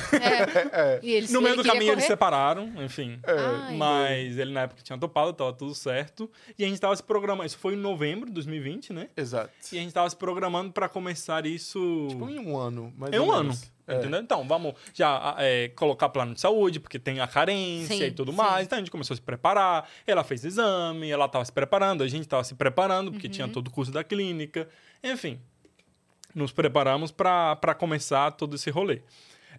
É. E eles, no meio do caminho, eles correr? separaram, enfim. Ai. Mas ele na época tinha topado, tava tudo certo. E a gente tava se programando. Isso foi em novembro de 2020, né? Exato. E a gente tava se programando pra começar isso. Tipo, em um ano. Mais em ou um ano. É. Entendeu? Então, vamos já é, colocar plano de saúde, porque tem a carência Sim, e tudo sim. mais. Então a gente começou a se preparar. Ela fez exame, ela tava se preparando, a gente tava se preparando, porque tinha Uhum. todo o curso da clínica. Enfim, nos preparamos pra começar todo esse rolê.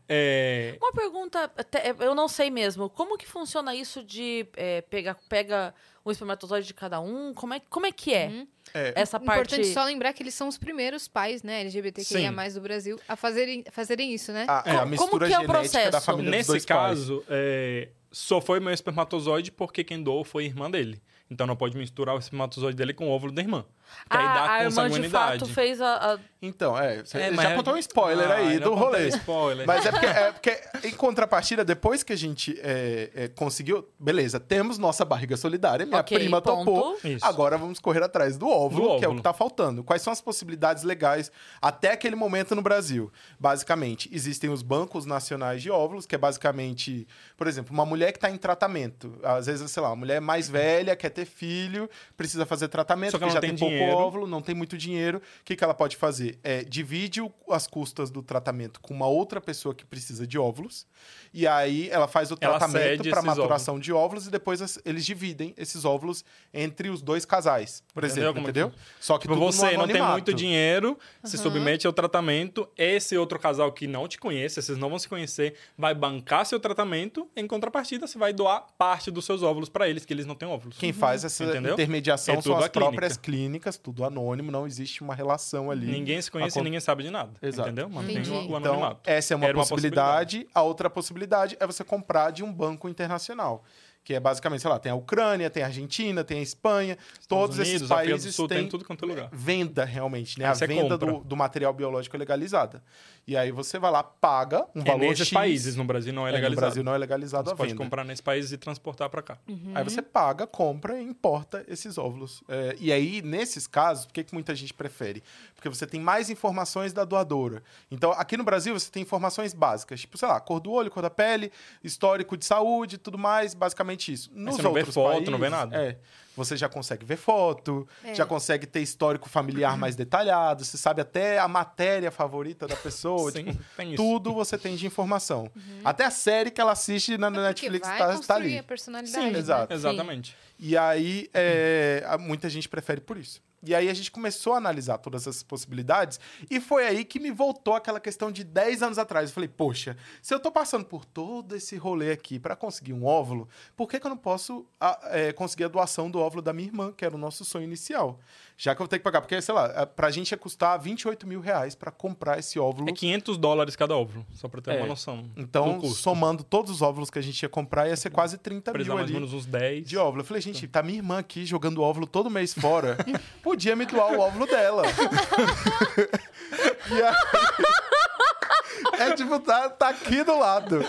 É, Uma pergunta, eu não sei mesmo. Como que funciona isso de é, pegar pega um espermatozoide de cada um? Como é, como é que é É. essa parte? Importante só lembrar que eles são os primeiros pais, né, LGBTQIA+, do Brasil, a fazerem, fazerem isso, né? A, é, a Como- mistura como que é o da processo? dos Nesse dois caso, é, só foi meu espermatozoide porque quem doou foi a irmã dele. Então não pode misturar o espermatozoide dele com o óvulo da irmã. Que aí Ah, dá a irmã de fato fez a... a- Então, é, você É, já contou um spoiler Ah, aí já do contei rolê. Spoiler. Mas é porque, é porque, em contrapartida, depois que a gente é, é, conseguiu. Beleza, temos nossa barriga solidária, minha Ok, prima ponto. topou. Isso. Agora vamos correr atrás do óvulo, Do que é o óvulo. que tá faltando. Quais são as possibilidades legais até aquele momento no Brasil? Basicamente, existem os bancos nacionais de óvulos, que é basicamente, por exemplo, uma mulher que está em tratamento. Às vezes, sei lá, uma mulher mais velha, quer ter filho, precisa fazer tratamento, Só que porque ela já não tem, tem pouco dinheiro. óvulo, não tem muito dinheiro. O que, que ela pode fazer? É, divide o- as custas do tratamento com uma outra pessoa que precisa de óvulos. E aí ela faz o Ela tratamento para maturação de óvulos e depois as- eles dividem esses óvulos entre os dois casais, por Entendeu exemplo, como que entendeu? Só que Tipo, você não tem muito dinheiro, se submete ao tratamento. Esse outro casal que não te conhece, vocês não vão se conhecer, vai bancar seu tratamento. Em contrapartida, você vai doar parte dos seus óvulos pra eles, que eles não têm óvulos. Quem faz essa Entendeu? intermediação É são as clínica. próprias clínicas, tudo anônimo, não existe uma relação ali. Ninguém se conhece e ninguém sabe de nada. Exato. Entendeu? Mantém Entendi. o, o Então, anonimato. essa é uma Era uma possibilidade. A outra possibilidade é você comprar de um banco internacional. Que é basicamente, sei lá, tem a Ucrânia, tem a Argentina, tem a Espanha. todos Unidos, esses países Sul, tem têm tudo quanto é lugar. venda realmente, né? Aí a você venda do, do material biológico é legalizada. E aí você vai lá, paga um É valor nesses X. países, no Brasil não é É, no legalizado. Brasil não é legalizado Você a pode venda. comprar nesses países e transportar pra cá. Aí você paga, compra e importa esses óvulos. É, e aí, nesses casos, por que, que muita gente prefere? Porque você tem mais informações da doadora. Então, aqui no Brasil, você tem informações básicas, tipo, sei lá, cor do olho, cor da pele, histórico de saúde, tudo mais, basicamente isso. Nos você não vê outros foto, países, não vê nada. É. Você já consegue ver foto, É. já consegue ter histórico familiar mais detalhado, você sabe até a matéria favorita da pessoa. Sim, tipo, tem isso. tudo você tem de informação. Até a série que ela assiste na Uhum. É Netflix vai tá, tá ali. a personalidade, Sim, né? exato. Exatamente. E aí, é, muita gente prefere por isso. E aí a gente começou a analisar todas essas possibilidades e foi aí que me voltou aquela questão de 10 anos atrás. Eu falei, poxa, se eu tô passando por todo esse rolê aqui para conseguir um óvulo, por que, que eu não posso a- é, conseguir a doação do óvulo da minha irmã, que era o nosso sonho inicial? Já que eu vou ter que pagar, porque, sei lá, a- pra gente ia custar 28 mil reais pra comprar esse óvulo. É 500 dólares cada óvulo, só pra ter É. uma noção. Então, somando todos os óvulos que a gente ia comprar, ia ser quase 30 Precisar mil mais ali. menos uns 10. de óvulo. Eu falei, gente, tá minha irmã aqui jogando óvulo todo mês fora. Podia me doar o óvulo dela. e aí... É tipo, tá, tá aqui do lado.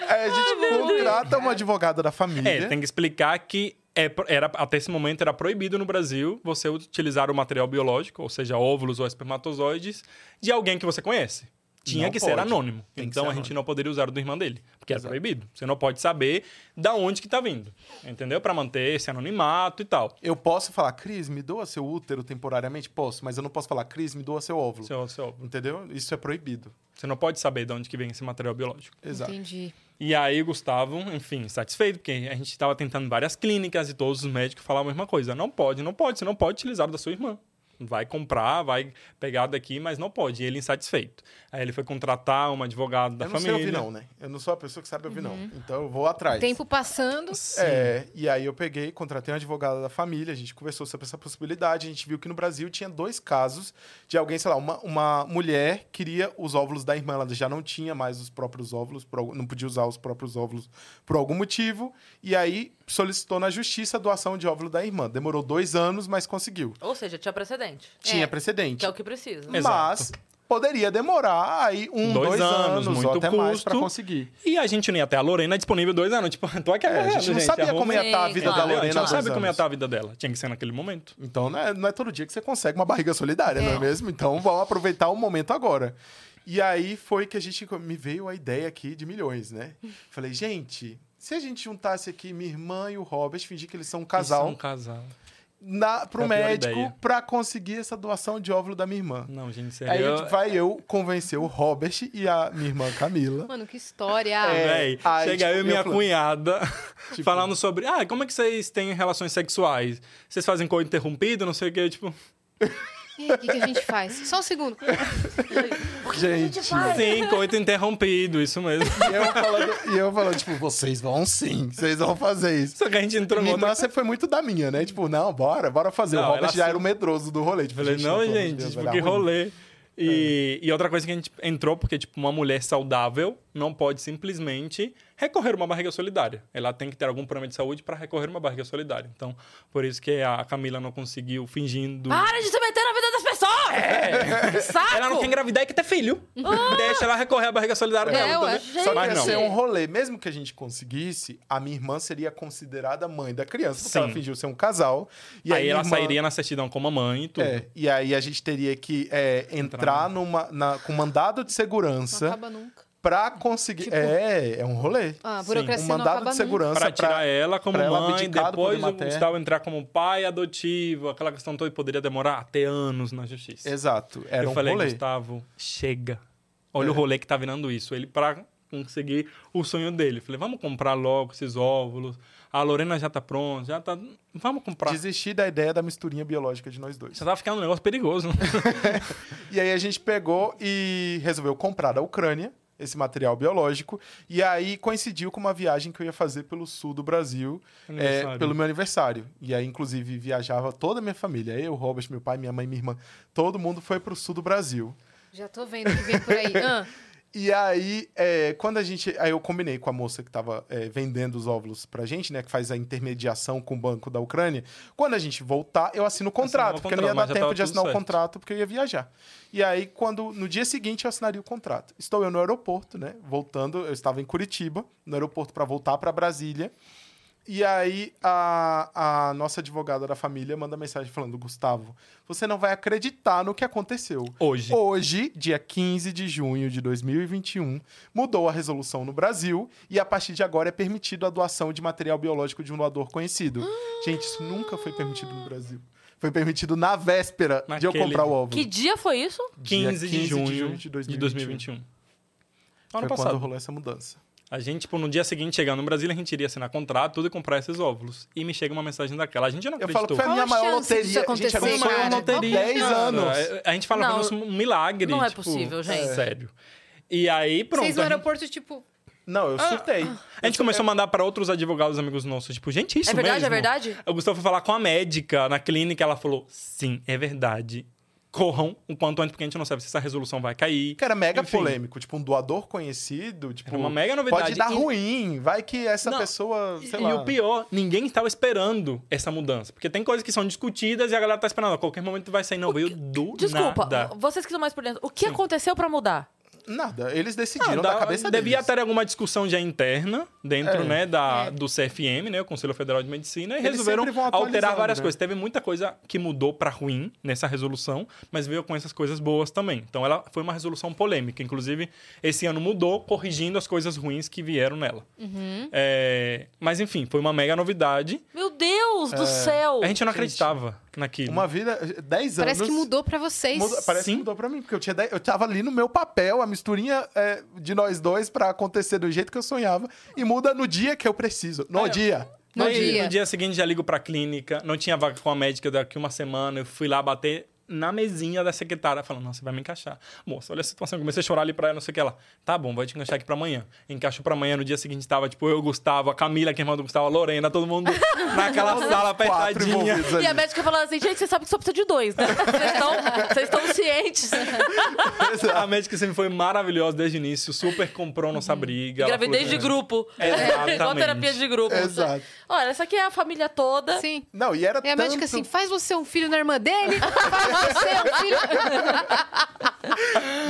É, a gente contrata uma advogada da família. É, tem que explicar que é, era, até esse momento era proibido no Brasil você utilizar o material biológico, ou seja, óvulos ou espermatozoides, de alguém que você conhece. Tinha Não que ser pode. anônimo. Tem então ser a gente não poderia usar o do irmão dele, porque Exato. era proibido. Você não pode saber da onde que tá vindo. Entendeu? Para manter esse anonimato e tal. Eu posso falar, Cris, me doa seu útero temporariamente? Posso, mas eu não posso falar, Cris, me doa seu óvulo. Seu, seu óvulo. Entendeu? Isso é proibido. Você não pode saber de onde que vem esse material biológico. Exato. Entendi. E aí, Gustavo, enfim, satisfeito, porque a gente estava tentando várias clínicas e todos os médicos falavam a mesma coisa. Não pode, não pode, você não pode utilizar o da sua irmã. Vai comprar, vai pegar daqui, mas não pode. E ele insatisfeito. Aí ele foi contratar uma advogada da eu não família. sei ouvir, não, né? Eu não sou a pessoa que sabe ouvir, não. Então eu vou atrás. Tempo passando. É, e aí eu peguei, contratei uma advogada da família, a gente conversou sobre essa possibilidade, a gente viu que no Brasil tinha dois casos de alguém, sei lá, uma, uma mulher queria os óvulos da irmã, ela já não tinha mais os próprios óvulos, por não podia usar os próprios óvulos por algum motivo, e aí solicitou na justiça a doação de óvulo da irmã. Demorou dois anos, mas conseguiu. Ou seja, tinha precedente. Tinha É. precedente. Que é o que precisa. Exato. Mas poderia demorar aí um, Dois dois, anos, anos, muito ou até mais custo. pra conseguir. E a gente não ia ter a Lorena disponível dois anos. Tipo, tô aqui É, a gente não sabia arruma- como ia estar a vida claro. da Entendeu? A gente Lorena não dois como ia estar a vida dela. Tinha que ser naquele momento. Então, não é, não é todo dia que você consegue uma barriga solidária, não é É. mesmo? Então, vamos aproveitar o momento agora. E aí foi que a gente me veio a ideia aqui de milhões, né? Falei, gente, se a gente juntasse aqui minha irmã e o Robert, fingir que eles são um casal, Isso é um casal. na, pro pior médico pra conseguir essa doação de óvulo da minha irmã. Não, gente, sério. Aí a eu- gente vai eu convencer o Robert e a minha irmã Camila. Mano, que história. É. Véi, aí, chega tipo, eu e minha eu falo- cunhada Tipo- falando sobre. Ah, como é que vocês têm relações sexuais? Vocês fazem coito interrompido, não sei o quê, tipo. O que, que a gente faz? Só um segundo. Gente, Sim, coito interrompido, isso mesmo. e eu falando, e eu falando, tipo, vocês vão sim, vocês vão fazer isso. Só que a gente entrou irmã outra. sempre foi muito da minha, né? Tipo, não, bora, bora fazer. Não, o Robert já sim- era o medroso do rolê. Tipo, Falei, não, amor de gente, tipo, que ruim. rolê. E, e outra coisa que a gente entrou, porque, tipo, uma mulher saudável não pode simplesmente recorrer a uma barriga solidária. Ela tem que ter algum problema de saúde para recorrer a uma barriga solidária. Então, por isso que a Camila não conseguiu fingindo. Para de se meter na vida das pessoas! Saco! Ela não quer engravidar e quer ter filho. Deixa ela recorrer à barriga solidária É, dela. ué. Só que ia não. ser um rolê. Mesmo que a gente conseguisse, a minha irmã seria considerada mãe da criança, porque Sim. ela fingiu ser um casal. E aí ela irmã- sairia na certidão como mamãe e tudo. É, e aí a gente teria que é, entrar numa, na- com mandado de Não segurança acaba nunca. Pra conseguir. Tipo- é, é um rolê. Ah, burocracia Um não mandado acaba de segurança Pra tirar pra- ela como pra ela mãe, do depois o. Gustavo entrar como pai adotivo, aquela questão toda poderia demorar até anos na justiça. Exato. Era eu um falei, rolê. Gustavo, chega. Olha É. o rolê que tá virando isso. Ele, pra conseguir o sonho dele. Falei, vamos comprar logo esses óvulos. A Lorena já tá pronta, já tá. Vamos comprar. Desistir da ideia da misturinha biológica de nós dois. Já tava ficando um negócio perigoso. E aí a gente pegou e resolveu comprar da Ucrânia esse material biológico. E aí coincidiu com uma viagem que eu ia fazer pelo sul do Brasil, é, pelo meu aniversário. E aí, inclusive, viajava toda a minha família. Eu, Robert, meu pai, minha mãe, minha irmã. Todo mundo foi pro sul do Brasil. Já tô vendo que vem por aí. Ah, E aí, é, quando a gente. Aí eu combinei com a moça que estava vendendo os óvulos pra gente, né? Que faz a intermediação com o banco da Ucrânia. Quando a gente voltar, eu assino o contrato, o porque não ia contrato, dar tempo de assinar o certo. contrato, porque eu ia viajar. E aí, quando no dia seguinte, eu assinaria o contrato. Estou eu no aeroporto, né? Voltando, eu estava em Curitiba, no aeroporto para voltar para Brasília. E aí, a, a nossa advogada da família manda mensagem falando: Gustavo, você não vai acreditar no que aconteceu. Hoje. Hoje, dia 15 de junho de 2021, mudou a resolução no Brasil e a partir de agora é permitido a doação de material biológico de um doador conhecido. Gente, isso nunca foi permitido no Brasil. Foi permitido na véspera de eu Naquele comprar o óvulo. Que dia foi isso? Dia 15 de junho de de 2021. 2021. Foi Ano quando passado. rolou essa mudança. A gente, tipo, no dia seguinte, chegando no Brasil, a gente iria assinar contrato, tudo e comprar esses óvulos. E me chega uma mensagem daquela. A gente não Eu falo que acreditou. foi a minha maior loteria. Gente, um cara? na loteria. Qual que é a 10 chance? anos. A- A gente fala Não, que foi um milagre. não é tipo, possível, gente. Sério. E aí, pronto. vocês no gente- aeroporto, tipo... Não, eu surtei. A gente começou a mandar para outros advogados amigos nossos, tipo, gente, isso É verdade, mesmo? é verdade? O Gustavo foi falar com a médica na clínica, ela falou, sim, é verdade. Corram o quanto antes, porque a gente não sabe se essa resolução vai cair. Que era mega Enfim. polêmico. Tipo, um doador conhecido. Tipo, Era uma mega novidade. Pode dar E- ruim. Vai que essa Não, pessoa, sei e lá... o pior, ninguém estava esperando essa mudança. Porque tem coisas que são discutidas e a galera tá esperando. A qualquer momento vai sair. Não, veio do Desculpa, nada. vocês que estão mais por dentro. O que Sim. aconteceu pra mudar? Nada, eles decidiram da cabeça devia deles. ter alguma discussão já interna dentro É. né, da, É. do CFM, né, o Conselho Federal de Medicina, e Eles resolveram sempre vão alterar atualizando, várias né? coisas. Teve muita coisa que mudou para ruim nessa resolução, mas veio com essas coisas boas também. Então ela foi uma resolução polêmica. Inclusive, esse ano mudou, corrigindo as coisas ruins que vieram nela. Uhum. É, mas enfim, foi uma mega novidade. Meu Deus do céu! A gente não acreditava naquilo. Uma vida, 10 anos. Parece que mudou pra vocês. Muda- parece Sim. que mudou pra mim, porque eu tinha dez- eu tava ali no meu papel, a misturinha é, de nós dois pra acontecer do jeito que eu sonhava. E muda no dia que eu preciso. No É. dia. No Aí, dia. no dia seguinte já ligo pra clínica, não tinha vaga com a médica daqui uma semana, eu fui lá bater na mesinha da secretária, falando, nossa, você vai me encaixar. Moça, olha a situação, eu comecei a chorar ali pra ela, não sei o que ela. Tá bom, vai te encaixar aqui pra amanhã. Encaixou pra amanhã, no dia seguinte tava, tipo, eu, Gustavo, a Camila, que é irmã do Gustavo, a Lorena, todo mundo naquela sala apertadinha. E a médica falando assim, gente, vocês sabem que só precisa de dois, né? Vocês estão- Vocês estão cientes. A médica sempre foi maravilhosa desde o início, super comprou nossa briga. ela Gravidez de grupo. Exatamente. Igual terapia de grupo. Exato. Olha, essa aqui é a família toda. Sim. Não, e era E a tanto... médica assim, faz você um filho na irmã dele, faz filho...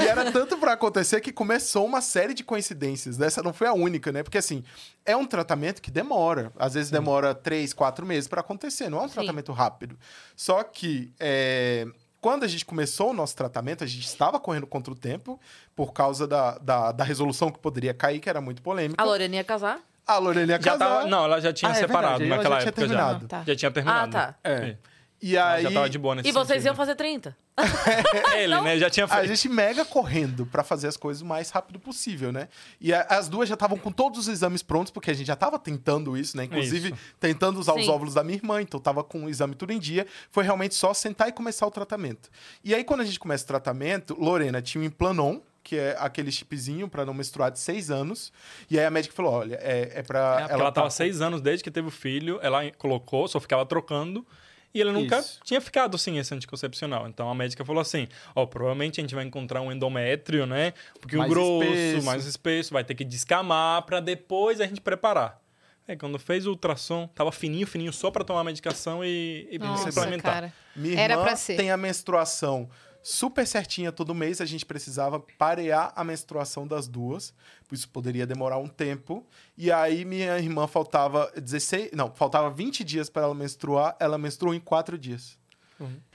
E era tanto pra acontecer que começou uma série de coincidências. Essa não foi a única, né? Porque, assim, é um tratamento que demora. Às vezes demora três, quatro meses pra acontecer. Não é um Sim. tratamento rápido. Só que, é, quando a gente começou o nosso tratamento, a gente estava correndo contra o tempo por causa da, da, da resolução que poderia cair, que era muito polêmica. A Lorena ia casar? A Lorena ia Já casar. tava, não, ela já tinha Ah, é separado verdade, ela naquela já tinha época terminado. já. Tá. Já tinha terminado. Ah, tá. É. E Ela aí, Já tava de boa nesse E vocês sentido. iam fazer 30? Ele, né? Já tinha a feito. gente mega correndo pra fazer as coisas o mais rápido possível, né? E a- as duas já estavam com todos os exames prontos, porque a gente já tava tentando isso, né? Inclusive, Isso. tentando usar os Sim. óvulos da minha irmã, então tava com o exame tudo em dia. Foi realmente só sentar e começar o tratamento. E aí, quando a gente começa o tratamento, Lorena tinha um implanon, que é aquele chipzinho pra não menstruar de seis anos. E aí a médica falou: olha, é, é pra. É, porque ela tá tava com- seis anos desde que teve o filho, ela colocou, só ficava trocando. E ela nunca Isso. tinha ficado sem esse anticoncepcional. Então a médica falou assim: ó, provavelmente a gente vai encontrar um endométrio, né? Pouquinho Mais grosso, espesso. mais espesso, vai ter que descamar pra depois a gente preparar. Aí quando fez o ultrassom, tava fininho, fininho, só pra tomar a medicação e, e Nossa, complementar. cara. Minha Era irmã pra ser. tem a menstruação super certinha todo mês, a gente precisava parear a menstruação das duas, por isso poderia demorar um tempo. E aí minha irmã faltava 16, não, faltava 20 dias para ela menstruar, ela menstruou em 4 dias.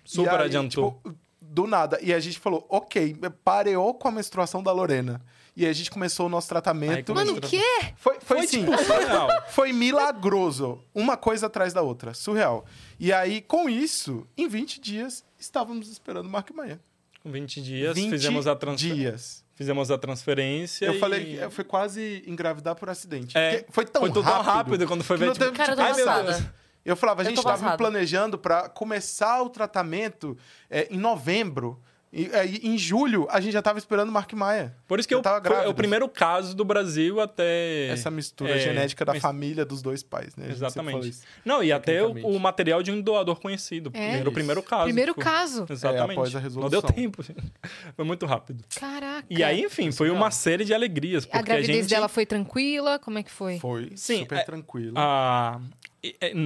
Super E aí, adiantou. tipo, do nada. E a gente falou, ok, pareou com a menstruação da Lorena. E aí a gente começou o nosso tratamento. Mano, o quê? Foi, foi, Foi sim. tipo surreal. Foi milagroso. Uma coisa atrás da outra. Surreal. E aí, com isso, em 20 dias, estávamos esperando o Mark Manhã. Com 20 dias, 20 fizemos a transferência. dias. Fizemos a transferência. Eu e- falei, eu fui quase engravidar por acidente. É, foi tão foi rápido. tão rápido quando foi ver, tipo, Cara, eu tô ai, meu. Deus. Eu falava, a gente estava planejando para começar o tratamento é, em novembro. E aí, em julho, a gente já estava esperando o Mark Maia. Por isso que Eu eu, tava foi grávida. o primeiro caso do Brasil até. Essa mistura é, genética da mas- família dos dois pais, né? A Exatamente. Não, e até o, o material de um doador conhecido. É. Era o primeiro caso. Primeiro Foi- caso. Exatamente. É, após a Não resolução. deu tempo. Foi muito rápido. Caraca. E aí, enfim, foi uma série de alegrias. Porque A gravidez gente, dela foi tranquila? Como é que foi? Foi Sim, super é- tranquilo. a- e- e-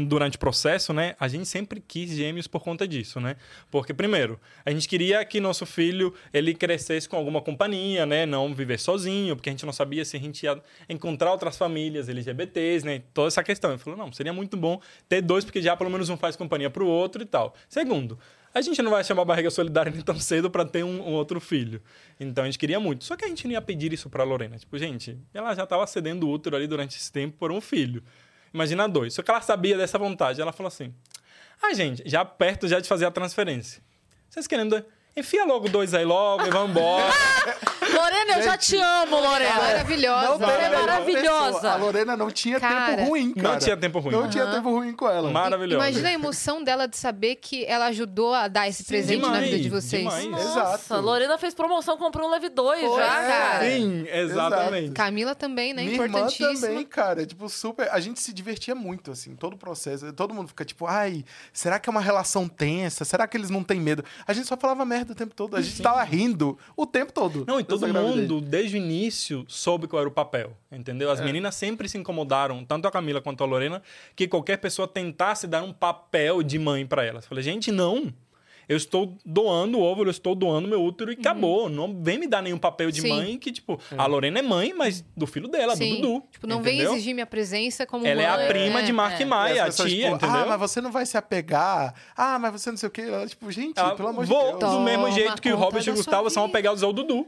durante o processo, né, a gente sempre quis gêmeos por conta disso, né? Porque primeiro, a gente queria que nosso filho ele crescesse com alguma companhia, né, não viver sozinho, porque a gente não sabia se a gente ia encontrar outras famílias LGBTs, né, toda essa questão. Ele falou: "Não, seria muito bom ter dois porque já pelo menos um faz companhia pro outro e tal". Segundo, a gente não vai chamar barriga solidária nem tão cedo para ter um, um outro filho. Então a gente queria muito. Só que a gente não ia pedir isso pra Lorena. Tipo, gente, ela já tava cedendo o útero ali durante esse tempo por um filho. Imagina dois. Só que ela sabia dessa vontade. Ela falou assim: Ah, gente, já perto já de fazer a transferência. Vocês querendo. Enfia logo dois aí logo e vamos embora. Lorena, eu já te amo, Lorena. Maravilhosa. Não é maravilhosa. pessoa. A Lorena não tinha Cara, tempo ruim, cara. Não tinha tempo ruim. Não tinha tempo ruim com ela. Maravilhosa. Imagina a emoção dela de saber que ela ajudou a dar esse presente na demais, vida de vocês. demais. Nossa, Exato. Lorena fez promoção, comprou um Leve 2 Foi, já, cara. cara. Sim, exatamente. Camila também, né? Minha irmã Importantíssima. também, cara. Tipo, super. A gente se divertia muito, assim, todo o processo. Todo mundo fica tipo, ai, será que é uma relação tensa? Será que eles não têm medo? A gente só falava merda o tempo todo. A gente tava rindo o tempo todo. Não, e todo gravidez. Mundo, desde o início, soube qual era o papel, entendeu? É. As meninas sempre se incomodaram, tanto a Camila quanto a Lorena, que qualquer pessoa tentasse dar um papel de mãe pra elas. Falei, gente, não. eu estou doando o óvulo, eu estou doando meu útero e acabou. Não vem me dar nenhum papel de Uhum. Sim. mãe que, tipo, a Lorena é mãe, mas do filho dela, Sim. do Dudu. Tipo, não vem entendeu? exigir minha presença como Ela é mãe. a prima de Mark é. e Maia, a pessoas, tia, tipo, entendeu? Ah, mas você não vai se apegar. Ah, mas você não sei o quê. Ela, tipo, gente, Ela, pelo amor vou de Deus. do mesmo jeito que o Robert e o Gustavo são apegados ao Dudu.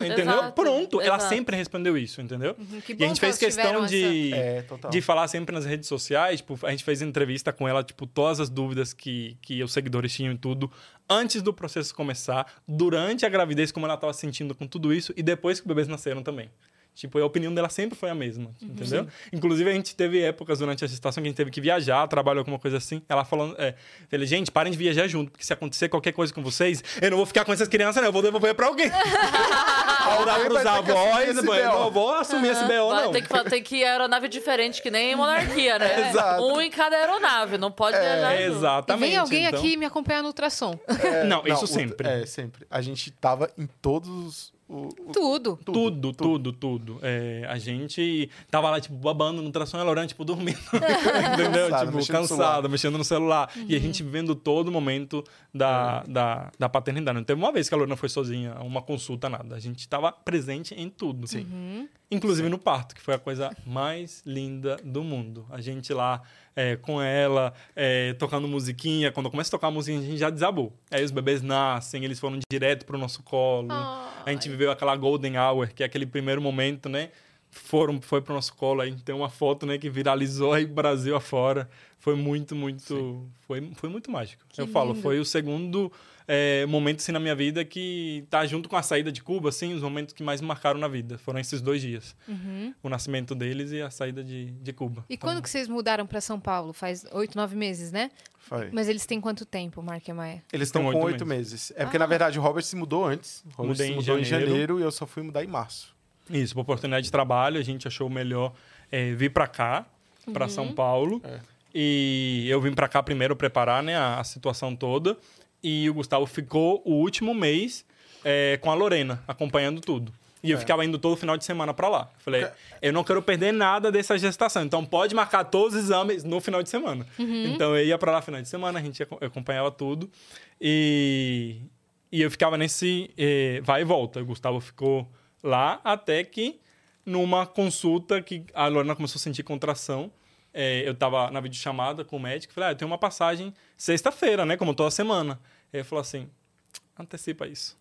Entendeu? Exato, Pronto. Ela exato. sempre respondeu isso, entendeu? Uhum, que E a gente que fez questão de, É, total. de falar sempre nas redes sociais. Tipo, a gente fez entrevista com ela, tipo, todas as dúvidas que, que os seguidores tinham e tudo. Antes do processo começar, durante a gravidez, como ela estava se sentindo com tudo isso, e depois que os bebês nasceram também. Tipo, a opinião dela sempre foi a mesma, entendeu? Inclusive, a gente teve épocas durante a gestação que a gente teve que viajar, trabalhar alguma coisa assim. Ela falando, é, falei, gente, parem de viajar junto, porque se acontecer qualquer coisa com vocês, eu não vou ficar com essas crianças, não, eu vou devolver pra alguém. Ou dar Alguém pros avós, não vou assumir esse BO, Vai não. ter que, tem que ir aeronave diferente, que nem em monarquia, né? Exato. Um em cada aeronave, não pode viajar É. E exatamente. vem alguém então. aqui me acompanhar no ultrassom. É, Não, isso o- sempre. É, sempre. A gente tava em todos o, o- Tudo. Tudo, tudo, tudo. É, a gente tava lá, tipo, babando no tração e a Lorena, tipo, dormindo. Entendeu? Cansada, tipo, mexendo no cansada, mexendo no celular. E a gente Uhum. vendo todo momento da, da, da paternidade. Não teve uma vez que a Lorena foi sozinha, uma consulta, nada. A gente tava presente em tudo. Sim. Uhum. Inclusive no parto, que foi a coisa mais linda do mundo. A gente lá é, com ela, é, tocando musiquinha. Quando começa a tocar a musiquinha, a gente já desabou. Aí os bebês nascem, eles foram direto pro nosso colo. A gente viveu aquela golden hour, que é aquele primeiro momento, né? Foram, foi pro nosso colo, aí tem uma foto, né, que viralizou aí Brasil afora. Foi muito, muito... Foi, foi muito mágico. Que Eu falo, lindo. foi o segundo é, momento, assim, na minha vida que tá junto com a saída de Cuba, assim, os momentos que mais me marcaram na vida. Foram esses dois dias. Uhum. O nascimento deles e a saída de, de Cuba. E Então, quando que vocês mudaram pra São Paulo? Faz oito, nove meses, né? Foi. Mas eles têm quanto tempo, Mark e Maia? Eles estão com oito oito meses. É porque, na verdade, o Robert se mudou antes. O Robert Mudei se em mudou em janeiro. janeiro e eu só fui mudar em março. Isso, por oportunidade de trabalho, a gente achou melhor é, vir para cá, para São Paulo. É. E eu vim para cá primeiro preparar né, a, a situação toda. E o Gustavo ficou o último mês é, com a Lorena, acompanhando tudo. E eu É. ficava indo todo final de semana para lá. Falei, eu não quero perder nada dessa gestação, então pode marcar todos os exames no final de semana. Então eu ia para lá final de semana, a gente aco- eu acompanhava tudo. E, e eu ficava nesse eh, vai e volta. O Gustavo ficou lá até que numa consulta que a Lorena começou a sentir contração. eh, eu tava na videochamada com o médico falei, ah, eu tenho uma passagem sexta-feira, né? Como toda semana. Ele falou assim, antecipa isso.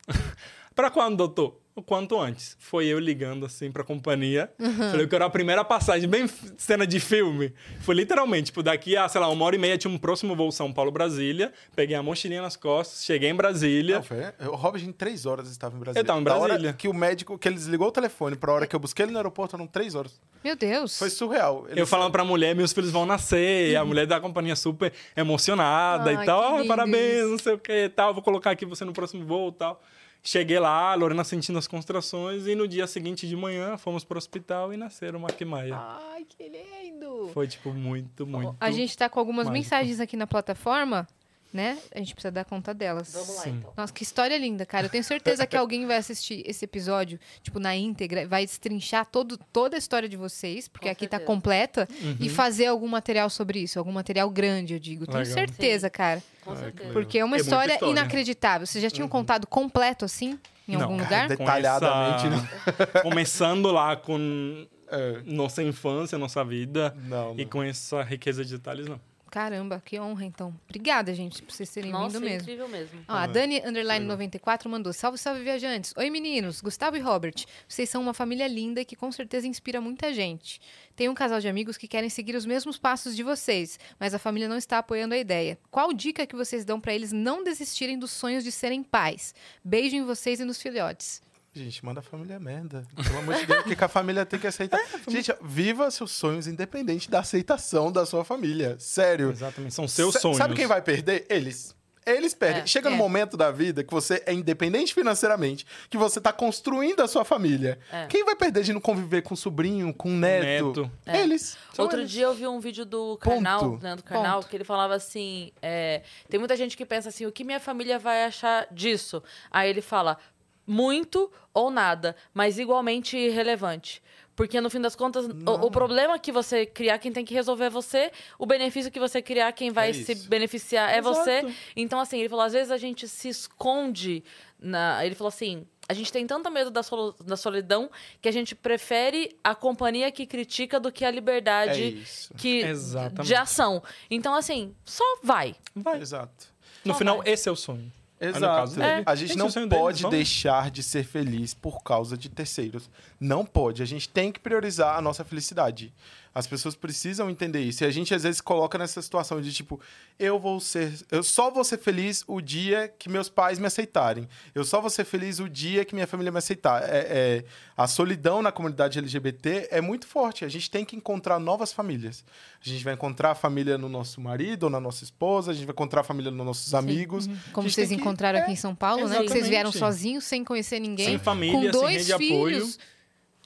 Pra quando, doutor? O quanto antes. Foi eu ligando assim pra companhia. Falei, eu quero a primeira passagem, bem cena de filme. Foi literalmente, tipo, daqui a, sei lá, uma hora e meia tinha um próximo voo São Paulo-Brasília. Peguei a mochilinha nas costas, cheguei em Brasília. Não, foi, o Robert em três horas estava em Brasília. Eu tava em Da hora Brasília. que o médico, que ele desligou o telefone pra hora que eu busquei ele no aeroporto, eram três horas. Meu Deus. Foi surreal. Ele Eu falando pra mulher, meus filhos vão nascer, e a mulher da companhia super emocionada Ai, e tal. que Ah, lindo parabéns, não sei o que e tal. Vou colocar aqui você no próximo voo e tal. Cheguei lá, a Lorena sentindo as contrações, e no dia seguinte de manhã fomos pro hospital e nasceram o Mark e Maia. Ai, que lindo. Foi, tipo, muito, muito. A gente tá com algumas mágico. mensagens aqui na plataforma, né? A gente precisa dar conta delas. Vamos lá, Sim. então. Nossa, que história linda, cara. Eu tenho certeza que alguém vai assistir esse episódio, tipo, na íntegra, vai destrinchar todo, toda a história de vocês, porque Com aqui tá certeza. completa, Uhum. e fazer algum material sobre isso, algum material grande, eu digo. Tenho Legal. certeza, cara. Com certeza. Porque é uma É história, história. inacreditável. Vocês já tinham contado completo assim? Em Não, algum cara, lugar? de- Com Detalhadamente, essa- Começando lá com É, nossa infância, nossa vida, não, e não. com essa riqueza de detalhes, não. Caramba, que honra, então. Obrigada, gente, por vocês terem Nossa, vindo é mesmo. incrível mesmo. Ó, a Dani Underline 94 mandou: Salve, salve, viajantes. Oi, meninos. Gustavo e Robert. Vocês são uma família linda e que com certeza inspira muita gente. Tem um casal de amigos que querem seguir os mesmos passos de vocês, mas a família não está apoiando a ideia. Qual dica que vocês dão pra eles não desistirem dos sonhos de serem pais? Beijo em vocês e nos filhotes. Gente, manda a família merda. Pelo amor de Deus, o que, que a família tem que aceitar? Gente, viva seus sonhos independente da aceitação da sua família. Sério. Exatamente, são seus Sa- sonhos. Sabe quem vai perder? Eles. Eles perdem. É, Chega no é. momento da vida que você é independente financeiramente, que você tá construindo a sua família. É. Quem vai perder de não conviver com o sobrinho, com o neto? neto. É. Eles. São Outro eles. dia eu vi um vídeo do Ponto. Leandro Karnal, Ponto. que ele falava assim: é, tem muita gente que pensa assim, o que minha família vai achar disso? Aí ele fala, muito ou nada, mas igualmente irrelevante. Porque no fim das contas, o, o problema que você criar, quem tem que resolver é você. O benefício que você criar, quem vai É se beneficiar é Exato. você. Então, assim, ele falou: às vezes a gente se esconde. Na... Ele falou assim: a gente tem tanto medo da, solo- da solidão que a gente prefere a companhia que critica do que a É liberdade isso. que... Exatamente. de ação. Então, assim, só vai. Vai. Exato. No Só final, vai. esse é o sonho. Exato. dele. A gente é não pode vamos. deixar de ser feliz por causa de terceiros. Não pode. A gente tem que priorizar a nossa felicidade. As pessoas precisam entender isso. E a gente às vezes coloca nessa situação de tipo, eu vou ser, eu só vou ser feliz o dia que meus pais me aceitarem. Eu só vou ser feliz o dia que minha família me aceitar. É, é- a solidão na comunidade LGBT é muito forte. A gente tem que encontrar novas famílias. A gente vai encontrar a família no nosso marido ou na nossa esposa. A gente vai encontrar a família nos nossos amigos. Como A gente vocês tem que- encontraram aqui em São Paulo, né? Que vocês vieram sozinhos, sem conhecer ninguém. Sem família, com sem dois rede de apoio.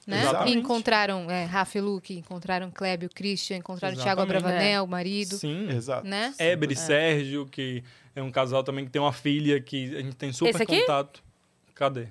Né? Exatamente. E encontraram é, Rafa e Luke, encontraram Clébio, Christian, encontraram Thiago Exatamente. Abravanel, o marido. Sim. Exato. Né? Éber e Sérgio, que é um casal também que tem uma filha que a gente tem super Esse aqui? contato. Cadê?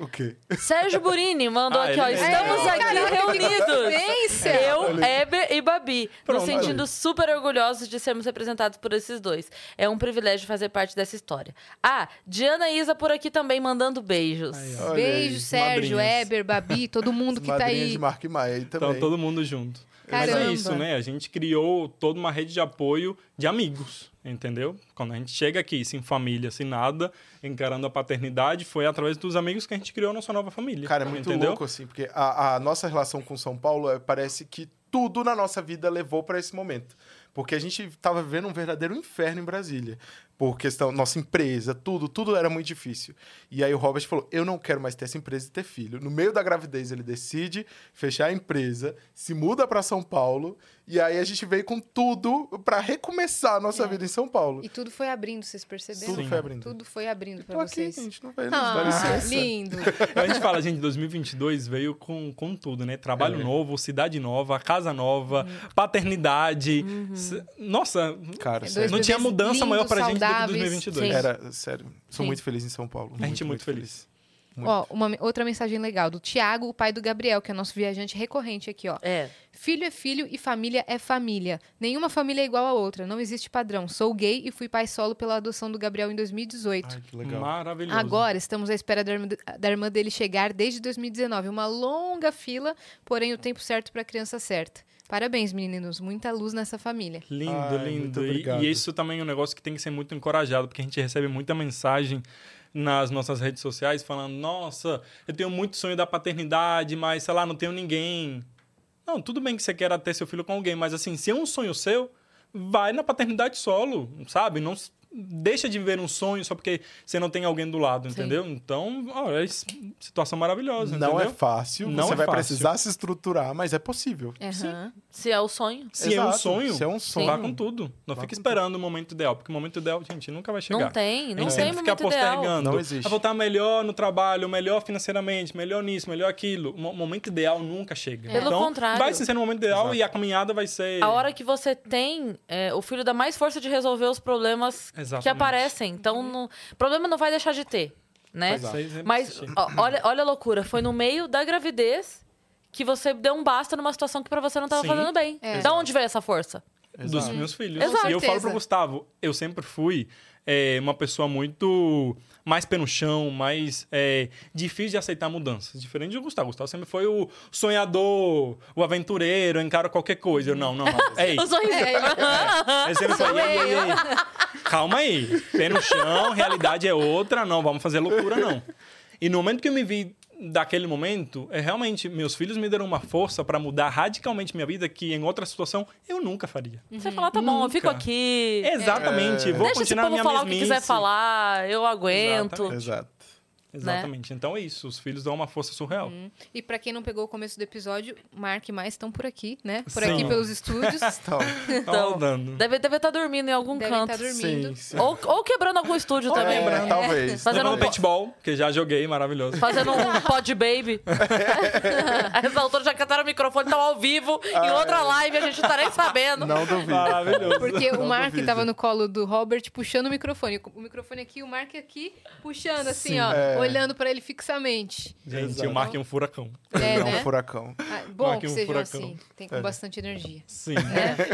O quê? Sérgio Burini mandou Ah, aqui, ele ó. mesmo. Estamos É, aqui caraca, que reunidos. coincidência! Eu, Eber e Babi, Pronto, nos sentindo super orgulhosos de sermos representados por esses dois. É um privilégio fazer parte dessa história. Ah, Diana e Isa por aqui também mandando beijos. Aí, ó. Olha Beijo, aí, Sérgio, madrinhas. Eber, Babi, todo mundo que tá aí. de Mark Maia aí também. Então, todo mundo junto. Mas Caramba. é isso, né? A gente criou toda uma rede de apoio de amigos, entendeu? Quando a gente chega aqui sem família, sem nada, encarando a paternidade, foi através dos amigos que a gente criou a nossa nova família. Cara, é muito entendeu? louco, assim, porque a, a nossa relação com São Paulo é, parece que tudo na nossa vida levou para esse momento. Porque a gente tava vivendo um verdadeiro inferno em Brasília. Por questão, nossa empresa, tudo, tudo era muito difícil. E aí o Robert falou: eu não quero mais ter essa empresa e ter filho. No meio da gravidez, ele decide fechar a empresa, se muda para São Paulo, e aí a gente veio com tudo para recomeçar a nossa É. vida em São Paulo. E tudo foi abrindo, vocês perceberam? Tudo foi abrindo. Tudo foi abrindo pra Tô aqui, vocês. gente, não vai nos dar Ah, licença. lindo. A gente fala, gente, 2022 veio com, com tudo, né? Trabalho É. novo, cidade nova, casa nova, paternidade. Se- Nossa, Cara, sério. não tinha mudança lindos, maior pra gente do que saudáveis. 2022. Sim. Era, sério. Sou Sim. muito feliz em São Paulo. A gente é muito feliz. Muito. Ó, uma outra mensagem legal do Tiago, o pai do Gabriel, que é nosso viajante recorrente aqui, ó. É. Filho é filho e família é família. Nenhuma família é igual a outra. Não existe padrão. Sou gay e fui pai solo pela adoção do Gabriel em 2018. Ai, que legal. Maravilhoso. Agora estamos à espera da irmã, da irmã dele chegar desde 2019. Uma longa fila, porém o tempo certo para a criança certa. Parabéns, meninos. Muita luz nessa família. Lindo, Ai, muito lindo. E, e isso também é um negócio que tem que ser muito encorajado, porque a gente recebe muita mensagem nas nossas redes sociais falando: nossa, eu tenho muito sonho da paternidade, mas sei lá, não tenho ninguém. Não, tudo bem que você queira ter seu filho com alguém, mas assim, se é um sonho seu, vai na paternidade solo, sabe? Não deixa de viver um sonho só porque você não tem alguém do lado, Sim. entendeu? Então, ó, é situação maravilhosa, Não entendeu? é fácil, Não você é vai fácil. precisar se estruturar, mas é possível. Aham. Se é o sonho. Se é um Exato, sonho, se é um sonho. vá com tudo. Não Vá fica esperando o momento ideal, porque o momento ideal, gente, nunca vai chegar. Não tem, A não gente tem sempre fica momento ideal. postergando. Não existe. Ah, vou estar melhor no trabalho, melhor financeiramente, melhor nisso, melhor aquilo. O mo- momento ideal nunca chega. Pelo então, contrário. vai ser no momento ideal Exato. e a caminhada vai ser... A hora que você tem, é, o filho dá mais força de resolver os problemas que Exatamente. aparecem. Então, não, problema não vai deixar de ter, né? Exato. Vai sempre Mas ó, olha, olha a loucura. Foi no meio da gravidez que você deu um basta numa situação que pra você não tava Sim. fazendo bem. É. Da onde veio essa força? dos Exato. meus filhos. Exato. E eu falo pro Gustavo, eu sempre fui é, uma pessoa muito mais pé no chão, mais é, difícil de aceitar mudanças. Diferente do Gustavo. O Gustavo sempre foi o sonhador, o aventureiro, encara qualquer coisa. Eu, não, não, não. Ei, sempre foi, ei, ei, ei. Calma aí. Pé no chão, realidade é outra. Não, vamos fazer loucura, não. E no momento que eu me vi daquele momento, é realmente, meus filhos me deram uma força para mudar radicalmente minha vida que em outra situação eu nunca faria. Você fala, tá bom, eu fico aqui. Exatamente. É. Vou Deixa esse continuar povo minha falar o que mesmice. quiser falar, eu aguento. Exatamente. Exato. Exatamente. Então é isso. Os filhos dão uma força surreal. E pra quem não pegou o começo do episódio, Mark e mais estão por aqui, né? Por Sim. aqui pelos estúdios. Então, Tá rodando. Deve estar tá dormindo em algum Devem canto. estar dormindo. sim, sim. Ou, ou quebrando algum estúdio também. É, talvez. Fazendo um- paintball, que já joguei, maravilhoso. Fazendo um pod baby. A essa altura já cantaram o microfone, estão ao vivo, em outra live, a gente não tá nem sabendo. Não duvido. Maravilhoso. Porque o Não Mark duvido. tava no colo do Robert puxando o microfone. O microfone aqui, o Mark aqui, puxando assim, Sim. ó. É. olhando pra ele fixamente. Gente, Exato. o Mark é um furacão. É, É um né? furacão. Ah, bom que um sejam furacão. assim, tem com bastante energia. Sim.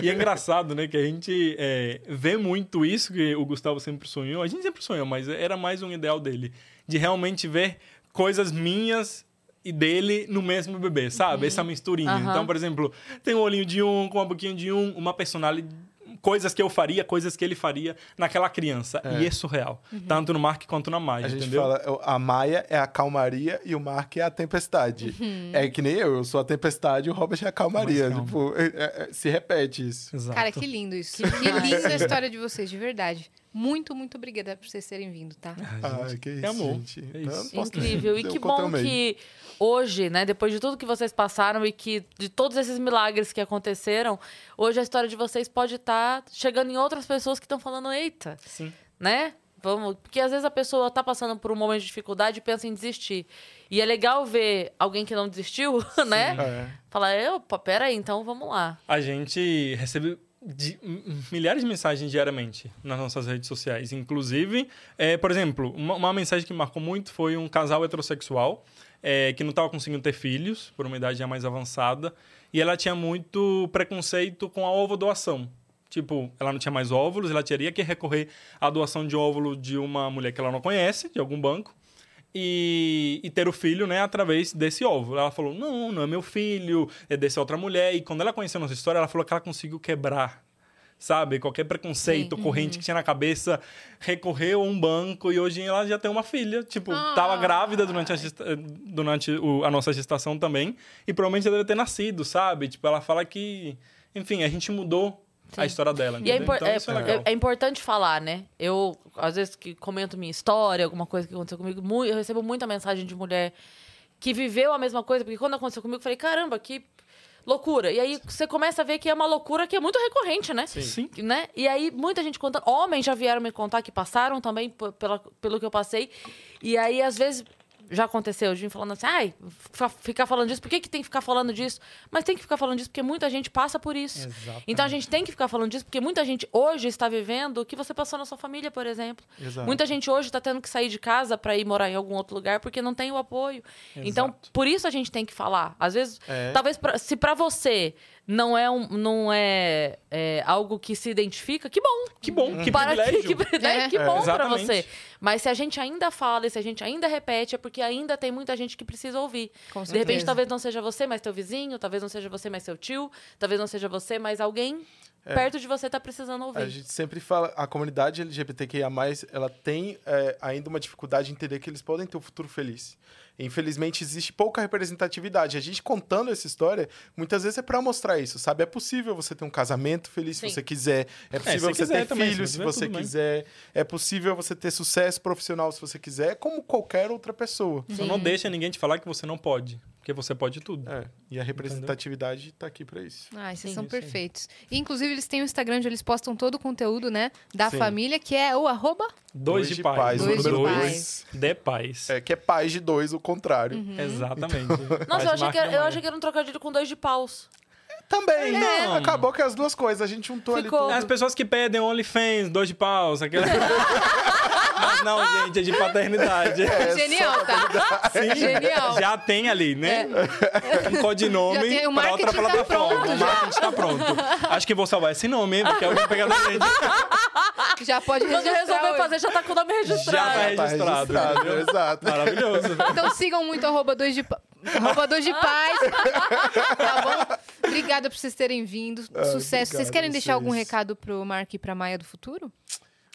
E é engraçado, né, que a gente é, vê muito isso que o Gustavo sempre sonhou. A gente sempre sonhou, mas era mais um ideal dele. De realmente ver coisas minhas e dele no mesmo bebê, sabe? Essa misturinha. Aham. Então, por exemplo, tem um olhinho de um, com uma boquinha de um, uma personalidade... Coisas que eu faria, coisas que ele faria naquela criança. E é surreal. Tanto no Mark quanto na Maya, A gente entendeu? fala, a Maia é a calmaria e o Mark é a tempestade. Uhum. É que nem eu, eu sou a tempestade e o Robert é a calmaria. Tipo, é- é- é- se repete isso. Exato. Cara, que lindo isso. Que linda a história de vocês, de verdade. Muito, muito obrigada por vocês terem vindo, tá? Ai, que isso, amor. gente. É Não, isso. Incrível. E que eu bom que hoje, né, depois de tudo que vocês passaram e que de todos esses milagres que aconteceram, hoje a história de vocês pode estar chegando em outras pessoas que estão falando, eita, Sim. né? Vamos, porque às vezes a pessoa tá passando por um momento de dificuldade e pensa em desistir. E é legal ver alguém que não desistiu, né? É. Falar, opa, peraí, então vamos lá. A gente recebe de- milhares de mensagens diariamente nas nossas redes sociais. Inclusive, é, por exemplo, uma, uma mensagem que marcou muito foi um casal heterossexual é, que não estava conseguindo ter filhos, por uma idade já mais avançada, e ela tinha muito preconceito com a ovo doação. Tipo, ela não tinha mais óvulos, ela teria que recorrer à doação de óvulo de uma mulher que ela não conhece, de algum banco, e, e ter o filho, né, através desse óvulo. Ela falou: não, não é meu filho, é dessa outra mulher. E quando ela conheceu a nossa história, ela falou que ela conseguiu quebrar. Sabe? Qualquer preconceito, corrente que tinha na cabeça, recorreu a um banco e hoje ela já tem uma filha. Tipo, tava grávida durante, a, gesta- durante o- a nossa gestação também. E provavelmente já deve ter nascido, sabe? Tipo, ela fala que. Enfim, a gente mudou a história dela. E é, impor- então, é- isso é legal. é- é importante falar, né? Eu, às vezes, que comento minha história, alguma coisa que aconteceu comigo, eu recebo muita mensagem de mulher que viveu a mesma coisa, porque quando aconteceu comigo, eu falei, caramba, que loucura. E aí você começa a ver que é uma loucura que é muito recorrente, né? Sim. Né? E aí muita gente contando, homens já vieram me contar que passaram também pela, pelo que eu passei. E aí, às vezes, já aconteceu de vir falando assim, ai, ficar falando disso, por que, que tem que ficar falando disso? Mas tem que ficar falando disso porque muita gente passa por isso. Exatamente. Então a gente tem que ficar falando disso porque muita gente hoje está vivendo o que você passou na sua família, por exemplo. Exato. Muita gente hoje está tendo que sair de casa para ir morar em algum outro lugar porque não tem o apoio. Então, Exato. por isso a gente tem que falar. Às vezes, É. talvez pra- se para você não é, um, não é, é algo que se identifica, que bom. Que bom, que Para privilégio. que, né? É. que É, bom para exatamente. você. Mas se a gente ainda fala e se a gente ainda repete, é porque ainda tem muita gente que precisa ouvir. Com De repente, talvez não seja você, mas teu vizinho, talvez não seja você, mas seu tio, talvez não seja você, mas alguém perto de você tá precisando ouvir. É. A gente sempre fala, a comunidade LGBTQIA+, ela tem é, ainda uma dificuldade em entender que eles podem ter um futuro feliz. Infelizmente, existe pouca representatividade. A gente contando essa história, muitas vezes é pra mostrar isso, sabe? É possível você ter um casamento feliz Sim. se você quiser. É possível se você quiser ter também, filhos você se quiser, você tudo bem. quiser. É possível você ter sucesso profissional se você quiser, como qualquer outra pessoa. Só não deixa ninguém te falar que você não pode. Porque você pode tudo. É, e a representatividade tá aqui pra isso. Ah, vocês Sim, são perfeitos. E, inclusive, eles têm um Instagram onde eles postam todo o conteúdo, né? Da Sim. família, que é o arroba. Dois, de paz. Dois número de dois de paz. É, que é paz de dois, o contrário. Uhum. Exatamente. Nossa, eu achei, que era, eu achei que era um trocadilho com dois de paus. Também, É. não. Acabou que as duas coisas, a gente juntou Ficou- ali tudo. As pessoas que pedem OnlyFans, dois de paus, aquela... Mas não, gente, é de paternidade. Genial, tá? Sim, Genial. Já tem ali, né? Um codinome Já tem, o para outra marketing tá plataforma. pronto, o marketing tá pronto. Acho que vou salvar esse nome, hein, porque alguém pegar da gente. Já pode Quando resolver hoje. fazer, já tá com o nome registrado. Já tá Tá registrado, registrado, entendeu? exato. Maravilhoso. Então sigam muito arroba dois de, arroba dois de paz. tá bom? Obrigada por vocês terem vindo. Sucesso. Vocês querem deixar algum vocês. recado pro Mark e pra Maia do futuro?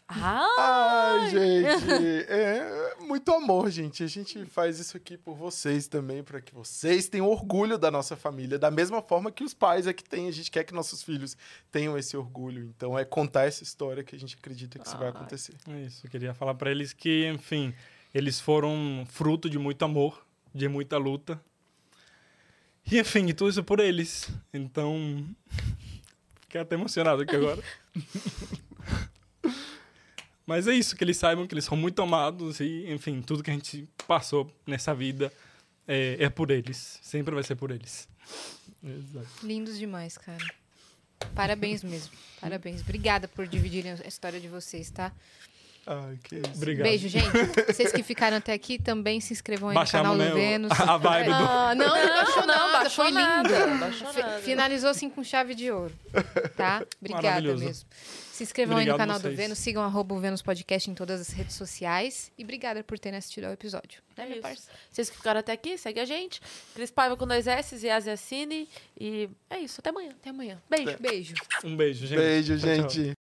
Ah, Ai, gente, é muito amor, gente. A gente faz isso aqui por vocês também, para que vocês tenham orgulho da nossa família, da mesma forma que os pais aqui têm. A gente quer que nossos filhos tenham esse orgulho. Então, é contar essa história que a gente acredita que isso vai acontecer. É Isso, eu queria falar pra eles que, enfim, eles foram fruto de muito amor, de muita luta. E, enfim, tudo isso por eles. Então, fiquei até emocionado aqui agora. Mas é isso, que eles saibam que eles são muito amados e, enfim, tudo que a gente passou nessa vida é, é por eles. Sempre vai ser por eles. Exato. Lindos demais, cara. Parabéns mesmo. Parabéns. Obrigada por dividirem a história de vocês, tá? Ai, que isso. Obrigado. Beijo, gente. Vocês que ficaram até aqui também se inscrevam aí Baixamos, no né, canal do o- Vênus. a vibe do- Ah, não, não baixou não, nada, baixou foi nada, lindo. baixou Fi- nada. Finalizou assim com chave de ouro, tá? Obrigada mesmo. Se inscrevam aí no Obrigado canal do vocês. Vênus, sigam arroba o Vênus Podcast em todas as redes sociais. E obrigada por terem assistido ao episódio. Né, É minha isso. Vocês que ficaram até aqui, segue a gente. Cris Paiva com dois S, Yas Yassine. E é isso, até amanhã. Até amanhã. Beijo. Beijo. Um beijo, gente. Beijo, Tchau, tchau. gente.